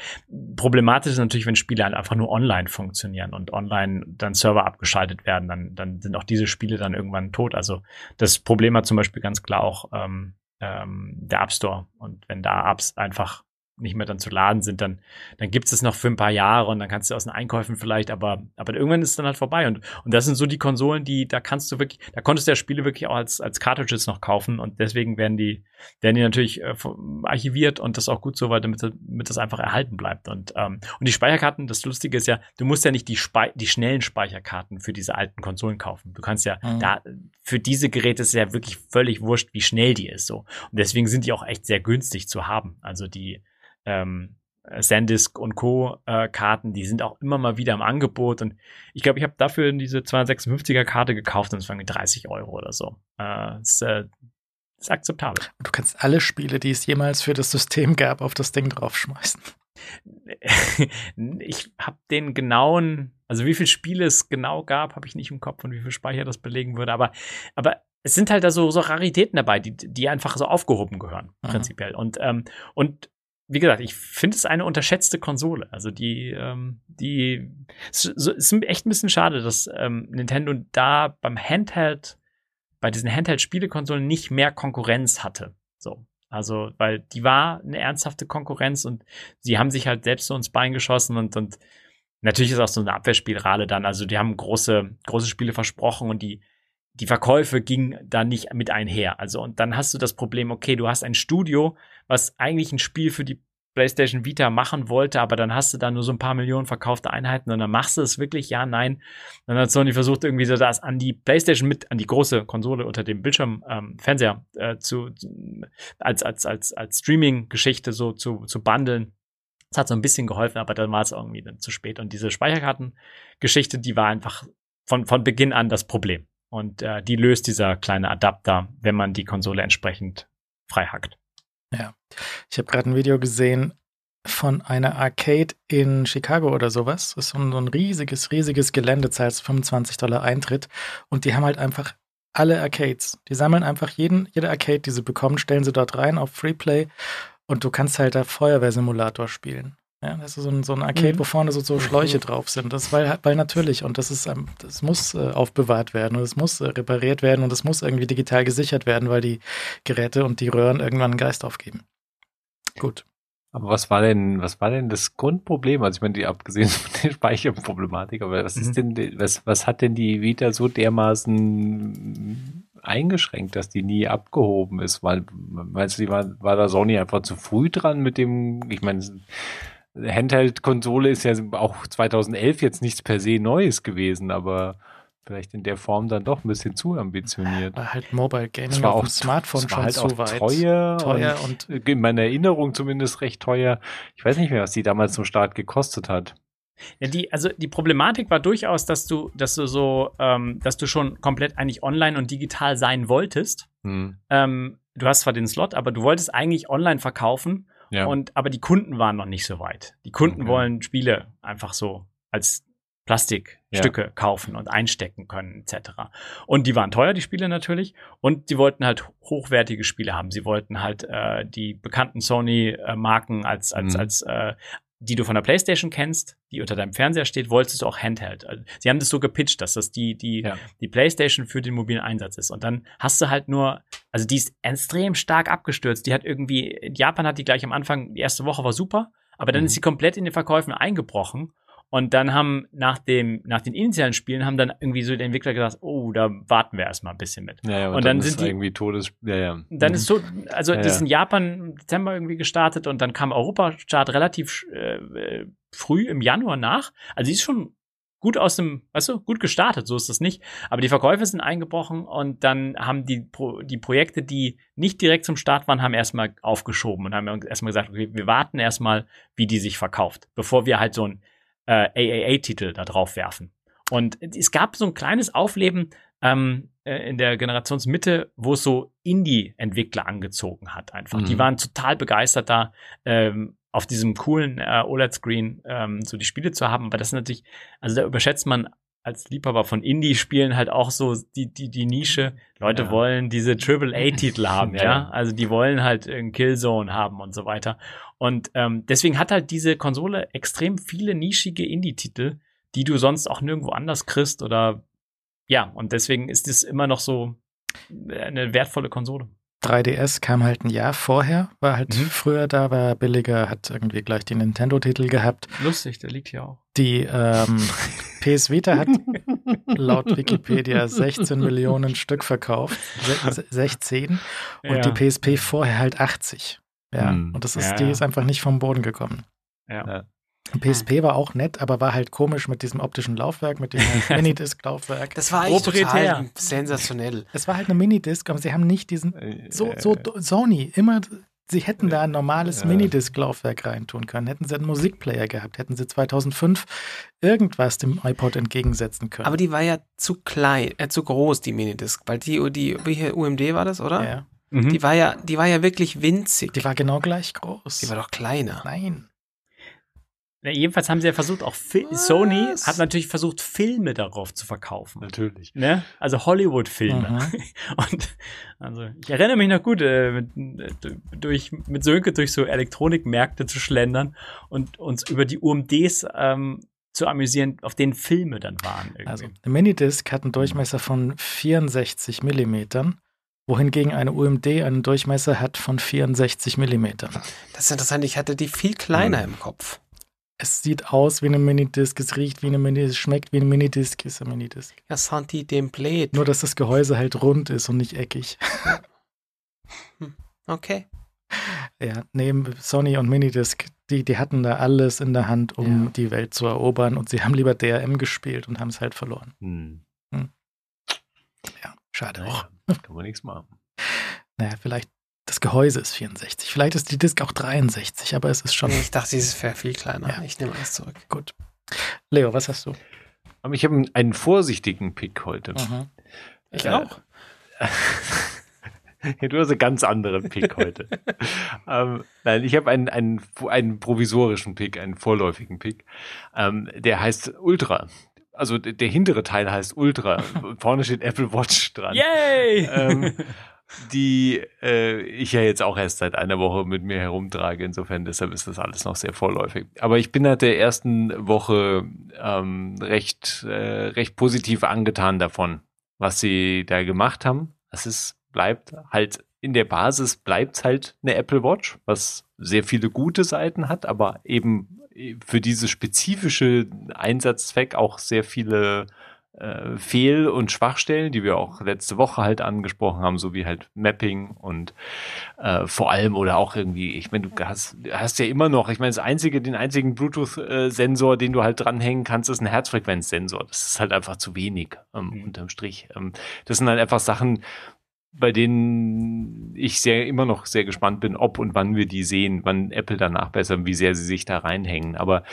Speaker 5: Problematisch ist natürlich, wenn Spiele halt einfach nur online funktionieren und online dann Server abgeschaltet werden, dann, dann sind auch diese Spiele dann irgendwann tot. Also das Problem hat zum Beispiel ganz klar auch ähm, ähm, der App Store. Und wenn da Apps einfach nicht mehr dann zu laden sind, dann, dann gibt es es noch für ein paar Jahre und dann kannst du aus den Einkäufen vielleicht, aber, aber irgendwann ist es dann halt vorbei. Und, und das sind so die Konsolen, die, da kannst du wirklich, da konntest du ja Spiele wirklich auch als, als Cartridges noch kaufen und deswegen werden die, werden die natürlich äh, archiviert und das auch gut so, weil damit, damit das einfach erhalten bleibt. Und, ähm, und die Speicherkarten, das Lustige ist ja, du musst ja nicht die, Spei die schnellen Speicherkarten für diese alten Konsolen kaufen. Du kannst ja,
Speaker 2: Mhm.
Speaker 5: da, für diese Geräte ist ja wirklich völlig wurscht, wie schnell die ist so. Und deswegen sind die auch echt sehr günstig zu haben. Also die, ähm, Sandisk und Co. Äh, Karten, die sind auch immer mal wieder im Angebot und ich glaube, ich habe dafür diese 256er Karte gekauft und es waren irgendwie 30 Euro oder so. Äh, ist, äh, ist akzeptabel.
Speaker 2: Du kannst alle Spiele, die es jemals für das System gab, auf das Ding draufschmeißen.
Speaker 5: ich habe den genauen, also wie viele Spiele es genau gab, habe ich nicht im Kopf und wie viel Speicher das belegen würde, aber, aber es sind halt da so, so Raritäten dabei, die, die einfach so aufgehoben gehören,
Speaker 2: Mhm.
Speaker 5: prinzipiell. Und, ähm, und wie gesagt, ich finde es eine unterschätzte Konsole. Also die, ähm, die, es ist echt ein bisschen schade, dass ähm, Nintendo da beim Handheld, bei diesen Handheld-Spielekonsolen nicht mehr Konkurrenz hatte. So. Also, weil die war eine ernsthafte Konkurrenz und sie haben sich halt selbst so ins Bein geschossen und, und natürlich ist auch so eine Abwehrspirale dann. Also, die haben große, große Spiele versprochen und die, die Verkäufe gingen da nicht mit einher. Also, und dann hast du das Problem, okay, du hast ein Studio, was eigentlich ein Spiel für die PlayStation Vita machen wollte, aber dann hast du da nur so ein paar Millionen verkaufte Einheiten und dann machst du es wirklich, ja, nein. Dann hat Sony versucht, irgendwie so das an die PlayStation mit, an die große Konsole unter dem Bildschirm, ähm, Fernseher äh, zu, als, als, als, als Streaming-Geschichte so zu, zu bundeln. Das hat so ein bisschen geholfen, aber dann war es irgendwie dann zu spät. Und diese Speicherkartengeschichte, die war einfach von, von Beginn an das Problem. Und äh, die löst dieser kleine Adapter, wenn man die Konsole entsprechend frei hackt.
Speaker 2: Ja. Ich habe gerade ein Video gesehen von einer Arcade in Chicago oder sowas. Das ist so ein, so ein riesiges, riesiges Gelände, zahlst 25 Dollar Eintritt. Und die haben halt einfach alle Arcades. Die sammeln einfach jeden, jede Arcade, die sie bekommen, stellen sie dort rein auf Freeplay und du kannst halt da Feuerwehrsimulator spielen. Ja, das ist so ein, so ein Arcade, mhm. wo vorne so, so Schläuche drauf sind. Das weil, weil natürlich und das ist, ähm, das muss äh, aufbewahrt werden und es muss äh, repariert werden und es muss irgendwie digital gesichert werden, weil die Geräte und die Röhren irgendwann einen Geist aufgeben. Gut.
Speaker 3: Aber was war denn, was war denn das Grundproblem? Also ich meine, die abgesehen von der Speicherproblematik, aber was ist mhm. denn, was, was hat denn die Vita so dermaßen eingeschränkt, dass die nie abgehoben ist? Weil, meinst du, die war, war da Sony einfach zu früh dran mit dem, ich meine, Handheld-Konsole ist ja auch 2011 jetzt nichts per se Neues gewesen, aber vielleicht in der Form dann doch ein bisschen zu ambitioniert.
Speaker 2: War halt Mobile Gaming
Speaker 3: das war auf auch, dem Smartphone schon halt zu weit. Teuer, teuer und, und, in meiner Erinnerung zumindest recht teuer. Ich weiß nicht mehr, was die damals zum Start gekostet hat.
Speaker 5: Ja, die, also die Problematik war durchaus, dass du, dass du so, ähm, dass du schon komplett eigentlich online und digital sein wolltest. Hm. Ähm, du hast zwar den Slot, aber du wolltest eigentlich online verkaufen. Ja. Und, aber die Kunden waren noch nicht so weit. Die Kunden okay. wollen Spiele einfach so als Plastikstücke ja. kaufen und einstecken können, etc. Und die waren teuer, die Spiele natürlich. Und die wollten halt hochwertige Spiele haben. Sie wollten halt äh, die bekannten Sony-Marken als, als, mhm. als äh, die du von der PlayStation kennst, die unter deinem Fernseher steht, wolltest du auch Handheld. Also, sie haben das so gepitcht, dass das die, die, ja. die PlayStation für den mobilen Einsatz ist. Und dann hast du halt nur, also die ist extrem stark abgestürzt. Die hat irgendwie, in Japan hat die gleich am Anfang, die erste Woche war super, aber dann mhm. ist sie komplett in den Verkäufen eingebrochen. Und dann haben nach dem, nach den initialen Spielen haben dann irgendwie so die Entwickler gesagt, oh, da warten wir erstmal ein bisschen mit.
Speaker 3: Ja, ja, und, und dann, dann sind die irgendwie Todes, ja, ja.
Speaker 5: Dann mhm. ist so, also ja, das ist in Japan im Dezember irgendwie gestartet und dann kam Europastart relativ äh, früh im Januar nach. Also die ist schon gut aus dem, weißt du, gut gestartet, so ist das nicht. Aber die Verkäufe sind eingebrochen und dann haben die, Pro, die Projekte, die nicht direkt zum Start waren, haben erstmal aufgeschoben und haben erstmal gesagt, okay, wir warten erstmal, wie die sich verkauft, bevor wir halt so ein äh, AAA-Titel da drauf werfen. Und es gab so ein kleines Aufleben ähm, äh, in der Generationsmitte, wo es so Indie-Entwickler angezogen hat einfach. Mhm. Die waren total begeistert da, ähm, auf diesem coolen äh, OLED-Screen ähm, so die Spiele zu haben. Aber das ist natürlich, also da überschätzt man als Liebhaber von Indie-Spielen halt auch so die, die, die Nische. Leute ja. wollen diese Triple-A-Titel haben, ja. ja. Also die wollen halt einen Killzone haben und so weiter. Und ähm, deswegen hat halt diese Konsole extrem viele nischige Indie-Titel, die du sonst auch nirgendwo anders kriegst oder ja, und deswegen ist es immer noch so eine wertvolle Konsole.
Speaker 2: 3DS kam halt ein Jahr vorher, war halt mhm. früher da, war billiger, hat irgendwie gleich die Nintendo-Titel gehabt.
Speaker 5: Lustig, der liegt hier auch.
Speaker 2: Die ähm, PS Vita hat laut Wikipedia 16 Millionen Stück verkauft, 16 und ja. die PSP vorher halt 80. Ja, mhm. und das ist, ja. die ist einfach nicht vom Boden gekommen. Ja. PSP war auch nett, aber war halt komisch mit diesem optischen Laufwerk, mit dem Minidisc-Laufwerk.
Speaker 4: Das war eigentlich total sensationell.
Speaker 2: Es war halt eine Minidisc, aber sie haben nicht diesen, äh, so, so Sony, immer, sie hätten da ein normales ja. Minidisc-Laufwerk reintun können, hätten sie einen Musikplayer gehabt, hätten sie 2005 irgendwas dem iPod entgegensetzen können.
Speaker 4: Aber die war ja zu klein, äh, zu groß, die Minidisc, weil die, die, wie UMD war das, oder? Ja. Mhm. Die war ja, die war ja wirklich winzig.
Speaker 2: Die war genau gleich groß.
Speaker 4: Die war doch kleiner.
Speaker 2: Nein.
Speaker 5: Ja, jedenfalls haben sie ja versucht, auch Fi Was? Sony hat natürlich versucht, Filme darauf zu verkaufen.
Speaker 3: Natürlich.
Speaker 5: Ne? Also Hollywood-Filme. Mhm. Und also ich erinnere mich noch gut, äh, mit, äh, durch, mit Sönke durch so Elektronikmärkte zu schlendern und uns über die UMDs ähm, zu amüsieren, auf denen Filme dann waren.
Speaker 2: Irgendwie. Also eine Minidisc hat einen Durchmesser von 64 Millimetern wohingegen eine UMD einen Durchmesser hat von 64 Millimetern.
Speaker 4: Das ist interessant, ich hatte die viel kleiner mhm. im Kopf.
Speaker 2: Es sieht aus wie eine Minidisc, es riecht wie eine Minidisc, es schmeckt wie eine Minidisc, ist eine Minidisc.
Speaker 4: Ja, Santi, den Blade.
Speaker 2: Nur, dass das Gehäuse halt rund ist und nicht eckig.
Speaker 4: Okay.
Speaker 2: Ja, neben Sony und Minidisc, die, die hatten da alles in der Hand, um
Speaker 4: Ja.
Speaker 2: die Welt zu erobern und sie haben lieber DRM gespielt und haben es halt verloren.
Speaker 3: Hm.
Speaker 2: Ja, schade.
Speaker 3: Naja, kann man nichts machen.
Speaker 2: Naja, vielleicht das Gehäuse ist 64. Vielleicht ist die Disk auch 63, aber es ist schon
Speaker 4: Ich dachte, dieses wäre viel kleiner.
Speaker 2: Ja.
Speaker 4: Ich nehme alles zurück.
Speaker 2: gut. Leo, was hast du?
Speaker 3: Aber ich habe einen, vorsichtigen Pick heute.
Speaker 2: Mhm.
Speaker 4: Ich
Speaker 3: Äh,
Speaker 4: auch.
Speaker 3: Du hast einen ganz anderen Pick heute. ähm, nein, ich habe einen, einen, einen provisorischen Pick, einen vorläufigen Pick. Ähm, der heißt Ultra. Also der hintere Teil heißt Ultra. Vorne steht Apple Watch dran.
Speaker 5: Yay!
Speaker 3: Ähm, die äh, ich ja jetzt auch erst seit einer Woche mit mir herumtrage. Insofern deshalb ist das alles noch sehr vorläufig. Aber ich bin nach der ersten Woche ähm, recht, äh, recht positiv angetan davon, was sie da gemacht haben. Es ist, bleibt halt in der Basis bleibt halt eine Apple Watch, was sehr viele gute Seiten hat, aber eben für diese spezifische Einsatzzweck auch sehr viele äh, Fehl- und Schwachstellen, die wir auch letzte Woche halt angesprochen haben, so wie halt Mapping und äh, vor allem oder auch irgendwie, ich meine, du hast, hast ja immer noch, ich meine, das einzige, den einzigen Bluetooth-Sensor, den du halt dranhängen kannst, ist ein Herzfrequenzsensor. Das ist halt einfach zu wenig ähm,
Speaker 5: Mhm.
Speaker 3: unterm Strich. Ähm, das sind halt einfach Sachen, bei denen ich sehr immer noch sehr gespannt bin, ob und wann wir die sehen, wann Apple danach besser, wie sehr sie sich da reinhängen. Aber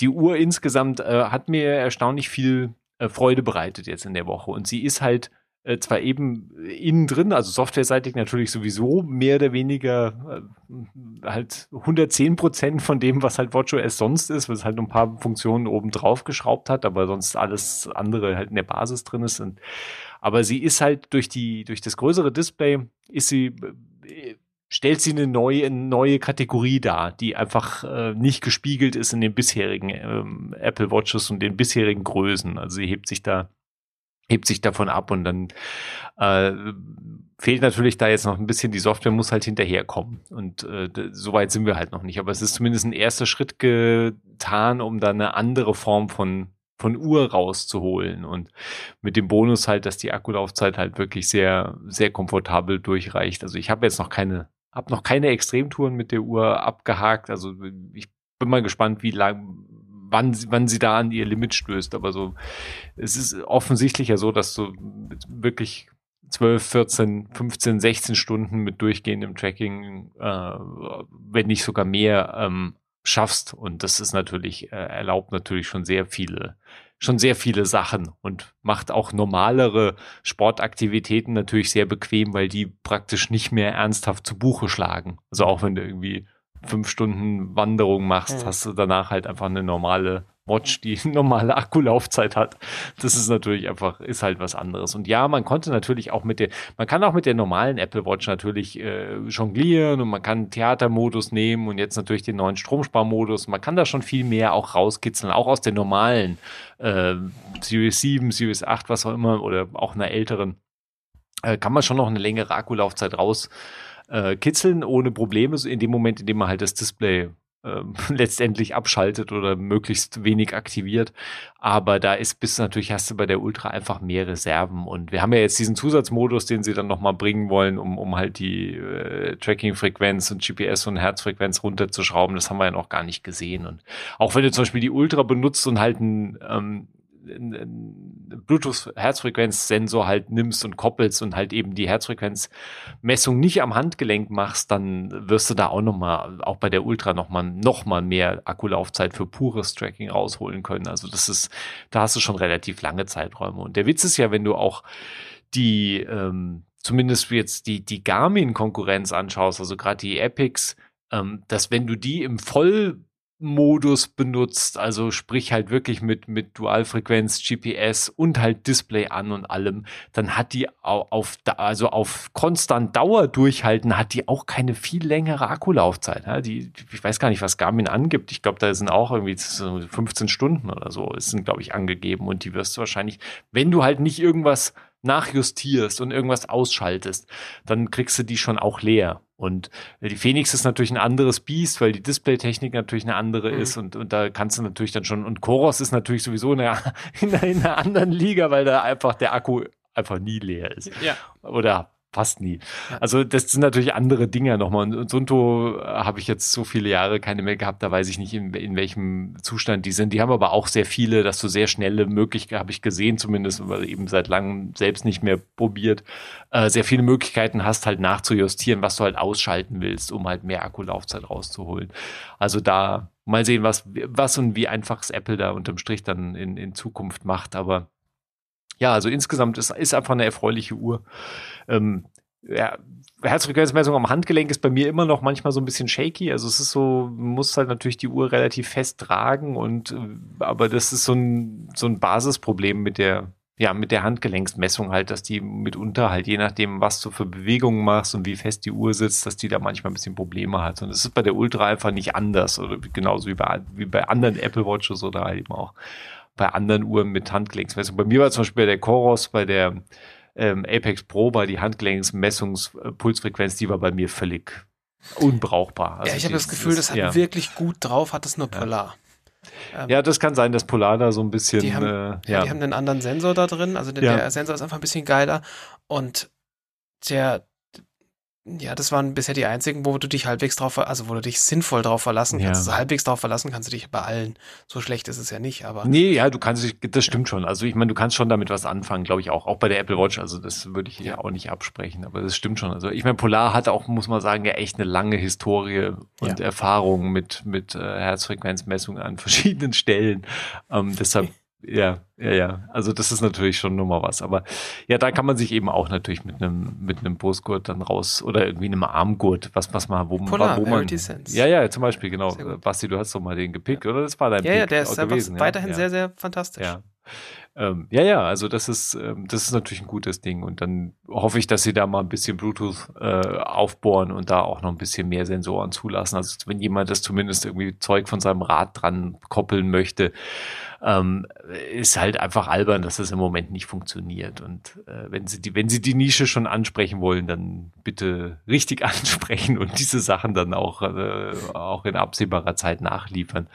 Speaker 3: die Uhr insgesamt äh, hat mir erstaunlich viel äh, Freude bereitet jetzt in der Woche. Und sie ist halt äh, zwar eben innen drin, also softwareseitig natürlich sowieso mehr oder weniger äh, halt 110 Prozent von dem, was halt WatchOS sonst ist, was halt ein paar Funktionen oben drauf geschraubt hat, aber sonst alles andere halt in der Basis drin ist. Und, aber sie ist halt durch die, durch das größere Display ist sie, äh, stellt sie eine neue, eine neue Kategorie dar, die einfach äh, nicht gespiegelt ist in den bisherigen ähm, Apple Watches und den bisherigen Größen. Also sie hebt sich da hebt sich davon ab und dann äh, fehlt natürlich da jetzt noch ein bisschen, die Software muss halt hinterherkommen und äh, so weit sind wir halt noch nicht, aber es ist zumindest ein erster Schritt getan, um da eine andere Form von von Uhr rauszuholen und mit dem Bonus halt, dass die Akkulaufzeit halt wirklich sehr sehr komfortabel durchreicht. Also ich habe jetzt noch keine habe noch keine Extremtouren mit der Uhr abgehakt, also ich bin mal gespannt, wie lang wann, sie- wann sie da an ihr Limit stößt. Aber so, es ist offensichtlich ja so, dass du wirklich 12, 14, 15, 16 Stunden mit durchgehendem Tracking, äh, wenn nicht sogar mehr, ähm, schaffst. Und das ist natürlich, äh, erlaubt natürlich schon sehr viele, schon sehr viele Sachen und macht auch normalere Sportaktivitäten natürlich sehr bequem, weil die praktisch nicht mehr ernsthaft zu Buche schlagen. Also auch wenn du irgendwie fünf Stunden Wanderung machst,
Speaker 4: Mhm.
Speaker 3: hast du danach halt einfach eine normale Watch, die normale Akkulaufzeit hat. Das ist natürlich einfach, ist halt was anderes. Und ja, man konnte natürlich auch mit der, man kann auch mit der normalen Apple Watch natürlich äh, jonglieren und man kann Theatermodus nehmen und jetzt natürlich den neuen Stromsparmodus. Man kann da schon viel mehr auch rauskitzeln, auch aus der normalen äh, Series 7, Series 8, was auch immer, oder auch einer älteren, äh, kann man schon noch eine längere Akkulaufzeit raus äh, ohne Probleme, in dem Moment, in dem man halt das Display ähm, letztendlich abschaltet oder möglichst wenig aktiviert. Aber da ist bis natürlich hast du bei der Ultra einfach mehr Reserven. Und wir haben ja jetzt diesen Zusatzmodus, den sie dann nochmal bringen wollen, um, um halt die äh, Tracking-Frequenz und GPS und Herzfrequenz runterzuschrauben. Das haben wir ja noch gar nicht gesehen. Und auch wenn du zum Beispiel die Ultra benutzt und halt ein ähm, einen Bluetooth-Herzfrequenzsensor halt nimmst und koppelst und halt eben die Herzfrequenzmessung nicht am Handgelenk machst, dann wirst du da auch nochmal, auch bei der Ultra nochmal noch mal mehr Akkulaufzeit für pures Tracking rausholen können. Also das ist, da hast du schon relativ lange Zeiträume. Und der Witz ist ja, wenn du auch die, ähm, zumindest jetzt die, die Garmin-Konkurrenz anschaust, also gerade die Epics, ähm, dass wenn du die im Voll Modus benutzt, also sprich halt wirklich mit, mit Dualfrequenz, GPS und halt Display an und allem, dann hat die au- auf, also auf konstant Dauer durchhalten, hat die auch keine viel längere Akkulaufzeit. Ja? Die, ich weiß gar nicht, was Garmin angibt. Ich glaube, da sind auch irgendwie so 15 Stunden oder so, sind, glaube ich, angegeben und die wirst du wahrscheinlich, wenn du halt nicht irgendwas nachjustierst und irgendwas ausschaltest, dann kriegst du die schon auch leer. Und die Phoenix ist natürlich ein anderes Biest, weil die Displaytechnik natürlich eine andere
Speaker 4: Mhm.
Speaker 3: ist und, und da kannst du natürlich dann schon, und Koros ist natürlich sowieso in einer, in einer, in einer anderen Liga, weil da einfach der Akku einfach nie leer ist.
Speaker 4: Ja.
Speaker 3: Oder fast nie. Also das sind natürlich andere Dinge nochmal. Und, Sunto äh, habe ich jetzt so viele Jahre keine mehr gehabt, da weiß ich nicht, in, in welchem Zustand die sind. Die haben aber auch sehr viele, dass du sehr schnelle Möglichkeiten, habe ich gesehen zumindest, weil eben seit langem selbst nicht mehr probiert, äh, sehr viele Möglichkeiten hast, halt nachzujustieren, was du halt ausschalten willst, um halt mehr Akkulaufzeit rauszuholen. Also da mal sehen, was, was und wie einfach es Apple da unterm Strich dann in, in Zukunft macht. Aber ja, also insgesamt ist, ist einfach eine erfreuliche Uhr. Ähm, ja, Herzfrequenzmessung am Handgelenk ist bei mir immer noch manchmal so ein bisschen shaky. Also es ist so, man muss halt natürlich die Uhr relativ fest tragen und äh, aber das ist so ein, so ein Basisproblem mit der, ja, mit der Handgelenksmessung halt, dass die mitunter halt, je nachdem, was du für Bewegungen machst und wie fest die Uhr sitzt, dass die da manchmal ein bisschen Probleme hat. Und das ist bei der Ultra einfach nicht anders. Oder genauso wie bei, wie bei anderen Apple Watches oder halt eben auch bei anderen Uhren mit Handgelenksmessung. Bei mir war zum Beispiel bei der Coros, bei der ähm, Apex Pro, war die Handgelenksmessungspulsfrequenz, die war bei mir völlig unbrauchbar. Also
Speaker 4: ja, ich habe das Gefühl, das hat
Speaker 3: ja.
Speaker 4: wirklich gut drauf, hat es nur Polar. Ähm,
Speaker 3: Ja, das kann sein, dass Polar da so ein bisschen,
Speaker 4: Die haben-
Speaker 3: äh,
Speaker 4: Ja,
Speaker 3: ja,
Speaker 4: die haben einen anderen Sensor da drin. Also der,
Speaker 3: Ja.
Speaker 4: der Sensor ist einfach ein bisschen geiler. Und der, ja, das waren bisher die einzigen, wo du dich halbwegs drauf, also wo du dich sinnvoll drauf verlassen kannst.
Speaker 3: Ja.
Speaker 4: Also halbwegs drauf verlassen kannst du dich bei allen. So schlecht ist es ja nicht, aber.
Speaker 3: Nee, ja, du kannst, dich- das stimmt schon. Also ich meine, du kannst schon damit was anfangen, glaube ich auch. Auch bei der Apple Watch. Also das würde ich ja auch nicht absprechen, aber das stimmt schon. Also ich meine, Polar hat auch, muss man sagen, ja echt eine lange Historie und
Speaker 4: Ja.
Speaker 3: Erfahrung mit, mit äh, Herzfrequenzmessungen an verschiedenen Stellen. Ähm, deshalb, ja, ja, ja. Also das ist natürlich schon nochmal was. Aber ja, da kann man sich eben auch natürlich mit einem, mit einem Brustgurt dann raus oder irgendwie einem Armgurt, was, was man, wo,
Speaker 4: Polar,
Speaker 3: wo man. Ja, ja, zum Beispiel, genau. Basti, du hast doch mal den gepickt, oder? Das war dein
Speaker 4: Ja, ja,
Speaker 3: Pick
Speaker 4: der ist einfach
Speaker 3: gewesen, ja?
Speaker 4: weiterhin
Speaker 3: ja.
Speaker 4: sehr, sehr fantastisch.
Speaker 3: Ja. Ähm, ja, ja, also das ist, ähm, das ist natürlich ein gutes Ding. Und dann hoffe ich, dass sie da mal ein bisschen Bluetooth äh, aufbohren und da auch noch ein bisschen mehr Sensoren zulassen. Also wenn jemand das zumindest irgendwie Zeug von seinem Rad dran koppeln möchte, ähm, ist halt einfach albern, dass das im Moment nicht funktioniert. Und äh, wenn sie die, wenn sie die Nische schon ansprechen wollen, dann bitte richtig ansprechen und diese Sachen dann auch, äh, auch in absehbarer Zeit nachliefern.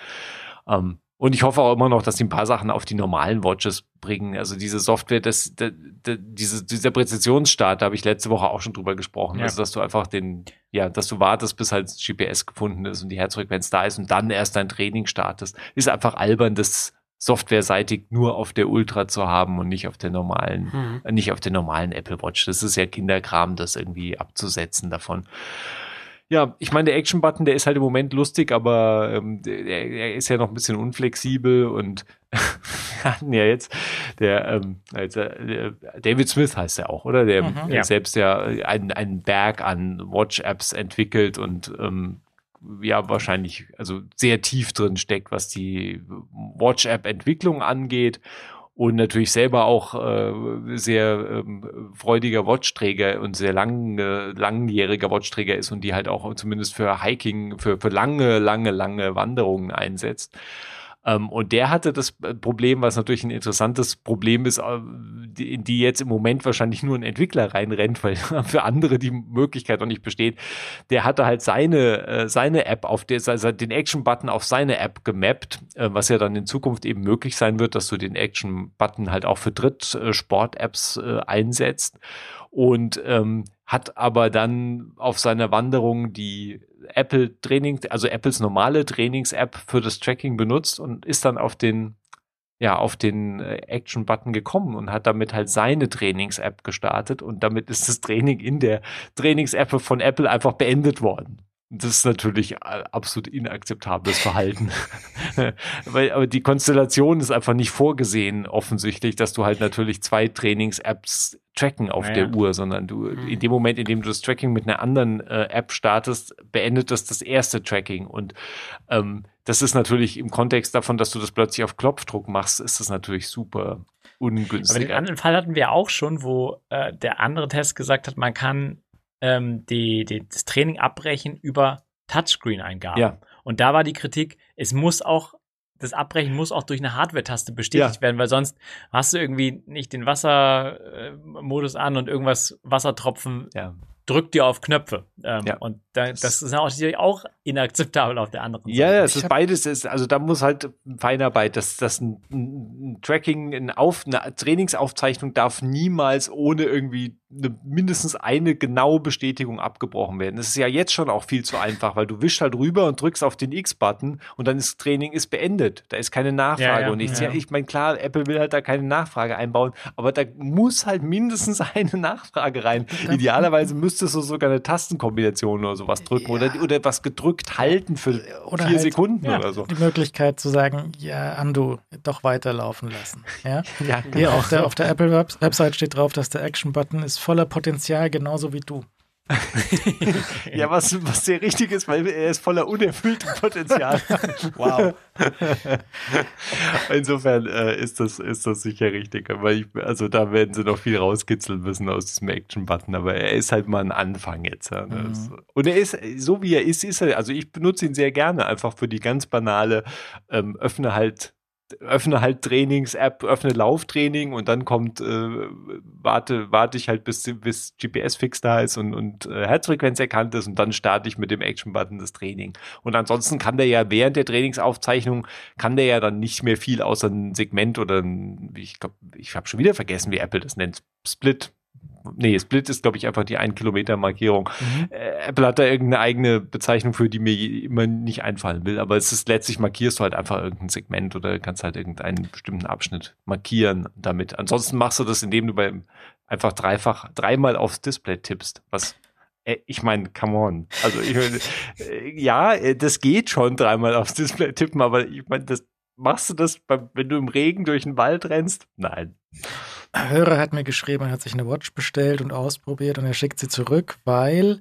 Speaker 3: Ähm, und ich hoffe auch immer noch, dass die ein paar Sachen auf die normalen Watches bringen. Also diese Software, das, das, das diese, dieser Präzisionsstart, da habe ich letzte Woche auch schon drüber gesprochen.
Speaker 5: Ja.
Speaker 3: Also dass du einfach den, ja, dass du wartest, bis halt GPS gefunden ist und die Herzfrequenz da ist und dann erst dein Training startest, ist einfach albern, das softwareseitig nur auf der Ultra zu haben und nicht auf der normalen
Speaker 4: Mhm.
Speaker 3: äh, nicht auf der normalen Apple Watch. Das ist ja Kinderkram, das irgendwie abzusetzen davon. Ja, ich meine, der Action-Button, der ist halt im Moment lustig, aber ähm, der, er ist ja noch ein bisschen unflexibel und wir hatten ja jetzt der, ähm, also, der David Smith heißt er auch, oder? Der
Speaker 2: Mhm.
Speaker 3: äh,
Speaker 5: Ja.
Speaker 3: selbst ja einen, einen Berg an Watch-Apps entwickelt und ähm, ja wahrscheinlich also sehr tief drin steckt, was die Watch-App-Entwicklung angeht und natürlich selber auch äh, sehr ähm, freudiger Watchträger und sehr lang, äh, langjähriger Watchträger ist und die halt auch zumindest für Hiking, für, für lange, lange, lange Wanderungen einsetzt. Ähm, und der hatte das äh, Problem, was natürlich ein interessantes Problem ist, äh, in die jetzt im Moment wahrscheinlich nur ein Entwickler reinrennt, weil für andere die Möglichkeit noch nicht besteht. Der hatte halt seine, äh, seine App auf der, also den Action-Button auf seine App gemappt, äh, was ja dann in Zukunft eben möglich sein wird, dass du den Action-Button halt auch für Dritt-Sport-Apps äh, einsetzt und ähm, hat aber dann auf seiner Wanderung die Apple Training, also Apples normale Trainings-App für das Tracking benutzt und ist dann auf den ja, auf den äh, Action-Button gekommen und hat damit halt seine Trainings-App gestartet und damit ist das Training in der Trainings-App von Apple einfach beendet worden. Das ist natürlich äh, absolut inakzeptables Verhalten. Weil, aber die Konstellation ist einfach nicht vorgesehen, offensichtlich, dass du halt natürlich zwei Trainings-Apps tracken auf
Speaker 5: Ja,
Speaker 3: der. Uhr, sondern du
Speaker 4: Mhm.
Speaker 3: in dem Moment, in dem du das Tracking mit einer anderen äh, App startest, beendet das das erste Tracking. Und ähm, das ist natürlich im Kontext davon, dass du das plötzlich auf Knopfdruck machst, ist das natürlich super
Speaker 5: Aber
Speaker 3: ungünstig.
Speaker 5: den anderen Fall hatten wir auch schon, wo äh, der andere Test gesagt hat, man kann ähm, die, die, das Training abbrechen über Touchscreen-Eingaben.
Speaker 3: Ja.
Speaker 5: Und da war die Kritik, es muss auch, das Abbrechen muss auch durch eine Hardware-Taste bestätigt
Speaker 3: Ja.
Speaker 5: werden, weil sonst hast du irgendwie nicht den Wassermodus an und irgendwas Wassertropfen
Speaker 3: ja.
Speaker 5: drückt dir auf Knöpfe. Ähm. Und da, das ist natürlich auch inakzeptabel auf der anderen
Speaker 3: Ja, ja, es ist beides, ist, also da muss halt Feinarbeit, das, das ein, ein Tracking, ein Auf, eine Trainingsaufzeichnung darf niemals ohne irgendwie eine, mindestens eine genaue Bestätigung abgebrochen werden. Das ist ja jetzt schon auch viel zu einfach, weil du wischst halt rüber und drückst auf den X-Button und dann ist Training ist beendet. Da ist keine Nachfrage
Speaker 5: Ja, ja,
Speaker 3: und ich,
Speaker 5: ja.
Speaker 3: ich meine, klar, Apple will halt da keine Nachfrage einbauen, aber da muss halt mindestens eine Nachfrage rein. Idealerweise müsstest du sogar eine Tastenkombination oder sowas drücken oder, oder was gedrückt halten für
Speaker 2: Oder
Speaker 3: vier
Speaker 2: halt-
Speaker 3: Sekunden
Speaker 5: ja.
Speaker 3: oder so.
Speaker 2: Die Möglichkeit zu sagen, ja, Andu, doch weiterlaufen lassen. Ja?
Speaker 3: Ja,
Speaker 2: Hier auf der, auf der Apple Web Website steht drauf, dass der Action-Button ist voller Potenzial, genauso wie du.
Speaker 3: Ja was, was sehr richtig ist, weil er ist voller unerfülltem Potenzial.
Speaker 2: Wow.
Speaker 3: Insofern äh, ist, das, ist das sicher richtig. Aber ich, also da werden sie noch viel rauskitzeln müssen aus diesem Action-Button. Aber er ist halt mal ein Anfang jetzt. Ja. Das, Und er ist, so wie er ist, ist er, also ich benutze ihn sehr gerne, einfach für die ganz banale ähm, öffne halt öffne halt Trainings-App, öffne Lauftraining und dann kommt, äh, warte, warte ich halt bis, bis GPS-Fix da ist und, und äh, Herzfrequenz erkannt ist und dann starte ich mit dem Action-Button das Training. Und ansonsten kann der ja während der Trainingsaufzeichnung, kann der ja dann nicht mehr viel außer ein Segment oder ein, ich glaube, ich habe schon wieder vergessen, wie Apple das nennt, Split. Nee, Split ist, glaube ich, einfach die 1-Kilometer-Markierung. Äh, Apple hat da irgendeine eigene Bezeichnung für, die mir immer nicht einfallen will, aber es ist letztlich markierst du halt einfach irgendein Segment oder kannst halt irgendeinen bestimmten Abschnitt markieren damit. Ansonsten machst du das, indem du beim einfach dreifach, dreimal aufs Display tippst, was äh, ich meine, come on. Also ich meine, äh, ja, das geht schon dreimal aufs Display tippen, aber ich meine, das machst du das, wenn du im Regen durch den Wald rennst? Nein.
Speaker 2: Hörer hat mir geschrieben, er hat sich eine Watch bestellt und ausprobiert und er schickt sie zurück, weil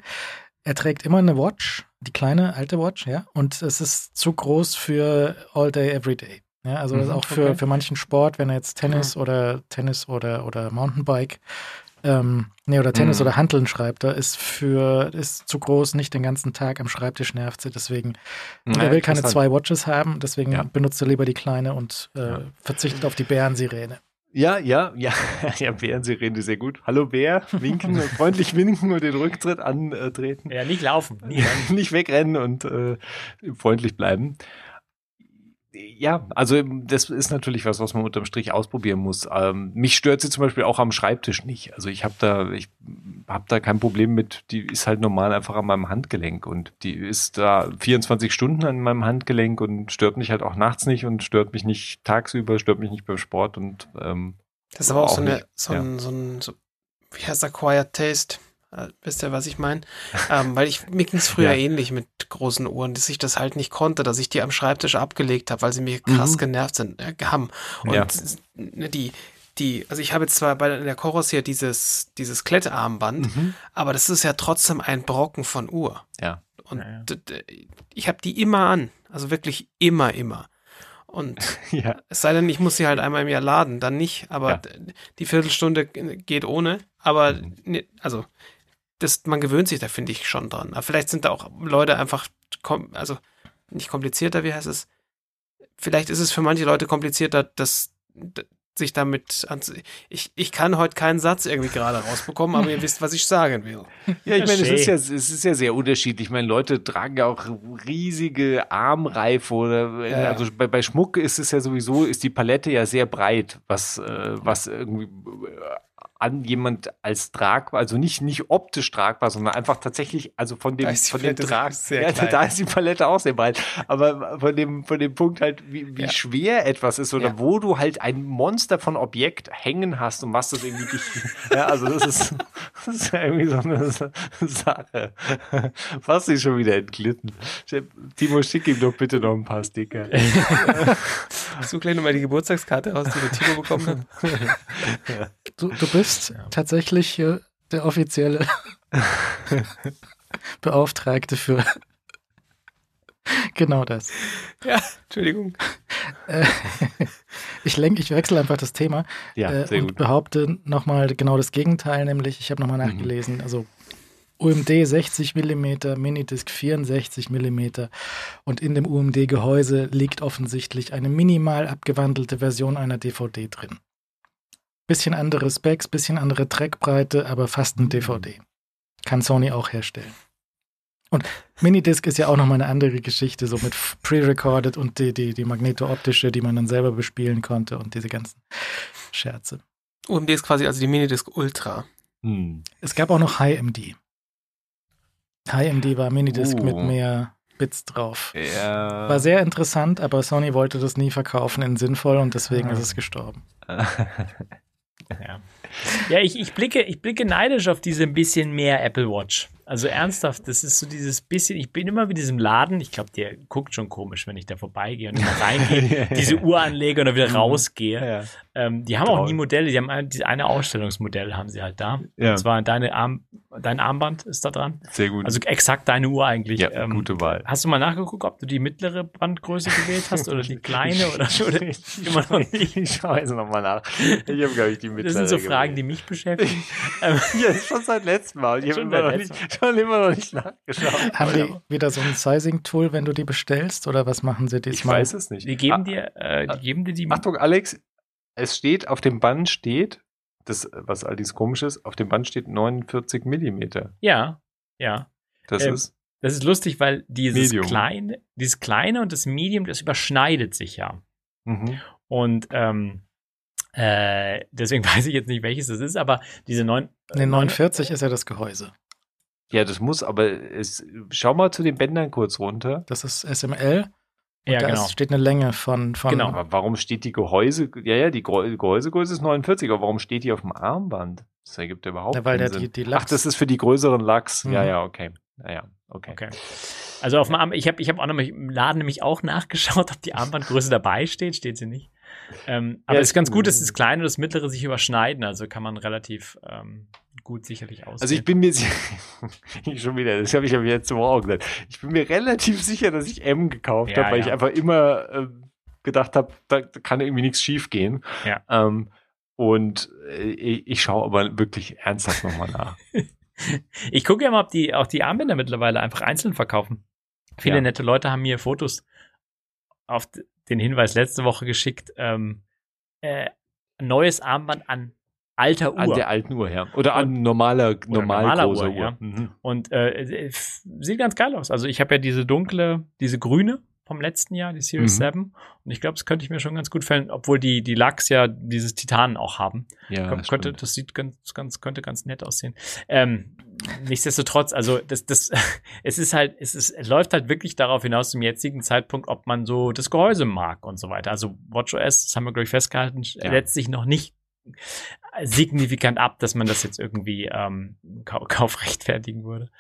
Speaker 2: er trägt immer eine Watch, die kleine alte Watch, ja, und es ist zu groß für All Day, Every Day. Ja, also
Speaker 3: Mhm,
Speaker 2: auch für,
Speaker 3: okay.
Speaker 2: für manchen Sport, wenn er jetzt Tennis oder Tennis oder, oder Mountainbike, ähm, nee, oder Tennis
Speaker 3: Mhm.
Speaker 2: oder Hanteln schreibt, da ist für, ist zu groß, nicht den ganzen Tag am Schreibtisch nervt sie, deswegen und er will keine zwei Watches haben, deswegen
Speaker 3: Ja.
Speaker 2: benutzt er lieber die kleine und äh,
Speaker 3: Ja.
Speaker 2: verzichtet auf die Bärensirene.
Speaker 3: Ja, ja, ja, ja, Bärensirene sehr gut. Hallo Bär, winken, freundlich winken und den Rücktritt antreten.
Speaker 5: Ja, nicht laufen. Nie.
Speaker 3: nicht wegrennen und äh, freundlich bleiben. Ja, also das ist natürlich was, was man unterm Strich ausprobieren muss. Ähm, mich stört sie zum Beispiel auch am Schreibtisch nicht. Also ich habe da, ich habe da kein Problem mit. Die ist halt normal einfach an meinem Handgelenk und die ist da 24 Stunden an meinem Handgelenk und stört mich halt auch nachts nicht und stört mich nicht tagsüber, stört mich nicht beim Sport und ähm,
Speaker 4: Das ist aber auch,
Speaker 3: Auch
Speaker 4: so, eine,
Speaker 3: nicht,
Speaker 4: so,
Speaker 3: ja.
Speaker 4: ein, so ein, so, wie heißt der, Quiet Taste? Äh, wisst ihr, was ich meine? ähm, weil ich, mir ging es früher
Speaker 3: Ja.
Speaker 4: ähnlich mit großen Uhren, dass ich das halt nicht konnte, dass ich die am Schreibtisch abgelegt habe, weil sie mir krass
Speaker 3: Mhm.
Speaker 4: genervt sind, äh, haben. Und
Speaker 3: Ja.
Speaker 4: ne, die, die, also ich habe jetzt zwar bei der- Chorus hier dieses, dieses Klettarmband, aber das ist ja trotzdem ein Brocken von Uhr.
Speaker 3: ja.
Speaker 4: Und
Speaker 5: Ja,
Speaker 4: ich habe die immer an. Also wirklich immer, immer. Und
Speaker 3: ja.
Speaker 4: es sei denn, ich muss sie halt einmal im Jahr laden, dann nicht. Aber
Speaker 3: Ja.
Speaker 4: die Viertelstunde geht ohne. Aber
Speaker 3: Mhm.
Speaker 4: ne, also das, man gewöhnt sich da, finde ich, schon dran. Aber vielleicht sind da auch Leute einfach, kom also nicht komplizierter, wie heißt es? Vielleicht ist es für manche Leute komplizierter, das d- sich damit ich, ich kann heute keinen Satz irgendwie gerade rausbekommen, aber ihr wisst, was ich sagen will.
Speaker 3: Ja, ich meine, es ist ja, es ist ja sehr unterschiedlich. Ich meine, Leute tragen ja auch riesige Armreife oder
Speaker 4: Ja, ja.
Speaker 3: also bei, bei Schmuck ist es ja sowieso, ist die Palette ja sehr breit, was, äh, was irgendwie äh, an jemand als tragbar, also nicht, nicht optisch tragbar, sondern einfach tatsächlich, also von dem, von dem Trag,
Speaker 4: sehr
Speaker 3: ja, da ist die Palette auch sehr breit, aber von dem, von dem Punkt halt, wie, wie
Speaker 4: Ja.
Speaker 3: schwer etwas ist oder
Speaker 4: Ja.
Speaker 3: wo du halt ein Monster von Objekt hängen hast und was das irgendwie dich, ja, also das ist, das ist ja irgendwie so eine Sache. Fast ist schon wieder entglitten. Timo, schick ihm doch bitte noch ein paar Sticker.
Speaker 4: Such gleich nochmal die Geburtstagskarte aus, die der Timo bekommen hat.
Speaker 2: Du, du bist tatsächlich äh, der offizielle Beauftragte für genau das.
Speaker 4: Ja, Entschuldigung.
Speaker 2: Äh, ich lenke, ich wechsle einfach das Thema
Speaker 3: Ja,
Speaker 2: äh, und
Speaker 3: gut.
Speaker 2: behaupte nochmal genau das Gegenteil, nämlich ich habe nochmal
Speaker 3: Mhm.
Speaker 2: nachgelesen, also UMD 60 mm, Minidisc 64 mm und in dem UMD-Gehäuse liegt offensichtlich eine minimal abgewandelte Version einer DVD drin. Bisschen andere Specs, bisschen andere Trackbreite, aber fast
Speaker 3: Mhm.
Speaker 2: ein DVD. Kann Sony auch herstellen. Und Minidisc ist ja auch nochmal eine andere Geschichte, so mit pre-recorded und die, die, die magneto-optische, die man dann selber bespielen konnte und diese ganzen Scherze.
Speaker 4: UMD ist quasi also die Minidisc Ultra.
Speaker 3: Hm.
Speaker 2: Es gab auch noch High-MD. High-MD war Minidisc
Speaker 3: Uh.
Speaker 2: mit mehr Bits drauf.
Speaker 3: Ja.
Speaker 2: War sehr interessant, aber Sony wollte das nie verkaufen in sinnvoll und deswegen
Speaker 3: Ah.
Speaker 2: ist es gestorben.
Speaker 5: Ja, ja ich, ich, blicke, ich blicke neidisch auf diese ein bisschen mehr Apple Watch. Also ernsthaft, das ist so dieses bisschen, ich bin immer mit diesem Laden, ich glaube, der guckt schon komisch, wenn ich da vorbeigehe und immer reingehe, diese Uhr anlege und dann wieder rausgehe.
Speaker 3: ja.
Speaker 5: Ähm, die haben auch
Speaker 3: Toll.
Speaker 5: nie Modelle, die haben ein, eine Ausstellungsmodell haben sie halt da.
Speaker 3: Ja.
Speaker 5: Und zwar deine Arm, dein Armband ist da dran.
Speaker 3: Sehr gut.
Speaker 5: Also exakt deine Uhr eigentlich.
Speaker 3: ja,
Speaker 5: Ähm,
Speaker 3: gute Wahl.
Speaker 5: Hast du mal nachgeguckt, ob du die mittlere Bandgröße gewählt hast oder die kleine oder, oder immer noch nicht?
Speaker 3: Ich schaue jetzt nochmal nach. Ich habe, glaube ich, die mittlere
Speaker 5: Das sind so Fragen, die mich beschäftigen.
Speaker 3: Ja, ist schon seit letztem Mal. Ich habe
Speaker 5: Schon
Speaker 3: immer,
Speaker 5: seit
Speaker 3: noch nicht- schon immer noch nicht nachgeschaut.
Speaker 2: Haben die wieder so ein Sizing-Tool, wenn du die bestellst oder was machen sie
Speaker 3: Ich
Speaker 2: diesmal?
Speaker 3: weiß es nicht.
Speaker 5: die geben
Speaker 3: Ah,
Speaker 5: dir, äh, die geben dir die.
Speaker 3: Achtung, Alex, es steht auf dem Band steht, das, was allerdings komisch ist, auf dem Band steht 49 Millimeter.
Speaker 5: Ja, ja.
Speaker 3: Das
Speaker 5: Ähm,
Speaker 3: ist,
Speaker 5: Das ist lustig, weil dieses
Speaker 3: Medium.
Speaker 5: kleine, dieses kleine und das Medium, das überschneidet sich ja.
Speaker 3: mhm.
Speaker 5: Und ähm, äh, deswegen weiß ich jetzt nicht, welches das ist, aber diese neun.
Speaker 2: Ne, 49 ist ja das Gehäuse.
Speaker 3: Ja, das muss, aber es, schau mal zu den Bändern kurz runter.
Speaker 2: Das ist SML. Und
Speaker 5: Ja,
Speaker 2: da
Speaker 5: genau.
Speaker 2: ist, steht eine Länge von, von
Speaker 5: Genau.
Speaker 3: Aber warum steht die Gehäuse, ja, ja, die Gehäu- Gehäusegröße ist 49, aber warum steht die auf dem Armband? Das ergibt überhaupt
Speaker 2: Ja, weil
Speaker 3: keinen
Speaker 2: der
Speaker 3: Sinn.
Speaker 2: die, die
Speaker 3: Ach, das ist für die größeren Lachs. Ja,
Speaker 2: Mhm.
Speaker 3: ja, okay. Ja, ja, okay.
Speaker 5: Okay. Also auf dem Arm, ich habe ich hab auch noch im Laden nämlich auch nachgeschaut, ob die Armbandgröße dabei steht, steht sie nicht. Ähm, aber
Speaker 3: Ja,
Speaker 5: es ist ganz gut, dass das kleine und das mittlere sich überschneiden, also kann man relativ ähm, gut sicherlich aus.
Speaker 3: Also ich bin mir ich schon wieder, das habe ich ja jetzt zum Morgen gesagt. Ich bin mir relativ sicher, dass ich M gekauft
Speaker 5: Ja,
Speaker 3: habe, weil
Speaker 5: ja.
Speaker 3: ich einfach immer ähm, gedacht habe, da, da kann irgendwie nichts schief gehen.
Speaker 5: Ja.
Speaker 3: Ähm, und äh, ich, ich schaue aber wirklich ernsthaft nochmal nach.
Speaker 5: Ich gucke ja mal, ob die auch die Armbänder mittlerweile einfach einzeln verkaufen. Viele
Speaker 3: Ja.
Speaker 5: nette Leute haben mir Fotos auf den Hinweis letzte Woche geschickt. Ähm, äh, neues Armband an alter Uhr.
Speaker 3: An der alten Uhr, ja. Oder an normaler, normal
Speaker 5: normaler
Speaker 3: großer
Speaker 5: Uhr,
Speaker 3: Uhr.
Speaker 5: ja.
Speaker 3: Mhm.
Speaker 5: Und äh, sieht ganz geil aus. Also ich habe ja diese dunkle, diese grüne vom letzten Jahr, die Series
Speaker 3: Mhm.
Speaker 5: 7. Und ich glaube, das könnte ich mir schon ganz gut fällen, obwohl die, die Lachs ja dieses Titan auch haben.
Speaker 3: Ja,
Speaker 5: Kön- könnte, das sieht ganz, ganz, könnte ganz nett aussehen. Ähm, nichtsdestotrotz, also das, das, es ist halt, es ist, es läuft halt wirklich darauf hinaus zum jetzigen Zeitpunkt, ob man so das Gehäuse mag und so weiter. Also WatchOS, das haben wir, glaube ich, festgehalten,
Speaker 3: Ja.
Speaker 5: setzt sich noch nicht signifikant ab, dass man das jetzt irgendwie ähm, kau Kauf rechtfertigen würde.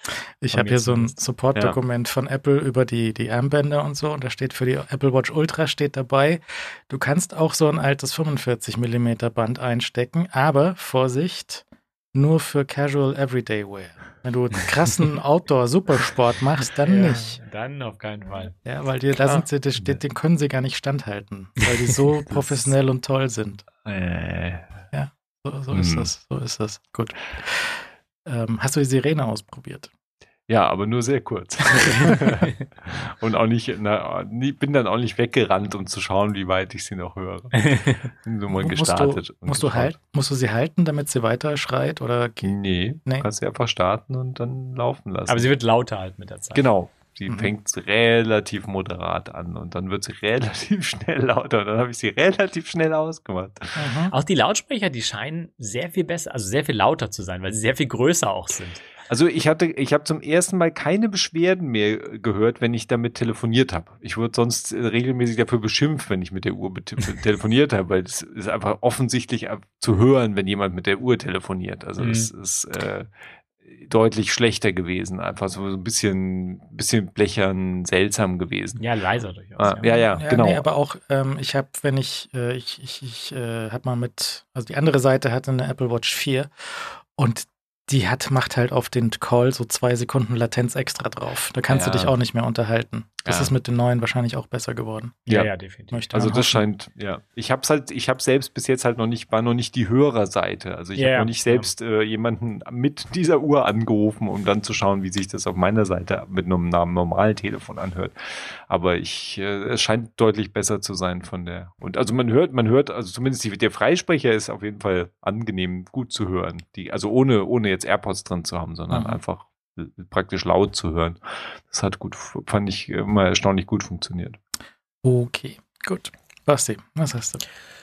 Speaker 2: Ich habe hier so ein. Support-Dokument von Apple über die, die Armbänder und so und da steht für die Apple Watch Ultra steht dabei, du kannst auch so ein altes 45 mm Band einstecken, aber Vorsicht, nur für Casual Everyday Wear. Wenn du einen krassen Outdoor-Supersport machst, dann nicht.
Speaker 5: Dann auf keinen Fall.
Speaker 2: Ja, weil die, da sind sie, den können sie gar nicht standhalten, weil die so professionell und toll sind.
Speaker 3: Äh,
Speaker 2: So, so ist
Speaker 3: Hm.
Speaker 2: das, so ist das. Gut. Ähm, hast du die Sirene ausprobiert?
Speaker 3: ja, aber nur sehr kurz. und auch nicht, na, bin dann auch nicht weggerannt, um zu schauen, wie weit ich sie noch höre. Bin so mal
Speaker 2: musst
Speaker 3: gestartet.
Speaker 2: du, musst, du halt, musst du sie halten, damit sie weiter schreit? Oder
Speaker 3: Nee,
Speaker 2: Nee.
Speaker 3: du kannst sie einfach starten und dann laufen lassen.
Speaker 5: Aber sie wird lauter halt mit der Zeit.
Speaker 3: genau. Sie
Speaker 2: Mhm.
Speaker 3: fängt relativ moderat an und dann wird sie relativ schnell lauter und dann habe ich sie relativ schnell ausgemacht.
Speaker 2: Mhm.
Speaker 5: Auch die Lautsprecher, die scheinen sehr viel besser, also sehr viel lauter zu sein, weil sie sehr viel größer auch sind.
Speaker 3: Also ich hatte, ich habe zum ersten Mal keine Beschwerden mehr gehört, wenn ich damit telefoniert habe. Ich wurde sonst äh, regelmäßig dafür beschimpft, wenn ich mit der Uhr telefoniert habe, weil es ist einfach offensichtlich ab- zu hören, wenn jemand mit der Uhr telefoniert. Also
Speaker 5: Mhm.
Speaker 3: es ist äh, deutlich schlechter gewesen, einfach so ein bisschen, bisschen blechern, seltsam gewesen.
Speaker 5: Ja, leiser durchaus.
Speaker 3: Ah, ja, ja,
Speaker 2: Ja,
Speaker 3: genau.
Speaker 2: Nee, aber auch, ähm, ich habe, wenn ich, äh, ich, ich, ich äh, habe mal mit, also die andere Seite hatte eine Apple Watch 4 und die hat, macht halt auf den Call so zwei Sekunden Latenz extra drauf. Da kannst
Speaker 3: Ja.
Speaker 2: du dich auch nicht mehr unterhalten. Das
Speaker 3: Ja.
Speaker 2: ist mit den neuen wahrscheinlich auch besser geworden.
Speaker 3: Ja.
Speaker 5: ja, definitiv.
Speaker 2: Möchte
Speaker 3: Also das
Speaker 2: hoffen.
Speaker 3: scheint, ja. Ich habe halt, ich habe selbst bis jetzt halt noch nicht, war noch nicht die Hörerseite. Also ich
Speaker 5: Ja,
Speaker 3: habe
Speaker 5: ja.
Speaker 3: noch nicht selbst äh, jemanden mit dieser Uhr angerufen, um dann zu schauen, wie sich das auf meiner Seite mit einem normalen Telefon anhört. Aber ich, äh, es scheint deutlich besser zu sein von der. Und also man hört, man hört, also zumindest die, der Freisprecher ist auf jeden Fall angenehm gut zu hören. Die, also ohne, ohne jetzt AirPods drin zu haben, sondern
Speaker 2: Mhm.
Speaker 3: einfach praktisch laut zu hören. Das hat gut, fand ich immer erstaunlich gut funktioniert.
Speaker 2: Okay, gut. Basti, was hast du?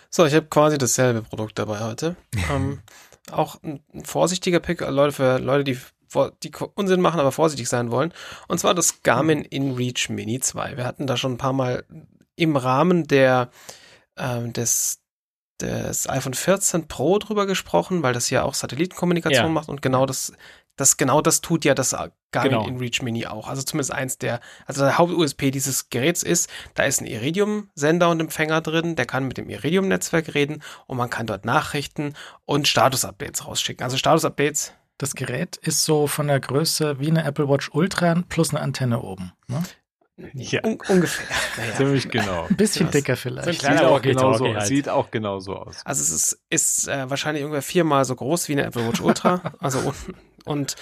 Speaker 4: So, ich habe quasi dasselbe Produkt dabei heute. ähm, auch ein, vorsichtiger Pick, äh, Leute, für Leute, die, die Unsinn machen, aber vorsichtig sein wollen. Und zwar das Garmin InReach Mini 2. Wir hatten da schon ein paar Mal im Rahmen der, ähm, des, des iPhone 14 Pro drüber gesprochen, weil das ja auch Satellitenkommunikation
Speaker 5: Ja.
Speaker 4: macht und genau das, das, genau das tut ja das Garmin
Speaker 5: Genau.
Speaker 4: InReach Mini auch. Also zumindest eins der, also der Haupt-USP dieses Geräts ist, da ist ein Iridium-Sender und Empfänger drin, der kann mit dem Iridium-Netzwerk reden und man kann dort Nachrichten und Status-Updates rausschicken. Also Status-Updates,
Speaker 2: Das Gerät ist so von der Größe wie eine Apple Watch Ultra plus eine Antenne oben. Ne?
Speaker 3: Ja.
Speaker 4: un ungefähr. Naja.
Speaker 3: Ziemlich genau.
Speaker 2: Ein bisschen
Speaker 4: Was?
Speaker 2: dicker vielleicht.
Speaker 3: Sieht auch, genauso,
Speaker 5: halt.
Speaker 3: sieht auch genauso aus.
Speaker 4: Also es ist, ist äh, wahrscheinlich ungefähr viermal so groß wie eine Apple Watch Ultra. also und,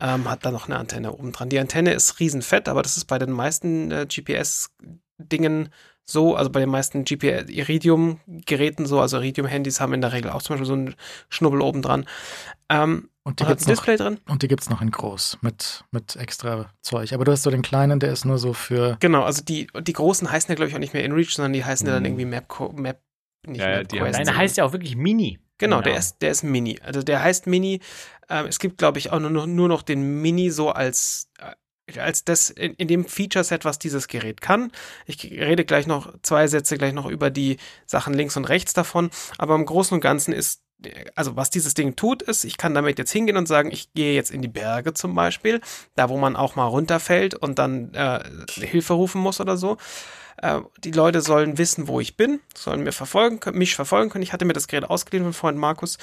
Speaker 4: ähm, hat da noch eine Antenne oben dran. Die Antenne ist riesenfett, aber das ist bei den meisten äh, GPS-Dingen so, also bei den meisten GPS Iridium-Geräten so, also Iridium-Handys haben in der Regel auch zum Beispiel so einen Schnubbel oben dran. Ähm,
Speaker 2: Und die gibt's
Speaker 4: ein
Speaker 2: noch,
Speaker 4: Display drin.
Speaker 2: und die gibt's noch in groß mit, mit extra Zeug. Aber du hast so den kleinen, der ist nur so für.
Speaker 4: Genau, also die, die großen heißen ja, glaube ich, auch nicht mehr InReach, sondern die heißen ja dann
Speaker 3: Mhm.
Speaker 4: irgendwie Map, Map nicht
Speaker 3: Ja,
Speaker 4: Map
Speaker 3: die
Speaker 4: Quest,
Speaker 5: Deine heißt ja auch wirklich Mini.
Speaker 4: Genau, der ist, der ist Mini. Also der heißt Mini. Ähm, es gibt, glaube ich, auch nur, nur noch den Mini so als, äh, als das in, in dem Feature-Set, was dieses Gerät kann. Ich rede gleich noch zwei Sätze gleich noch über die Sachen links und rechts davon. Aber im Großen und Ganzen ist, äh, also was dieses Ding tut, ist, ich kann damit jetzt hingehen und sagen, ich gehe jetzt in die Berge zum Beispiel, da wo man auch mal runterfällt und dann äh, Hilfe rufen muss oder so. Äh, die Leute sollen wissen, wo ich bin, sollen mir verfolgen mich verfolgen können. Ich hatte mir das Gerät ausgeliehen von Freund Markus,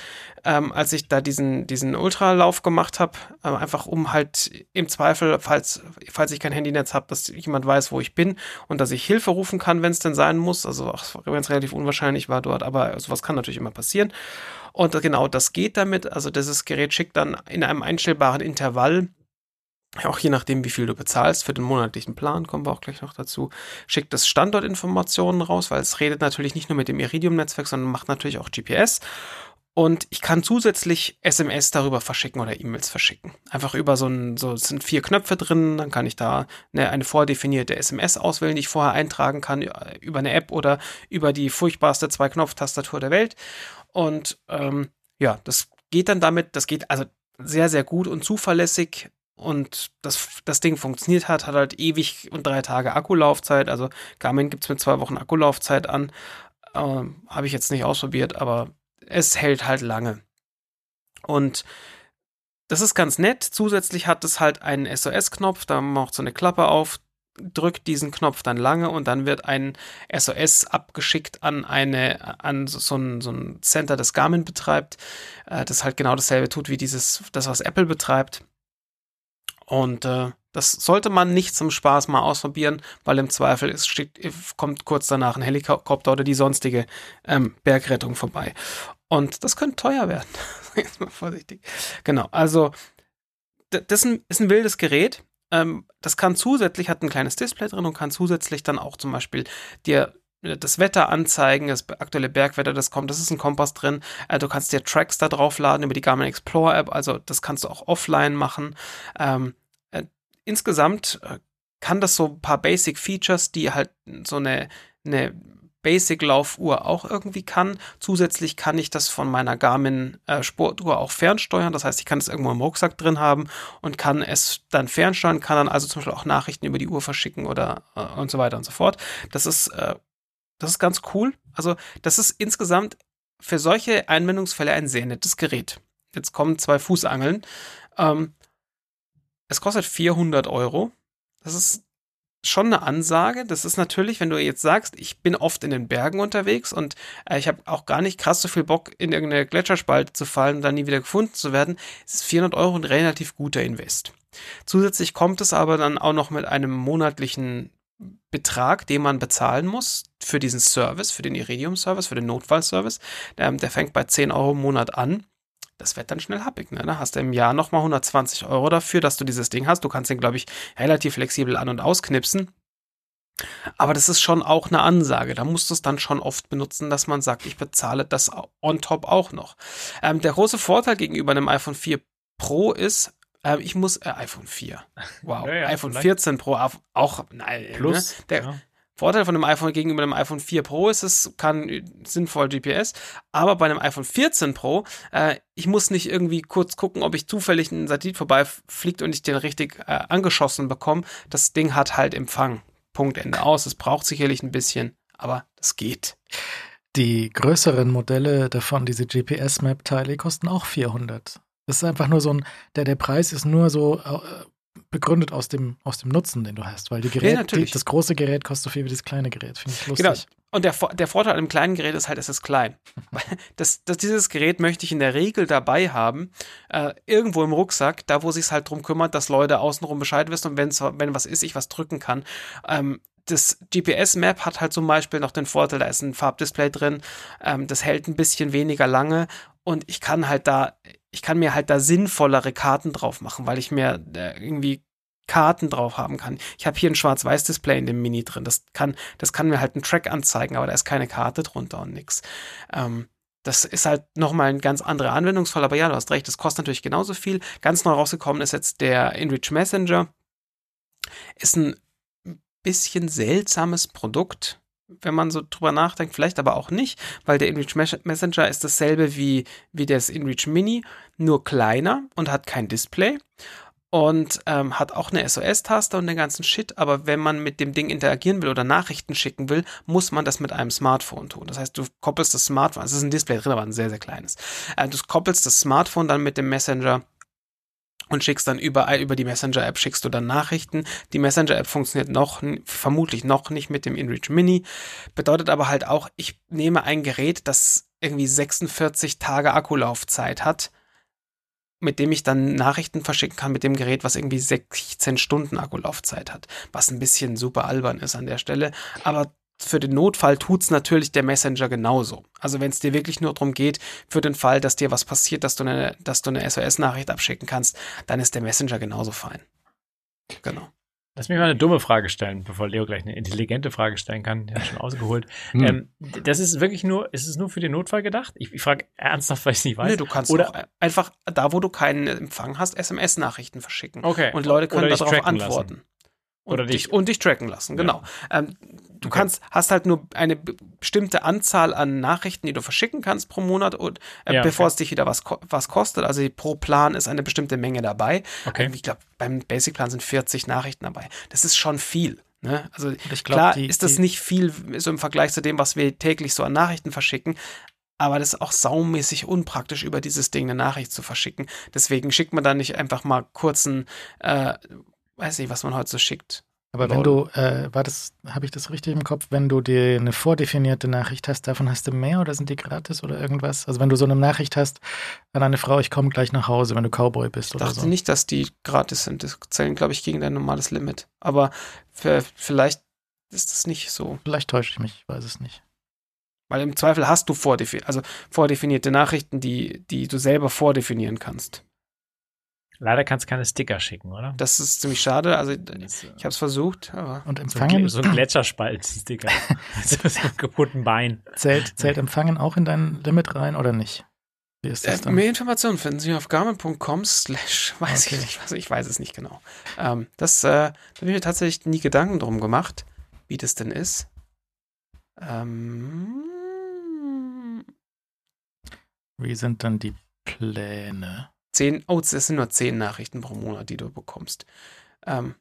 Speaker 4: ähm, als ich da diesen, diesen Ultralauf gemacht habe, äh, einfach um halt im Zweifel, falls, falls ich kein Handynetz habe, dass jemand weiß, wo ich bin und dass ich Hilfe rufen kann, wenn es denn sein muss. Also auch wenn es relativ unwahrscheinlich war dort, aber sowas kann natürlich immer passieren. Und genau das geht damit. Also dieses Gerät schickt dann in einem einstellbaren Intervall auch je nachdem, wie viel du bezahlst für den monatlichen Plan, kommen wir auch gleich noch dazu, schickt es Standortinformationen raus, weil es redet natürlich nicht nur mit dem Iridium-Netzwerk, sondern macht natürlich auch GPS. Und ich kann zusätzlich SMS darüber verschicken oder E-Mails verschicken. Einfach über so ein, so es sind vier Knöpfe drin, dann kann ich da eine, eine vordefinierte SMS auswählen, die ich vorher eintragen kann über eine App oder über die furchtbarste Zwei-Knopf-Tastatur der Welt. Und ähm, ja, das geht dann damit, das geht also sehr, sehr gut und zuverlässig und das, das Ding funktioniert hat, hat halt ewig und drei Tage Akkulaufzeit. Also Garmin gibt es mit zwei Wochen Akkulaufzeit an. Ähm, Habe ich jetzt nicht ausprobiert, aber es hält halt lange. Und das ist ganz nett. Zusätzlich hat es halt einen SOS-Knopf, da macht so eine Klappe auf, drückt diesen Knopf dann lange und dann wird ein SOS abgeschickt an eine, an so ein, so ein Center, das Garmin betreibt, äh, das halt genau dasselbe tut wie dieses, das, was Apple betreibt. Und äh, das sollte man nicht zum Spaß mal ausprobieren, weil im Zweifel ist, steht, kommt kurz danach ein Helikopter oder die sonstige ähm, Bergrettung vorbei. Und das könnte teuer werden. Jetzt mal vorsichtig. Genau, also das ist ein, wildes Gerät. Ähm, das kann zusätzlich, hat ein kleines Display drin und kann zusätzlich dann auch zum Beispiel dir äh, das Wetter anzeigen, das aktuelle Bergwetter, das kommt, das ist ein Kompass drin. Äh, du kannst dir Tracks da draufladen über die Garmin Explorer App, also das kannst du auch offline machen. Ähm, äh, insgesamt äh, kann das so ein paar Basic Features, die halt so eine, eine Basic-Laufuhr auch irgendwie kann. Zusätzlich kann ich das von meiner Garmin äh, Sportuhr auch fernsteuern. Das heißt, ich kann es irgendwo im Rucksack drin haben und kann es dann fernsteuern, kann dann also zum Beispiel auch Nachrichten über die Uhr verschicken oder äh, und so weiter und so fort. Das ist, äh, das ist ganz cool. Also, das ist insgesamt für solche Einwendungsfälle ein sehr nettes Gerät. Jetzt kommen zwei Fußangeln. Ähm, es kostet 400 Euro. Das ist schon eine Ansage. Das ist natürlich, wenn du jetzt sagst, ich bin oft in den Bergen unterwegs und äh, ich habe auch gar nicht krass so viel Bock, in irgendeine Gletscherspalte zu fallen und dann nie wieder gefunden zu werden, ist 400 Euro ein relativ guter Invest. Zusätzlich kommt es aber dann auch noch mit einem monatlichen Betrag, den man bezahlen muss für diesen Service, für den Iridium-Service, für den Notfallservice. Der, der fängt bei 10 Euro im Monat an. Das wird dann schnell happig. Ne? Da hast du im Jahr nochmal 120 Euro dafür, dass du dieses Ding hast. Du kannst den, glaube ich, relativ flexibel an- und ausknipsen. Aber das ist schon auch eine Ansage. Da musst du es dann schon oft benutzen, dass man sagt, ich bezahle das on top auch noch. Ähm, der große Vorteil gegenüber einem iPhone 4 Pro ist, äh, ich muss äh, iPhone 4. Wow.
Speaker 5: Ja, ja,
Speaker 4: iPhone
Speaker 5: vielleicht.
Speaker 4: 14 Pro auch nein,
Speaker 5: Plus.
Speaker 4: Ne? Der
Speaker 5: ja.
Speaker 4: Vorteil von dem iPhone gegenüber dem iPhone 4 Pro ist, es kann sinnvoll GPS, aber bei einem iPhone 14 Pro, äh, ich muss nicht irgendwie kurz gucken, ob ich zufällig ein Satellit vorbeifliegt und ich den richtig äh, angeschossen bekomme. Das Ding hat halt Empfang. Punkt, Ende aus. Es braucht sicherlich ein bisschen, aber das geht.
Speaker 2: Die größeren Modelle davon, diese GPS-Map-Teile, kosten auch 400. Das ist einfach nur so ein, der, der Preis ist nur so äh, begründet aus dem, aus dem Nutzen, den du hast, weil die Gerät, die,
Speaker 4: natürlich.
Speaker 2: das große Gerät kostet so viel wie das kleine Gerät. Finde ich lustig.
Speaker 4: Genau. Und der, der Vorteil an einem kleinen Gerät ist halt, es ist klein. Das, das, dieses Gerät möchte ich in der Regel dabei haben, äh, irgendwo im Rucksack, da wo sich halt drum kümmert, dass Leute außenrum Bescheid wissen und wenn's, wenn was ist, ich was drücken kann. Ähm, das GPS-Map hat halt zum Beispiel noch den Vorteil, da ist ein Farbdisplay drin, ähm, das hält ein bisschen weniger lange und ich kann halt da, ich kann mir halt da sinnvollere Karten drauf machen, weil ich mir irgendwie Karten drauf haben kann. Ich habe hier ein Schwarz-Weiß-Display in dem Mini drin. Das kann, das kann mir halt einen Track anzeigen, aber da ist keine Karte drunter und nix. Ähm, das ist halt nochmal ein ganz anderer Anwendungsfall, aber ja, du hast recht, das kostet natürlich genauso viel. Ganz neu rausgekommen ist jetzt der InReach Messenger. Ist ein bisschen seltsames Produkt, wenn man so drüber nachdenkt, vielleicht aber auch nicht, weil der InReach Mes- Messenger ist dasselbe wie, wie das InReach Mini, nur kleiner und hat kein Display und ähm, hat auch eine SOS-Taste und den ganzen Shit, aber wenn man mit dem Ding interagieren will oder Nachrichten schicken will, muss man das mit einem Smartphone tun. Das heißt, du koppelst das Smartphone, es ist ein Display drin, aber ein sehr, sehr kleines. Äh, du koppelst das Smartphone dann mit dem Messenger und schickst dann überall über die Messenger-App schickst du dann Nachrichten. Die Messenger-App funktioniert noch, vermutlich noch nicht mit dem InReach Mini. Bedeutet aber halt auch, ich nehme ein Gerät, das irgendwie 46 Tage Akkulaufzeit hat, mit dem ich dann Nachrichten verschicken kann mit dem Gerät, was irgendwie 16 Stunden Akkulaufzeit hat. Was ein bisschen super albern ist an der Stelle. Aber für den Notfall tut's natürlich der Messenger genauso. Also wenn es dir wirklich nur darum geht, für den Fall, dass dir was passiert, dass du eine, dass du eine SOS-Nachricht abschicken kannst, dann ist der Messenger genauso fein. Genau.
Speaker 5: Lass mich mal eine dumme Frage stellen, bevor Leo gleich eine intelligente Frage stellen kann. Der hat schon ausgeholt.
Speaker 3: Hm.
Speaker 5: Ähm, das ist wirklich nur, ist es nur für den Notfall gedacht? Ich, ich frage ernsthaft, weil ich es nicht weiß.
Speaker 4: Nee, du kannst
Speaker 5: Oder-
Speaker 4: auch einfach da, wo du keinen Empfang hast, SMS-Nachrichten verschicken.
Speaker 5: Okay.
Speaker 4: Und Leute können darauf antworten.
Speaker 5: lassen.
Speaker 4: Und,
Speaker 5: Oder
Speaker 4: dich,
Speaker 5: dich-
Speaker 4: und dich tracken lassen,
Speaker 5: Ja.
Speaker 4: genau. Ähm, du
Speaker 5: Okay.
Speaker 4: kannst, hast halt nur eine be- bestimmte Anzahl an Nachrichten, die du verschicken kannst pro Monat, und, äh,
Speaker 5: Ja,
Speaker 4: bevor
Speaker 5: okay.
Speaker 4: es dich wieder was, was kostet. Also pro Plan ist eine bestimmte Menge dabei.
Speaker 5: Okay.
Speaker 4: Ich glaube, beim Basic-Plan sind 40 Nachrichten dabei. Das ist schon viel. Ne? Also
Speaker 2: glaub,
Speaker 4: klar
Speaker 2: die-
Speaker 4: ist das
Speaker 2: die-
Speaker 4: nicht viel so im Vergleich zu dem, was wir täglich so an Nachrichten verschicken. Aber das ist auch saumäßig unpraktisch, über dieses Ding eine Nachricht zu verschicken. Deswegen schickt man da nicht einfach mal kurzen, äh, weiß nicht, was man heute so schickt.
Speaker 2: Aber wenn du, äh, war das, habe ich das richtig im Kopf, wenn du dir eine vordefinierte Nachricht hast, davon hast du mehr oder sind die gratis oder irgendwas? Also wenn du so eine Nachricht hast an eine Frau, ich komme gleich nach Hause, wenn du Cowboy bist
Speaker 4: Ich
Speaker 2: oder
Speaker 4: dachte
Speaker 2: so.
Speaker 4: nicht, dass die gratis sind. Das zählen, glaube ich, gegen dein normales Limit. Aber vielleicht ist das nicht so.
Speaker 2: Vielleicht täusche ich mich, ich weiß es nicht.
Speaker 4: Weil im Zweifel hast du vordefi also vordefinierte Nachrichten, die, die du selber vordefinieren kannst.
Speaker 5: Leider kannst du keine Sticker schicken, oder?
Speaker 4: Das ist ziemlich schade. Also ich
Speaker 5: äh,
Speaker 4: habe es versucht, aber
Speaker 2: Und empfangen,
Speaker 5: so ein Gletscherspalt-Sticker. so einem kaputten Bein.
Speaker 2: zählt, zählt empfangen auch in dein Limit rein oder nicht? Wie ist das
Speaker 4: Äh, mehr Informationen finden Sie auf garmin.com slash, weiß
Speaker 2: Okay.
Speaker 4: ich nicht, also ich weiß es nicht genau. Ähm, das, äh, da habe ich mir tatsächlich nie Gedanken drum gemacht, wie das denn ist. Ähm,
Speaker 2: Wie sind dann die Pläne?
Speaker 4: Zehn, oh, das sind nur zehn Nachrichten pro Monat, die du bekommst. Ähm,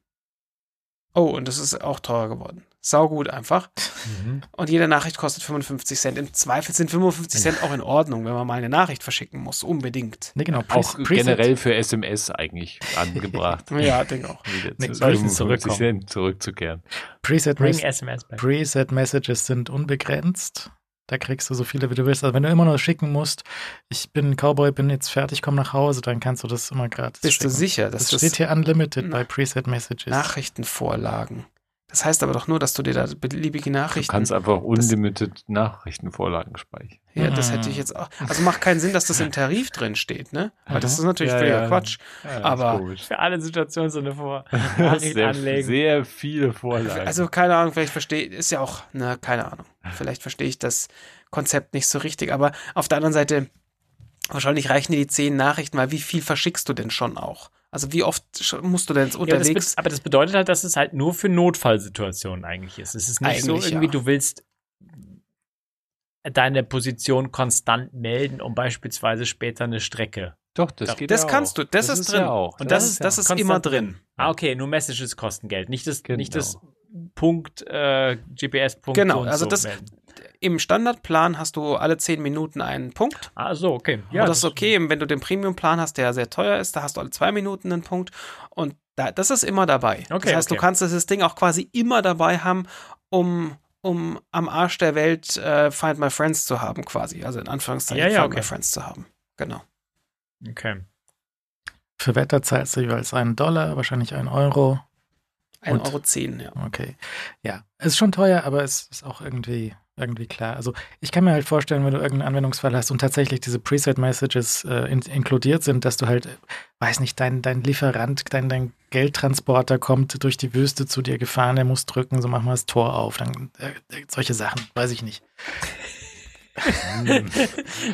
Speaker 4: oh, und das ist auch teurer geworden. Saugut einfach.
Speaker 5: Mhm.
Speaker 4: Und jede Nachricht kostet 55 Cent. Im Zweifel sind 55 Cent auch in Ordnung, wenn man mal eine Nachricht verschicken muss. Unbedingt.
Speaker 2: Nee, genau.
Speaker 3: Auch
Speaker 2: Preset-
Speaker 3: generell für SMS eigentlich angebracht.
Speaker 4: Ja, denke auch.
Speaker 3: Wieder
Speaker 2: Nee,
Speaker 3: zu
Speaker 2: soll ich
Speaker 3: 55
Speaker 5: zurückkommen?
Speaker 3: Cent zurückzukehren.
Speaker 2: Preset,
Speaker 5: Bring
Speaker 2: Mes
Speaker 5: SMS back.
Speaker 2: Preset Messages sind unbegrenzt. Da kriegst du so viele, wie du willst. Also wenn du immer nur schicken musst, ich bin Cowboy, bin jetzt fertig, komm nach Hause, dann kannst du das immer gratis
Speaker 4: Bist du
Speaker 2: schicken.
Speaker 4: sicher,
Speaker 2: Das
Speaker 4: dass
Speaker 2: steht
Speaker 4: das
Speaker 2: hier Unlimited
Speaker 4: Na-
Speaker 2: bei Preset Messages.
Speaker 4: Nachrichtenvorlagen Das heißt aber doch nur, dass du dir da beliebige
Speaker 3: Du
Speaker 4: Nachrichten.
Speaker 3: kannst einfach unlimited Nachrichtenvorlagen speichern.
Speaker 4: ja, das
Speaker 2: Mhm.
Speaker 4: hätte ich jetzt auch. Also macht keinen Sinn, dass das im Tarif drin steht, ne? Weil das ist natürlich
Speaker 3: Ja,
Speaker 4: völliger
Speaker 3: ja.
Speaker 4: Quatsch.
Speaker 3: Ja,
Speaker 4: Aber-.
Speaker 5: Für alle Situationen so eine Vor
Speaker 3: sehr,
Speaker 5: anlegen.
Speaker 3: sehr viele Vorlagen.
Speaker 4: Also keine Ahnung, vielleicht verstehe ist ja auch, ne, keine Ahnung. Vielleicht verstehe ich das Konzept nicht so richtig, aber auf der anderen Seite wahrscheinlich reichen dir die zehn Nachrichten, weil wie viel verschickst du denn schon auch? Also wie oft musst du denn
Speaker 5: Ja, aber, das
Speaker 4: unterwegs?
Speaker 5: be- aber das bedeutet halt, dass es halt nur für Notfallsituationen eigentlich ist. Es ist nicht so
Speaker 4: Eigentlich,
Speaker 5: irgendwie,
Speaker 4: ja.
Speaker 5: du willst deine Position konstant melden, um beispielsweise später eine Strecke.
Speaker 3: Doch, das geht
Speaker 4: das
Speaker 3: ja
Speaker 4: kannst
Speaker 3: auch.
Speaker 4: du, das, ist drin.
Speaker 3: Ja auch.
Speaker 4: Und das, ist, das ist
Speaker 5: konstant
Speaker 4: immer drin.
Speaker 5: Ah, okay, nur Messages kosten Geld, nicht das,
Speaker 3: Genau.
Speaker 5: nicht das Punkt, äh, GPS-Punkt.
Speaker 4: Genau,
Speaker 5: so und
Speaker 4: also
Speaker 5: so
Speaker 4: das-
Speaker 5: melden.
Speaker 4: Im Standardplan hast du alle zehn Minuten einen Punkt.
Speaker 5: Ah, so, okay.
Speaker 4: Ja, und das ist okay. Wenn du den Premium-Plan hast, der sehr teuer ist, da hast du alle zwei Minuten einen Punkt. Und da, das ist immer dabei.
Speaker 5: Okay,
Speaker 4: das heißt,
Speaker 5: okay.
Speaker 4: du kannst dieses Ding auch quasi immer dabei haben, um, um am Arsch der Welt äh, Find My Friends zu haben, quasi. Also in Anführungszeichen
Speaker 5: Ja, ja,
Speaker 4: Find
Speaker 5: okay.
Speaker 4: My Friends zu haben. Genau.
Speaker 5: Okay.
Speaker 2: Für Wetter zahlst du jeweils einen Dollar, wahrscheinlich einen Euro.
Speaker 4: 1,10
Speaker 2: Und-
Speaker 4: Euro, zehn, ja.
Speaker 2: Okay. Ja, ist schon teuer, aber es ist auch irgendwie, irgendwie klar. Also ich kann mir halt vorstellen, wenn du irgendeinen Anwendungsfall hast und tatsächlich diese Preset-Messages äh, in, inkludiert sind, dass du halt, äh, weiß nicht, dein, dein Lieferant, dein, dein Geldtransporter kommt durch die Wüste zu dir gefahren, der muss drücken, so mach mal das Tor auf. Dann, äh, äh, solche Sachen, weiß ich nicht.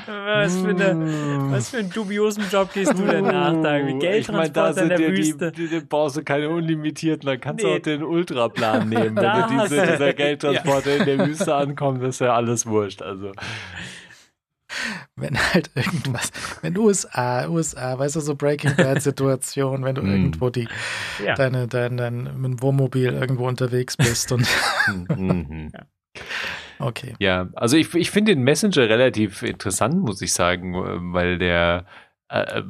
Speaker 5: Was, für eine, was für einen dubiosen Job gehst du denn nach? Da? Wie
Speaker 3: ich meine, da
Speaker 5: Geldtransporter in
Speaker 3: sind
Speaker 5: der
Speaker 3: ja
Speaker 5: Wüste.
Speaker 3: die, die, die brauchst du keine unlimitierten, dann kannst
Speaker 5: Nee.
Speaker 3: du auch den Ultraplan nehmen. Wenn du diese, dieser Geldtransporter in der Wüste ankommt, ist ja alles wurscht. Also
Speaker 2: Wenn halt irgendwas, wenn USA, USA, weißt du, so Breaking Bad-Situation, wenn du
Speaker 3: Mm.
Speaker 2: irgendwo die,
Speaker 5: Ja.
Speaker 2: deine, dein, dein, mit dem Wohnmobil irgendwo unterwegs bist und
Speaker 3: mhm.
Speaker 2: Okay.
Speaker 3: Ja, also ich, ich finde den Messenger relativ interessant, muss ich sagen, weil der äh,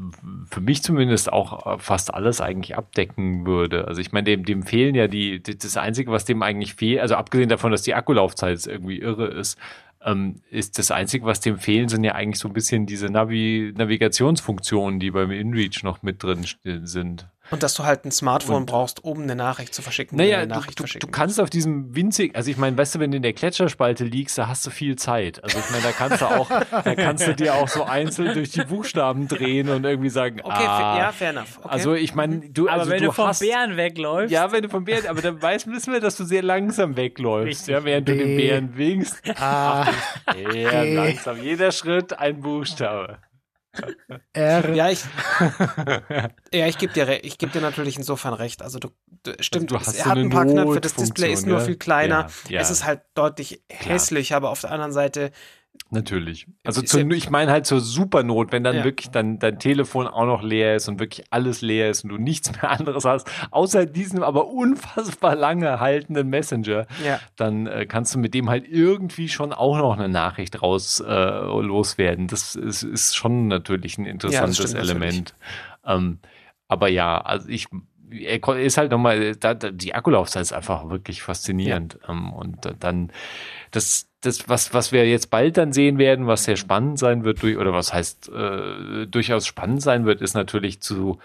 Speaker 3: für mich zumindest auch fast alles eigentlich abdecken würde. Also ich meine, dem, dem fehlen ja die, das Einzige, was dem eigentlich fehlt, also abgesehen davon, dass die Akkulaufzeit irgendwie irre ist, ähm, ist das Einzige, was dem fehlen, sind ja eigentlich so ein bisschen diese Navi Navigationsfunktionen, die beim InReach noch mit drin sind.
Speaker 4: Und dass du halt ein Smartphone
Speaker 3: Und-
Speaker 4: brauchst, um eine Nachricht zu verschicken.
Speaker 3: Naja,
Speaker 4: eine
Speaker 3: du,
Speaker 4: Nachricht
Speaker 3: du,
Speaker 4: verschicken
Speaker 3: du kannst auf diesem winzig, also ich meine, weißt du, wenn du in der Gletscherspalte liegst, da hast du viel Zeit. Also ich meine, da kannst du auch, da kannst du dir auch so einzeln durch die Buchstaben drehen und irgendwie sagen,
Speaker 4: Okay,
Speaker 3: ah,
Speaker 4: ja, fair enough. Okay.
Speaker 3: also ich meine, du,
Speaker 5: Aber
Speaker 3: also
Speaker 5: wenn du, vom
Speaker 3: hast,
Speaker 5: Bären wegläufst,
Speaker 3: ja, wenn du vom Bären, aber dann weiß wissen wir, dass du sehr langsam wegläufst,
Speaker 5: Richtig.
Speaker 3: ja, während du den
Speaker 2: B.
Speaker 3: Bären winkst.
Speaker 2: A,
Speaker 3: Ja,
Speaker 2: G.
Speaker 3: langsam. Jeder Schritt ein Buchstabe.
Speaker 2: R,
Speaker 4: ja, ich, ja, ich gebe dir, ich geb dir natürlich insofern recht. Also du, du stimmt,
Speaker 3: du
Speaker 4: es-
Speaker 3: hast
Speaker 4: er
Speaker 3: so
Speaker 4: hat ein paar Knöpfe, das Display ist nur
Speaker 3: ja?
Speaker 4: viel kleiner.
Speaker 3: Ja, ja.
Speaker 4: Es ist halt deutlich hässlich, aber auf der anderen Seite,
Speaker 3: Natürlich. Also zu,
Speaker 4: ja-
Speaker 3: ich meine halt zur Supernot, wenn dann
Speaker 4: Ja.
Speaker 3: wirklich dann dein Telefon auch noch leer ist und wirklich alles leer ist und du nichts mehr anderes hast, außer diesem aber unfassbar lange haltenden Messenger,
Speaker 4: ja.
Speaker 3: dann äh, kannst du mit dem halt irgendwie schon auch noch eine Nachricht raus äh, loswerden. Das ist, ist schon natürlich ein interessantes
Speaker 4: stimmt
Speaker 3: Element. Ähm, aber ja, also ich er ist halt nochmal, da, da, die Akkulaufzeit ist einfach wirklich faszinierend. Ähm, und dann das, das was, was wir jetzt bald dann sehen werden, was sehr spannend sein wird, durch, oder was heißt äh, durchaus spannend sein wird, ist natürlich zu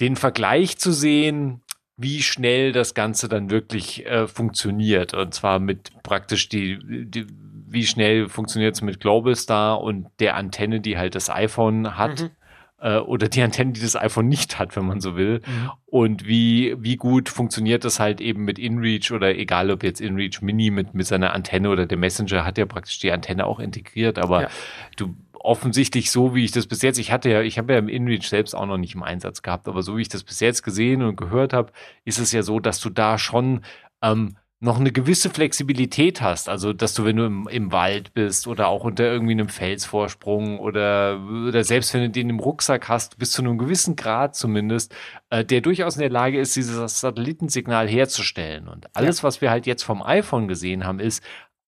Speaker 3: den Vergleich zu sehen, wie schnell das Ganze dann wirklich äh, funktioniert. Und zwar mit praktisch die, die wie schnell funktioniert es mit Global Star und der Antenne, die halt das iPhone hat.
Speaker 4: Mhm.
Speaker 3: Äh, oder die Antenne, die das iPhone nicht hat, wenn man so will.
Speaker 2: Mhm.
Speaker 3: Und wie, wie gut funktioniert das halt eben mit InReach oder egal ob jetzt InReach Mini mit, mit seiner Antenne oder der Messenger hat ja praktisch die Antenne auch integriert, aber
Speaker 4: Ja.
Speaker 3: du offensichtlich so, wie ich das bis jetzt, ich hatte ja, ich habe ja im InReach selbst auch noch nicht im Einsatz gehabt, aber so wie ich das bis jetzt gesehen und gehört habe, ist es ja so, dass du da schon ähm, noch eine gewisse Flexibilität hast. Also, dass du, wenn du im, im Wald bist oder auch unter irgendwie einem Felsvorsprung oder, oder selbst wenn du den im Rucksack hast, bis zu einem gewissen Grad zumindest, äh, der durchaus in der Lage ist, dieses Satellitensignal herzustellen. Und alles, was wir halt jetzt vom iPhone gesehen haben, ist,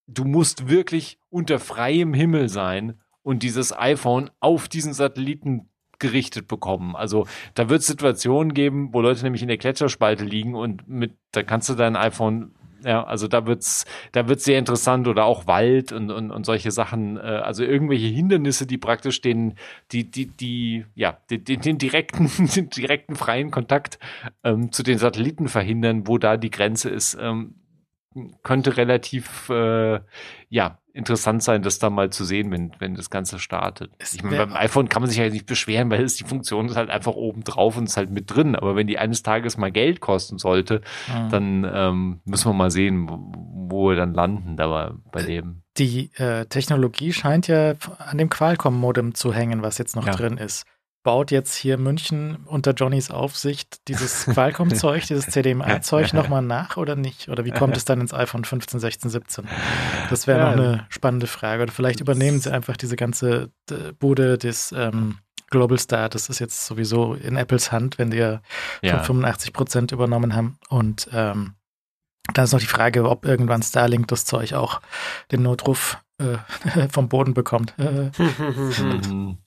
Speaker 3: du musst wirklich unter freiem Himmel sein und dieses iPhone auf diesen Satelliten gerichtet bekommen. Also da wird es Situationen geben, wo Leute nämlich in der Gletscherspalte liegen und mit, da kannst du dein iPhone Ja, also da wird's, da wird's sehr interessant oder auch Wald und, und, und solche Sachen, äh, also irgendwelche Hindernisse, die praktisch den, die, die, die, ja, den, den, direkten, den direkten freien Kontakt ähm, zu den Satelliten verhindern, wo da die Grenze ist, ähm, könnte relativ, äh, ja, interessant sein, das da mal zu sehen, wenn, wenn das Ganze startet.
Speaker 2: Es
Speaker 3: Ich meine, beim iPhone kann man sich ja nicht beschweren, weil es die Funktion ist halt einfach oben drauf und ist halt mit drin. Aber wenn die eines Tages mal Geld kosten sollte,
Speaker 2: Mhm.
Speaker 3: dann ähm, müssen wir mal sehen, wo, wo wir dann landen da bei dem.
Speaker 2: Die äh, Technologie scheint ja an dem Qualcomm-Modem zu hängen, was jetzt noch
Speaker 3: Ja.
Speaker 2: drin ist. Baut jetzt hier München unter Johnnys Aufsicht dieses Qualcomm-Zeug, dieses CDMA-Zeug nochmal nach oder nicht? Oder wie kommt es dann ins iPhone 15, 16, 17? Das wäre
Speaker 3: Ja.
Speaker 2: noch eine spannende Frage. Oder vielleicht übernehmen sie einfach diese ganze äh, Bude des ähm, Global Star. Das ist jetzt sowieso in Apples Hand, wenn die ja
Speaker 3: Ja,
Speaker 2: schon 85 Prozent übernommen haben. Und ähm, dann ist noch die Frage, ob irgendwann Starlink das Zeug auch den Notruf äh, vom Boden bekommt.
Speaker 3: Mhm.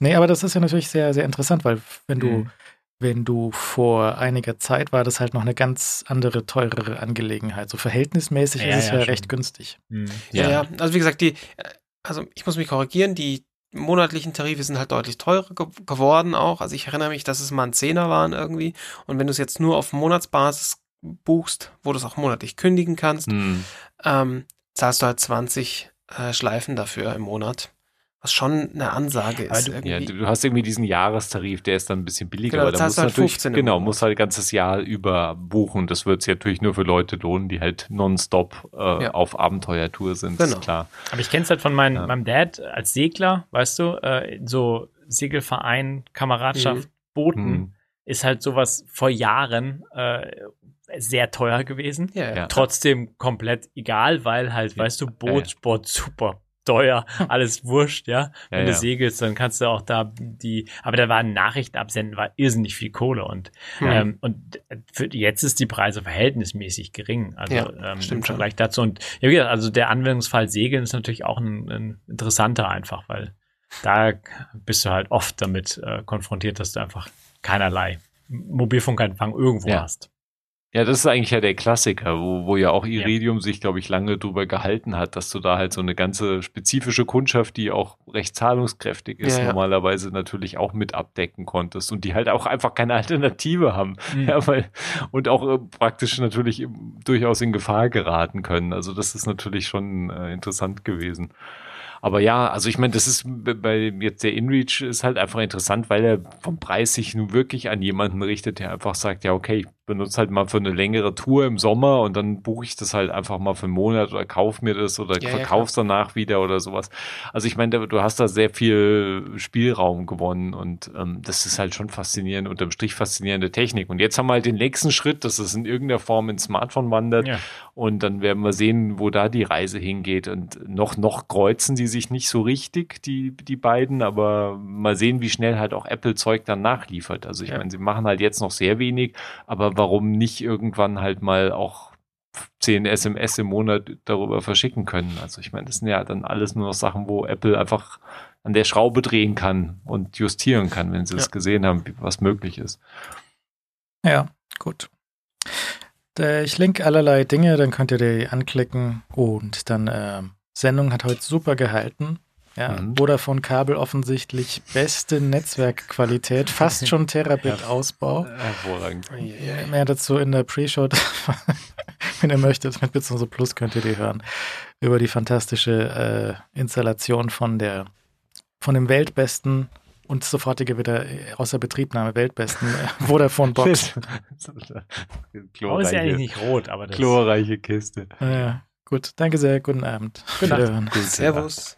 Speaker 2: Nee, aber das ist ja natürlich sehr, sehr interessant, weil wenn du,
Speaker 3: Mhm.
Speaker 2: wenn du vor einiger Zeit war das halt noch eine ganz andere, teurere Angelegenheit. So verhältnismäßig
Speaker 5: Ja,
Speaker 2: ist es
Speaker 5: ja,
Speaker 2: ja,
Speaker 5: schon.
Speaker 2: recht günstig.
Speaker 5: Hm.
Speaker 4: Ja,
Speaker 3: Ja.
Speaker 4: ja. Also wie gesagt, die, äh, also ich muss mich korrigieren, die monatlichen Tarife sind halt deutlich teurer ge geworden auch. Also ich erinnere mich, dass es mal ein Zehner waren irgendwie. Und wenn du es jetzt nur auf Monatsbasis buchst, wo du es auch monatlich kündigen kannst,
Speaker 3: Mhm.
Speaker 4: ähm, zahlst du halt 20 äh, Schleifen dafür im Monat. Was schon eine Ansage ist
Speaker 5: du-
Speaker 3: Ja,
Speaker 4: irgendwie.
Speaker 3: du, hast irgendwie diesen Jahrestarif, der ist dann ein bisschen billiger,
Speaker 4: Genau,
Speaker 3: aber
Speaker 4: da
Speaker 3: musst
Speaker 4: halt
Speaker 3: natürlich,
Speaker 4: 15 im
Speaker 3: genau, musst halt ein ganzes Jahr über buchen. Das wird sich natürlich nur für Leute lohnen, die halt nonstop äh,
Speaker 4: Ja.
Speaker 3: auf Abenteuertour sind,
Speaker 4: Genau.
Speaker 3: ist klar.
Speaker 5: Aber ich kenne es halt von mein,
Speaker 3: Ja.
Speaker 5: meinem Dad als Segler, weißt du, äh, so Segelverein, Kameradschaft, Booten
Speaker 3: Mhm.
Speaker 5: ist halt sowas vor Jahren äh, sehr teuer gewesen.
Speaker 4: ja, ja.
Speaker 5: Trotzdem komplett egal, weil halt, weißt du,
Speaker 3: ja.
Speaker 5: Bootsport super teuer, alles wurscht, ja. Wenn
Speaker 3: Ja,
Speaker 5: du
Speaker 3: ja.
Speaker 5: segelst, dann kannst du auch da die, aber da waren Nachrichten absenden, war irrsinnig viel Kohle und
Speaker 4: Hm.
Speaker 5: ähm, und für, jetzt ist die Preise verhältnismäßig gering, also
Speaker 4: Ja,
Speaker 5: ähm, im
Speaker 4: stimmt schon.
Speaker 5: Vergleich dazu. Und ja, wie gesagt, also der Anwendungsfall Segeln ist natürlich auch ein, ein interessanter einfach, weil da bist du halt oft damit äh, konfrontiert, dass du einfach keinerlei Mobilfunkempfang irgendwo
Speaker 3: Ja.
Speaker 5: hast.
Speaker 3: Ja, das ist eigentlich ja der Klassiker, wo, wo ja auch Iridium sich, glaube ich, lange drüber gehalten hat, dass du da halt so eine ganze spezifische Kundschaft, die auch recht zahlungskräftig ist,
Speaker 4: Ja, ja.
Speaker 3: normalerweise natürlich auch mit abdecken konntest und die halt auch einfach keine Alternative haben.
Speaker 5: Mhm.
Speaker 3: Ja, weil, und auch äh, praktisch natürlich durchaus in Gefahr geraten können. Also das ist natürlich schon äh, interessant gewesen. Aber ja, also ich meine, das ist bei jetzt der InReach ist halt einfach interessant, weil er vom Preis sich nun wirklich an jemanden richtet, der einfach sagt, ja, okay, ich benutze halt mal für eine längere Tour im Sommer und dann buche ich das halt einfach mal für einen Monat oder kauf mir das oder
Speaker 4: Ja, ja,
Speaker 3: verkauf's danach wieder oder sowas. Also ich meine, du hast da sehr viel Spielraum gewonnen und ähm, das ist halt schon faszinierend, unterm Strich faszinierende Technik. Und jetzt haben wir halt den nächsten Schritt, dass es in irgendeiner Form ins Smartphone wandert.
Speaker 5: Ja.
Speaker 3: Und dann werden wir sehen, wo da die Reise hingeht. Und noch, noch kreuzen die sich nicht so richtig, die, die beiden, aber mal sehen, wie schnell halt auch Apple Zeug dann nachliefert. Also ich
Speaker 4: Ja.
Speaker 3: meine, sie machen halt jetzt noch sehr wenig, aber warum nicht irgendwann halt mal auch 10 SMS im Monat darüber verschicken können? Also ich meine, das sind ja dann alles nur noch Sachen, wo Apple einfach an der Schraube drehen kann und justieren kann, wenn sie es
Speaker 4: Ja.
Speaker 3: gesehen haben, was möglich ist.
Speaker 2: Ja, gut. Äh, Ich link allerlei Dinge, dann könnt ihr die anklicken und dann ähm, Sendung hat heute super gehalten. Ja,
Speaker 3: Mhm.
Speaker 2: Vodafone Kabel offensichtlich beste Netzwerkqualität, fast schon Terabit Ausbau.
Speaker 3: Hervorragend.
Speaker 2: Ja, Mehr dazu in der Pre-Show. Wenn ihr möchtet, mit Bits und so Plus könnt ihr die hören. Über die fantastische äh, Installation von der von dem weltbesten und sofortige wieder äh, außer Betriebnahme weltbesten äh, Vodafone Box.
Speaker 5: Blau ist ja eigentlich nicht rot, aber das
Speaker 3: glorreiche Kiste.
Speaker 2: Ja, gut, danke sehr, guten Abend.
Speaker 5: Gute Nacht.
Speaker 2: Wiederhören.
Speaker 3: Gute
Speaker 4: Servus.